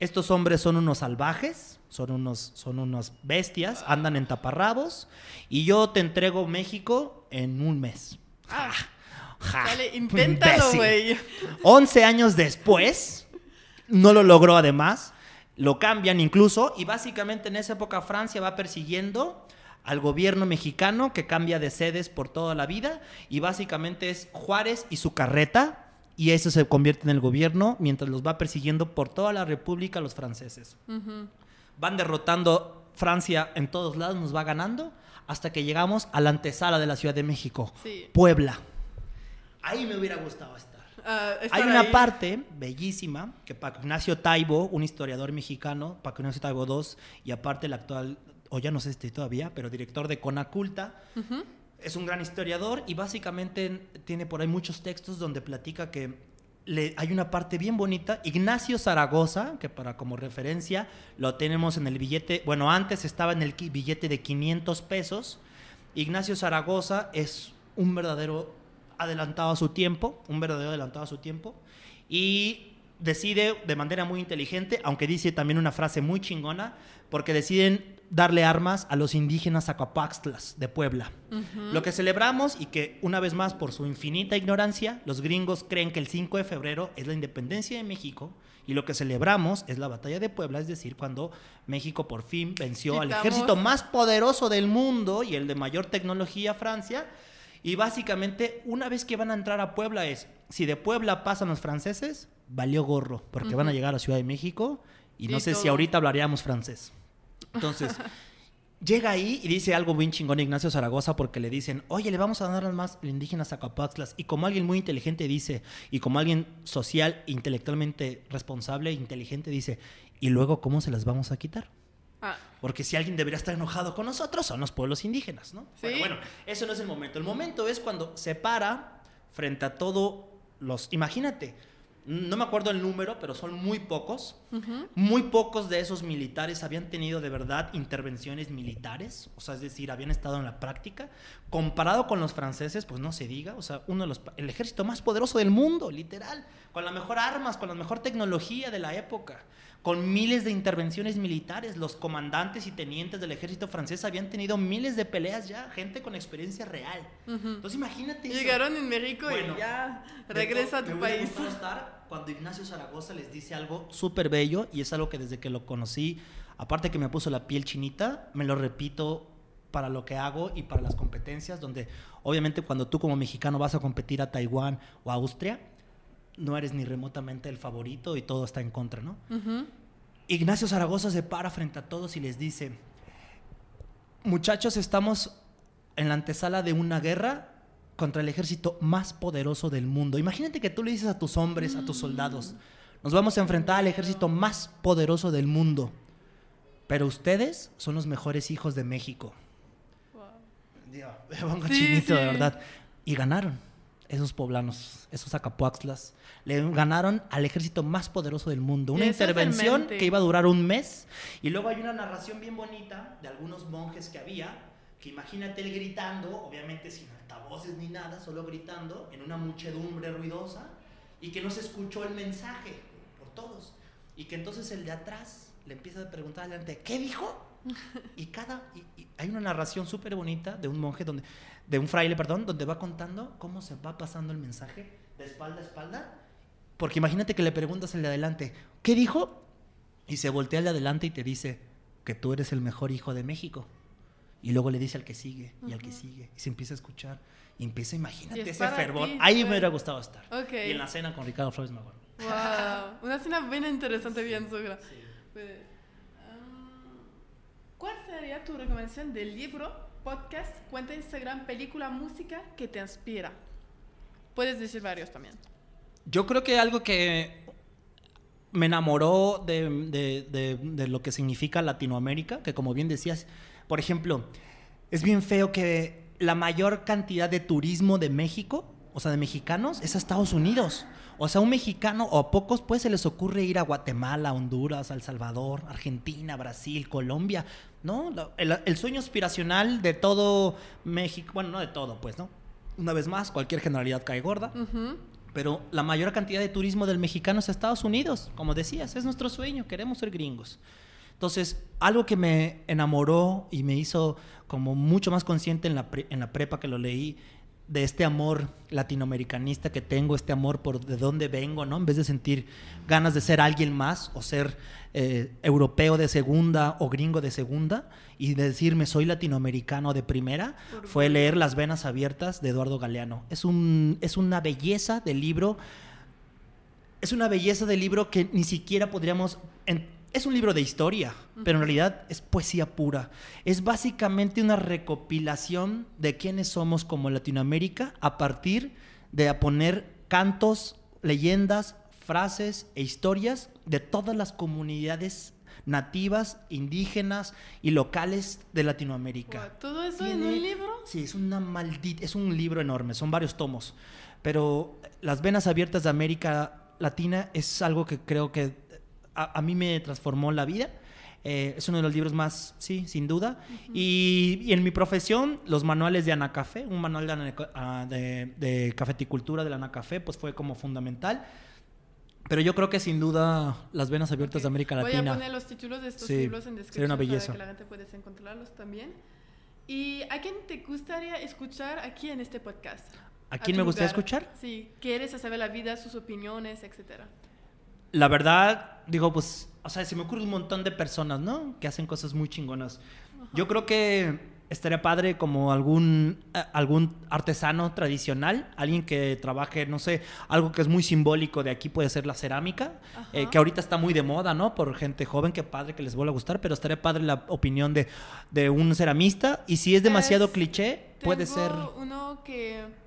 estos hombres son unos salvajes, son unos, son unos bestias, andan en taparrabos y yo te entrego México en un mes. Ah. Ja, Dale, inténtalo, güey. 11 años después, no lo logró además, lo cambian incluso y básicamente en esa época Francia va persiguiendo al gobierno mexicano que cambia de sedes por toda la vida y básicamente es Juárez y su carreta y eso se convierte en el gobierno mientras los va persiguiendo por toda la república los franceses. Van derrotando Francia en todos lados, nos va ganando hasta que llegamos a la antesala de la Ciudad de México, Sí. Puebla. Ahí me hubiera gustado estar. Ah, Hay una ahí. parte bellísima que Paco Ignacio Taibo, un historiador mexicano, Paco Ignacio Taibo II, y aparte el actual, o ya no sé si todavía, pero director de Conaculta, es un gran historiador y básicamente tiene por ahí muchos textos donde platica que le- hay una parte bien bonita. Ignacio Zaragoza, que para como referencia lo tenemos en el billete, bueno, antes estaba en el billete de 500 pesos. Ignacio Zaragoza es un verdadero adelantado a su tiempo, un verdadero adelantado a su tiempo, y decide de manera muy inteligente, aunque dice también una frase muy chingona, porque deciden darle armas a los indígenas Acapaxtlas de Puebla. Lo que celebramos y que una vez más por su infinita ignorancia, los gringos creen que el 5 de febrero es la independencia de México y lo que celebramos es la batalla de Puebla, es decir, cuando México por fin venció al ejército más poderoso del mundo y el de mayor tecnología, Francia. Y básicamente, una vez que van a entrar a Puebla es, si de Puebla pasan los franceses, valió gorro, porque van a llegar a Ciudad de México y no sé si ahorita hablaríamos francés. Entonces, llega ahí y dice algo bien chingón Ignacio Zaragoza porque le dicen, oye, le vamos a dar más indígenas a Capaxtlas. Y como alguien muy inteligente dice, y como alguien social, intelectualmente responsable, inteligente, dice, ¿y luego cómo se las vamos a quitar? Ah, Porque si alguien debería estar enojado con nosotros, son los pueblos indígenas, ¿no? Sí. Pero bueno, eso no es el momento. El momento es cuando se para frente a todo los... Imagínate, no me acuerdo el número, pero son muy pocos. Muy pocos de esos militares habían tenido de verdad intervenciones militares, o sea, es decir, habían estado en la práctica. Comparado con los franceses, pues no se diga, o sea, uno de los, el ejército más poderoso del mundo, literal, con la mejor armas, con la mejor tecnología de la época, con miles de intervenciones militares. Los comandantes y tenientes del ejército francés habían tenido miles de peleas ya, gente con experiencia real. Entonces imagínate eso. llegaron en México Bueno, y ya regresa a tu me país. estar cuando Ignacio Zaragoza les dice algo súper bello y es algo que desde que lo conocí, aparte que me puso la piel chinita, me lo repito para lo que hago y para las competencias, donde obviamente cuando tú como mexicano vas a competir a Taiwán o a Austria, no eres ni remotamente el favorito y todo está en contra, ¿no? Ignacio Zaragoza se para frente a todos y les dice, muchachos, estamos en la antesala de una guerra contra el ejército más poderoso del mundo. Imagínate que tú le dices a tus hombres, a tus soldados, nos vamos a enfrentar al ejército más poderoso del mundo, pero ustedes son los mejores hijos de México. Dios, me pongo Sí, chinito, de verdad. Y ganaron esos poblanos, esos acapuaxtlas. Le ganaron al ejército más poderoso del mundo. Una intervención que iba a durar un mes. Y luego hay una narración bien bonita de algunos monjes que había, que imagínate él gritando, obviamente sin altavoces ni nada, solo gritando en una muchedumbre ruidosa y que no se escuchó el mensaje por todos. Y que entonces el de atrás le empieza a preguntar adelante, ¿qué dijo? Y cada y- y hay una narración súper bonita de un monje donde de un fraile, perdón, donde va contando cómo se va pasando el mensaje de espalda a espalda, porque imagínate que le preguntas al de adelante, ¿qué dijo? Y se voltea al de adelante y te dice que tú eres el mejor hijo de México. Y luego le dice al que sigue y al que sigue y se empieza a escuchar y empieza, imagínate Y es ese fervor. ti, Ahí me hubiera gustado estar. Y en la cena con Ricardo Flores Magón. Wow, una escena bien interesante, bien sugra. Pues, um, ¿Cuál sería tu recomendación de libro, podcast, cuenta Instagram, película, música que te inspira? Puedes decir varios también. Yo creo que algo que me enamoró de, de- de- de lo que significa Latinoamérica, que como bien decías, por ejemplo, es bien feo que la mayor cantidad de turismo de México, o sea, de mexicanos, es a Estados Unidos. O sea, un mexicano o a pocos pues se les ocurre ir a Guatemala, Honduras, El Salvador, Argentina, Brasil, Colombia, ¿no? El, el sueño aspiracional de todo México, bueno, no de todo, pues, ¿no? Una vez más, cualquier generalidad cae gorda Ujú. Pero la mayor cantidad de turismo del mexicano es Estados Unidos, como decías, es nuestro sueño, queremos ser gringos. Entonces, algo que me enamoró y me hizo como mucho más consciente en la, en la prepa que lo leí, de este amor latinoamericanista que tengo, este amor por de dónde vengo, ¿no? En vez de sentir ganas de ser alguien más o ser eh, europeo de segunda o gringo de segunda y de decirme soy latinoamericano de primera, fue leer Las Venas Abiertas de Eduardo Galeano. Es, un, es una belleza del libro, es una belleza del libro que ni siquiera podríamos es un libro de historia, pero en realidad es poesía pura. Es básicamente una recopilación de quiénes somos como Latinoamérica a partir de poner cantos, leyendas, frases e historias de todas las comunidades nativas, indígenas y locales de Latinoamérica. ¿Todo eso en un libro? Sí, es una maldita, es un libro enorme, son varios tomos. Pero Las venas abiertas de América Latina es algo que creo que a, mí me transformó la vida. Eh, es uno de los libros más, sí, sin duda. y, en mi profesión, los manuales de Anacafé, un manual de, ah, de, cafeticultura de la Anacafé, pues fue como fundamental. Pero yo creo que sin duda las venas abiertas de América Latina. Voy a poner los títulos de estos libros en descripción una belleza. para que la gente pueda encontrarlos también. ¿Y a quién te gustaría escuchar aquí en este podcast? ¿A quién me gustaría escuchar? Sí, quieres saber la vida, sus opiniones, etcétera la verdad, digo, pues, o sea, se me ocurre un montón de personas, ¿no? Que hacen cosas muy chingonas. Yo creo que estaría padre como algún, eh, algún artesano tradicional, alguien que trabaje, no sé, algo que es muy simbólico de aquí puede ser la cerámica, eh, que ahorita está muy de moda, ¿no? Por gente joven, que padre que les vuelva a gustar, pero estaría padre la opinión de, de un ceramista. Y si es demasiado cliché, puede ser... Uno que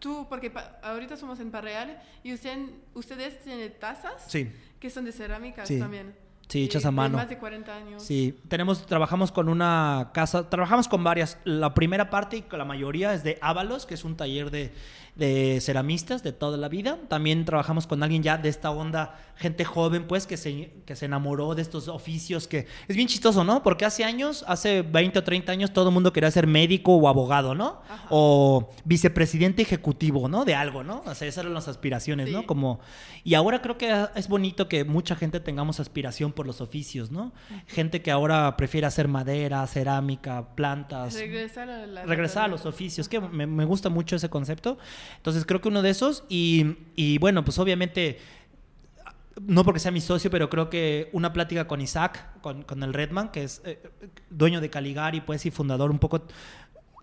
tú, porque ahorita somos en Parreal y usted, ustedes tienen tazas sí. que son de cerámica también. Sí, hechas a mano. más de 40 años. Sí, tenemos, trabajamos con una casa, trabajamos con varias. La primera parte y la mayoría es de Ábalos, que es un taller de, de ceramistas de toda la vida. También trabajamos con alguien ya de esta onda, gente joven, pues, que se, que se enamoró de estos oficios, que es bien chistoso, ¿no? Porque hace años, hace 20 o 30 años, todo el mundo quería ser médico o abogado, ¿no? O vicepresidente ejecutivo, ¿no? De algo, ¿no? O sea, esas eran las aspiraciones, ¿no? Como, y ahora creo que es bonito que mucha gente tengamos aspiración por los oficios, ¿no? Gente que ahora prefiere hacer madera, cerámica, plantas. Regresar a, regresar a los oficios, que me, me gusta mucho ese concepto. Entonces creo que uno de esos y, bueno, pues obviamente no porque sea mi socio, pero creo que una plática con Isaac, con, el Redman, que es eh, dueño de Caligari, pues, y fundador un poco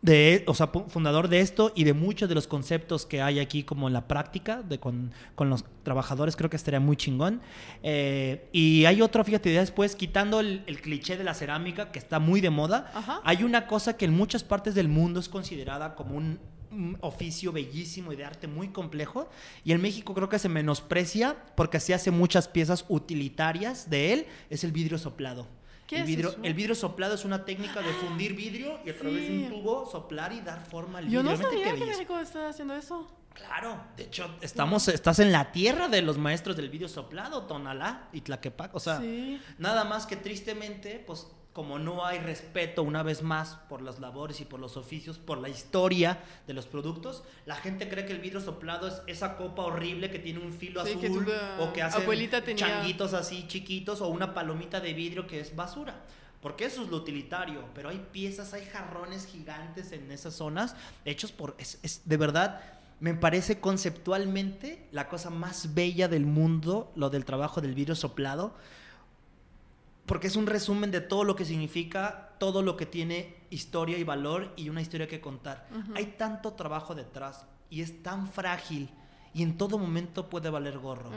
de, o sea, fundador de esto y de muchos de los conceptos que hay aquí como en la práctica de con, los trabajadores, creo que estaría muy chingón. Eh, y hay otro, fíjate, después, quitando el, cliché de la cerámica, que está muy de moda, hay una cosa que en muchas partes del mundo es considerada como un oficio bellísimo y de arte muy complejo. Y en México creo que se menosprecia porque se hace muchas piezas utilitarias de él, es el vidrio soplado. ¿Qué el, vidrio, es el vidrio soplado es una técnica de fundir vidrio y a través de un tubo soplar y dar forma al vidrio. Yo no sabía que México está haciendo eso. Claro, de hecho, estamos, estás en la tierra de los maestros del vidrio soplado, Tonalá y Tlaquepac. O sea, nada más que tristemente, pues como no hay respeto una vez más por las labores y por los oficios, por la historia de los productos, la gente cree que el vidrio soplado es esa copa horrible que tiene un filo azul o que hace changuitos así chiquitos o una palomita de vidrio que es basura. Porque eso es lo utilitario, pero hay piezas, hay jarrones gigantes en esas zonas hechos por... es de verdad, me parece conceptualmente la cosa más bella del mundo, lo del trabajo del vidrio soplado porque es un resumen de todo lo que significa, todo lo que tiene historia y valor y una historia que contar. Hay tanto trabajo detrás y es tan frágil y en todo momento puede valer gorro.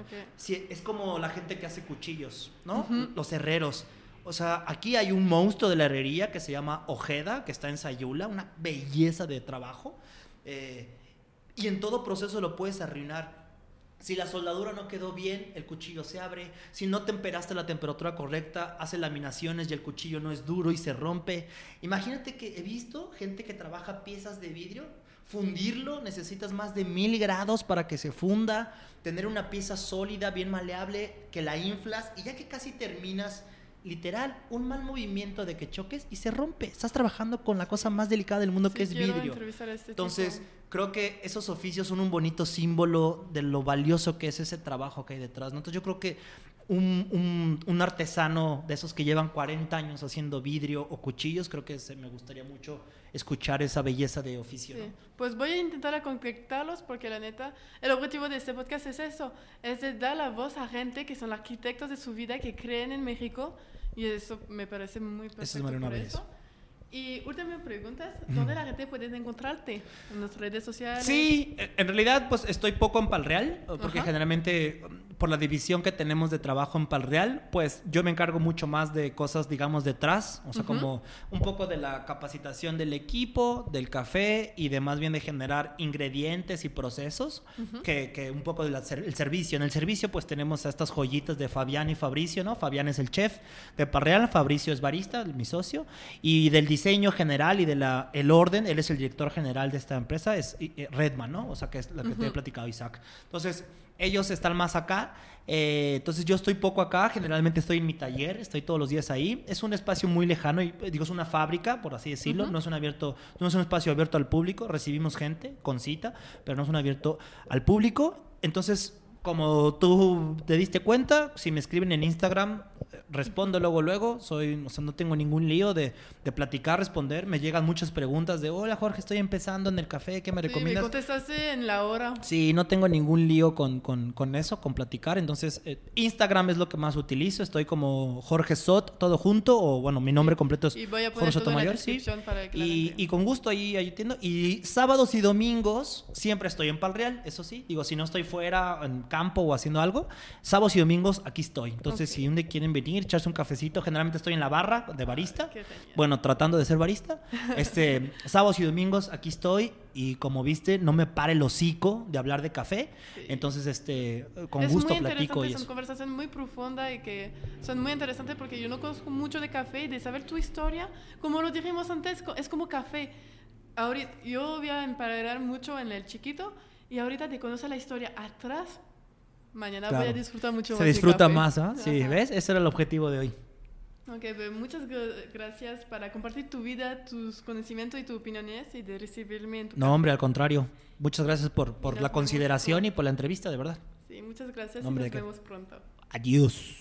es como la gente que hace cuchillos, ¿no? Los herreros. O sea, aquí hay un monstruo de la herrería que se llama Ojeda, que está en Sayula, una belleza de trabajo. Eh, y en todo proceso lo puedes arruinar. Si la soldadura no quedó bien, el cuchillo se abre. Si no temperaste la temperatura correcta, hace laminaciones y el cuchillo no es duro y se rompe. Imagínate que he visto gente que trabaja piezas de vidrio. Fundirlo necesitas más de mil grados para que se funda. Tener una pieza sólida, bien maleable, que la inflas y ya que casi terminas, literal, un mal movimiento de que choques y se rompe. Estás trabajando con la cosa más delicada del mundo que es vidrio. Este Entonces creo que esos oficios son un bonito símbolo de lo valioso que es ese trabajo que hay detrás. ¿no? Entonces yo creo que un, un, artesano de esos que llevan 40 años haciendo vidrio o cuchillos, creo que se, me gustaría mucho escuchar esa belleza de oficio. Pues voy a intentar a porque la neta, el objetivo de este podcast es eso, es de dar la voz a gente que son arquitectos de su vida, que creen en México y eso me parece muy perfecto por eso. Y última pregunta, ¿dónde la gente puede encontrarte? ¿En las redes sociales? Sí, en realidad pues estoy poco en Palreal, porque generalmente por la división que tenemos de trabajo en Palreal, pues yo me encargo mucho más de cosas, digamos, detrás, o sea, como un poco de la capacitación del equipo, del café y de más bien de generar ingredientes y procesos, que, que, un poco del servicio. En el servicio, pues tenemos a estas joyitas de Fabián y Fabricio, ¿no? Fabián es el chef de Palreal, Fabricio es barista, mi socio, y del diseño general y del el orden, él es el director general de esta empresa, es Redman, ¿no? O sea, que es la que te he platicado, Isaac. Entonces, ellos están más acá. Eh, entonces yo estoy poco acá, generalmente estoy en mi taller, estoy todos los días ahí. Es un espacio muy lejano, y, digo, es una fábrica, por así decirlo, no, es un abierto, no es un espacio abierto al público, recibimos gente con cita, pero no es un abierto al público. Entonces como tú te diste cuenta, si me escriben en Instagram, respondo luego, luego. Soy, o sea, no tengo ningún lío de, de platicar, responder. Me llegan muchas preguntas de, hola Jorge, estoy empezando en el café, ¿qué me recomiendas? Sí, me contestaste en la hora. Sí, no tengo ningún lío con, con, con eso, con platicar. Entonces, eh, Instagram es lo que más utilizo. Estoy como Jorge Sot, todo junto, o bueno, mi nombre completo es y voy a Jorge Sotomayor. Sí. y, y, con gusto ahí, ahí entiendo. Y sábados y domingos siempre estoy en Palreal, eso sí. Digo, si no estoy fuera, en campo o haciendo algo, sábados y domingos aquí estoy. Entonces, si un día quieren venir, echarse un cafecito, generalmente estoy en la barra de barista. Bueno, tratando de ser barista. Este, sábados y domingos aquí estoy y como viste, no me para el hocico de hablar de café. Entonces, este, con gusto platico. Y es una conversación muy profunda y que son muy interesantes porque yo no conozco mucho de café y de saber tu historia, como lo dijimos antes, es como café. Ahorita, yo voy a emparerar mucho en el chiquito y ahorita te conoce la historia atrás Mañana voy a disfrutar mucho más. Se disfruta más, ¿ah? Sí, ¿ves? Ese era el objetivo de hoy. Ok, pues muchas gracias para compartir tu vida, tus conocimientos y tus opiniones y de recibirme en tu No, hombre, al contrario. Muchas gracias por, por la consideración y por la entrevista, de verdad. Sí, muchas gracias y nos vemos pronto. Adiós.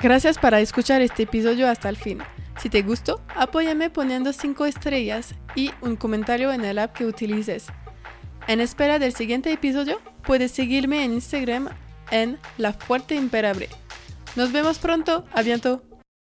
Gracias para escuchar este episodio hasta el fin. Si te gustó, apóyame poniendo 5 estrellas y un comentario en el app que utilices. En espera del siguiente episodio, puedes seguirme en Instagram en La Fuerte Imperable. Nos vemos pronto. A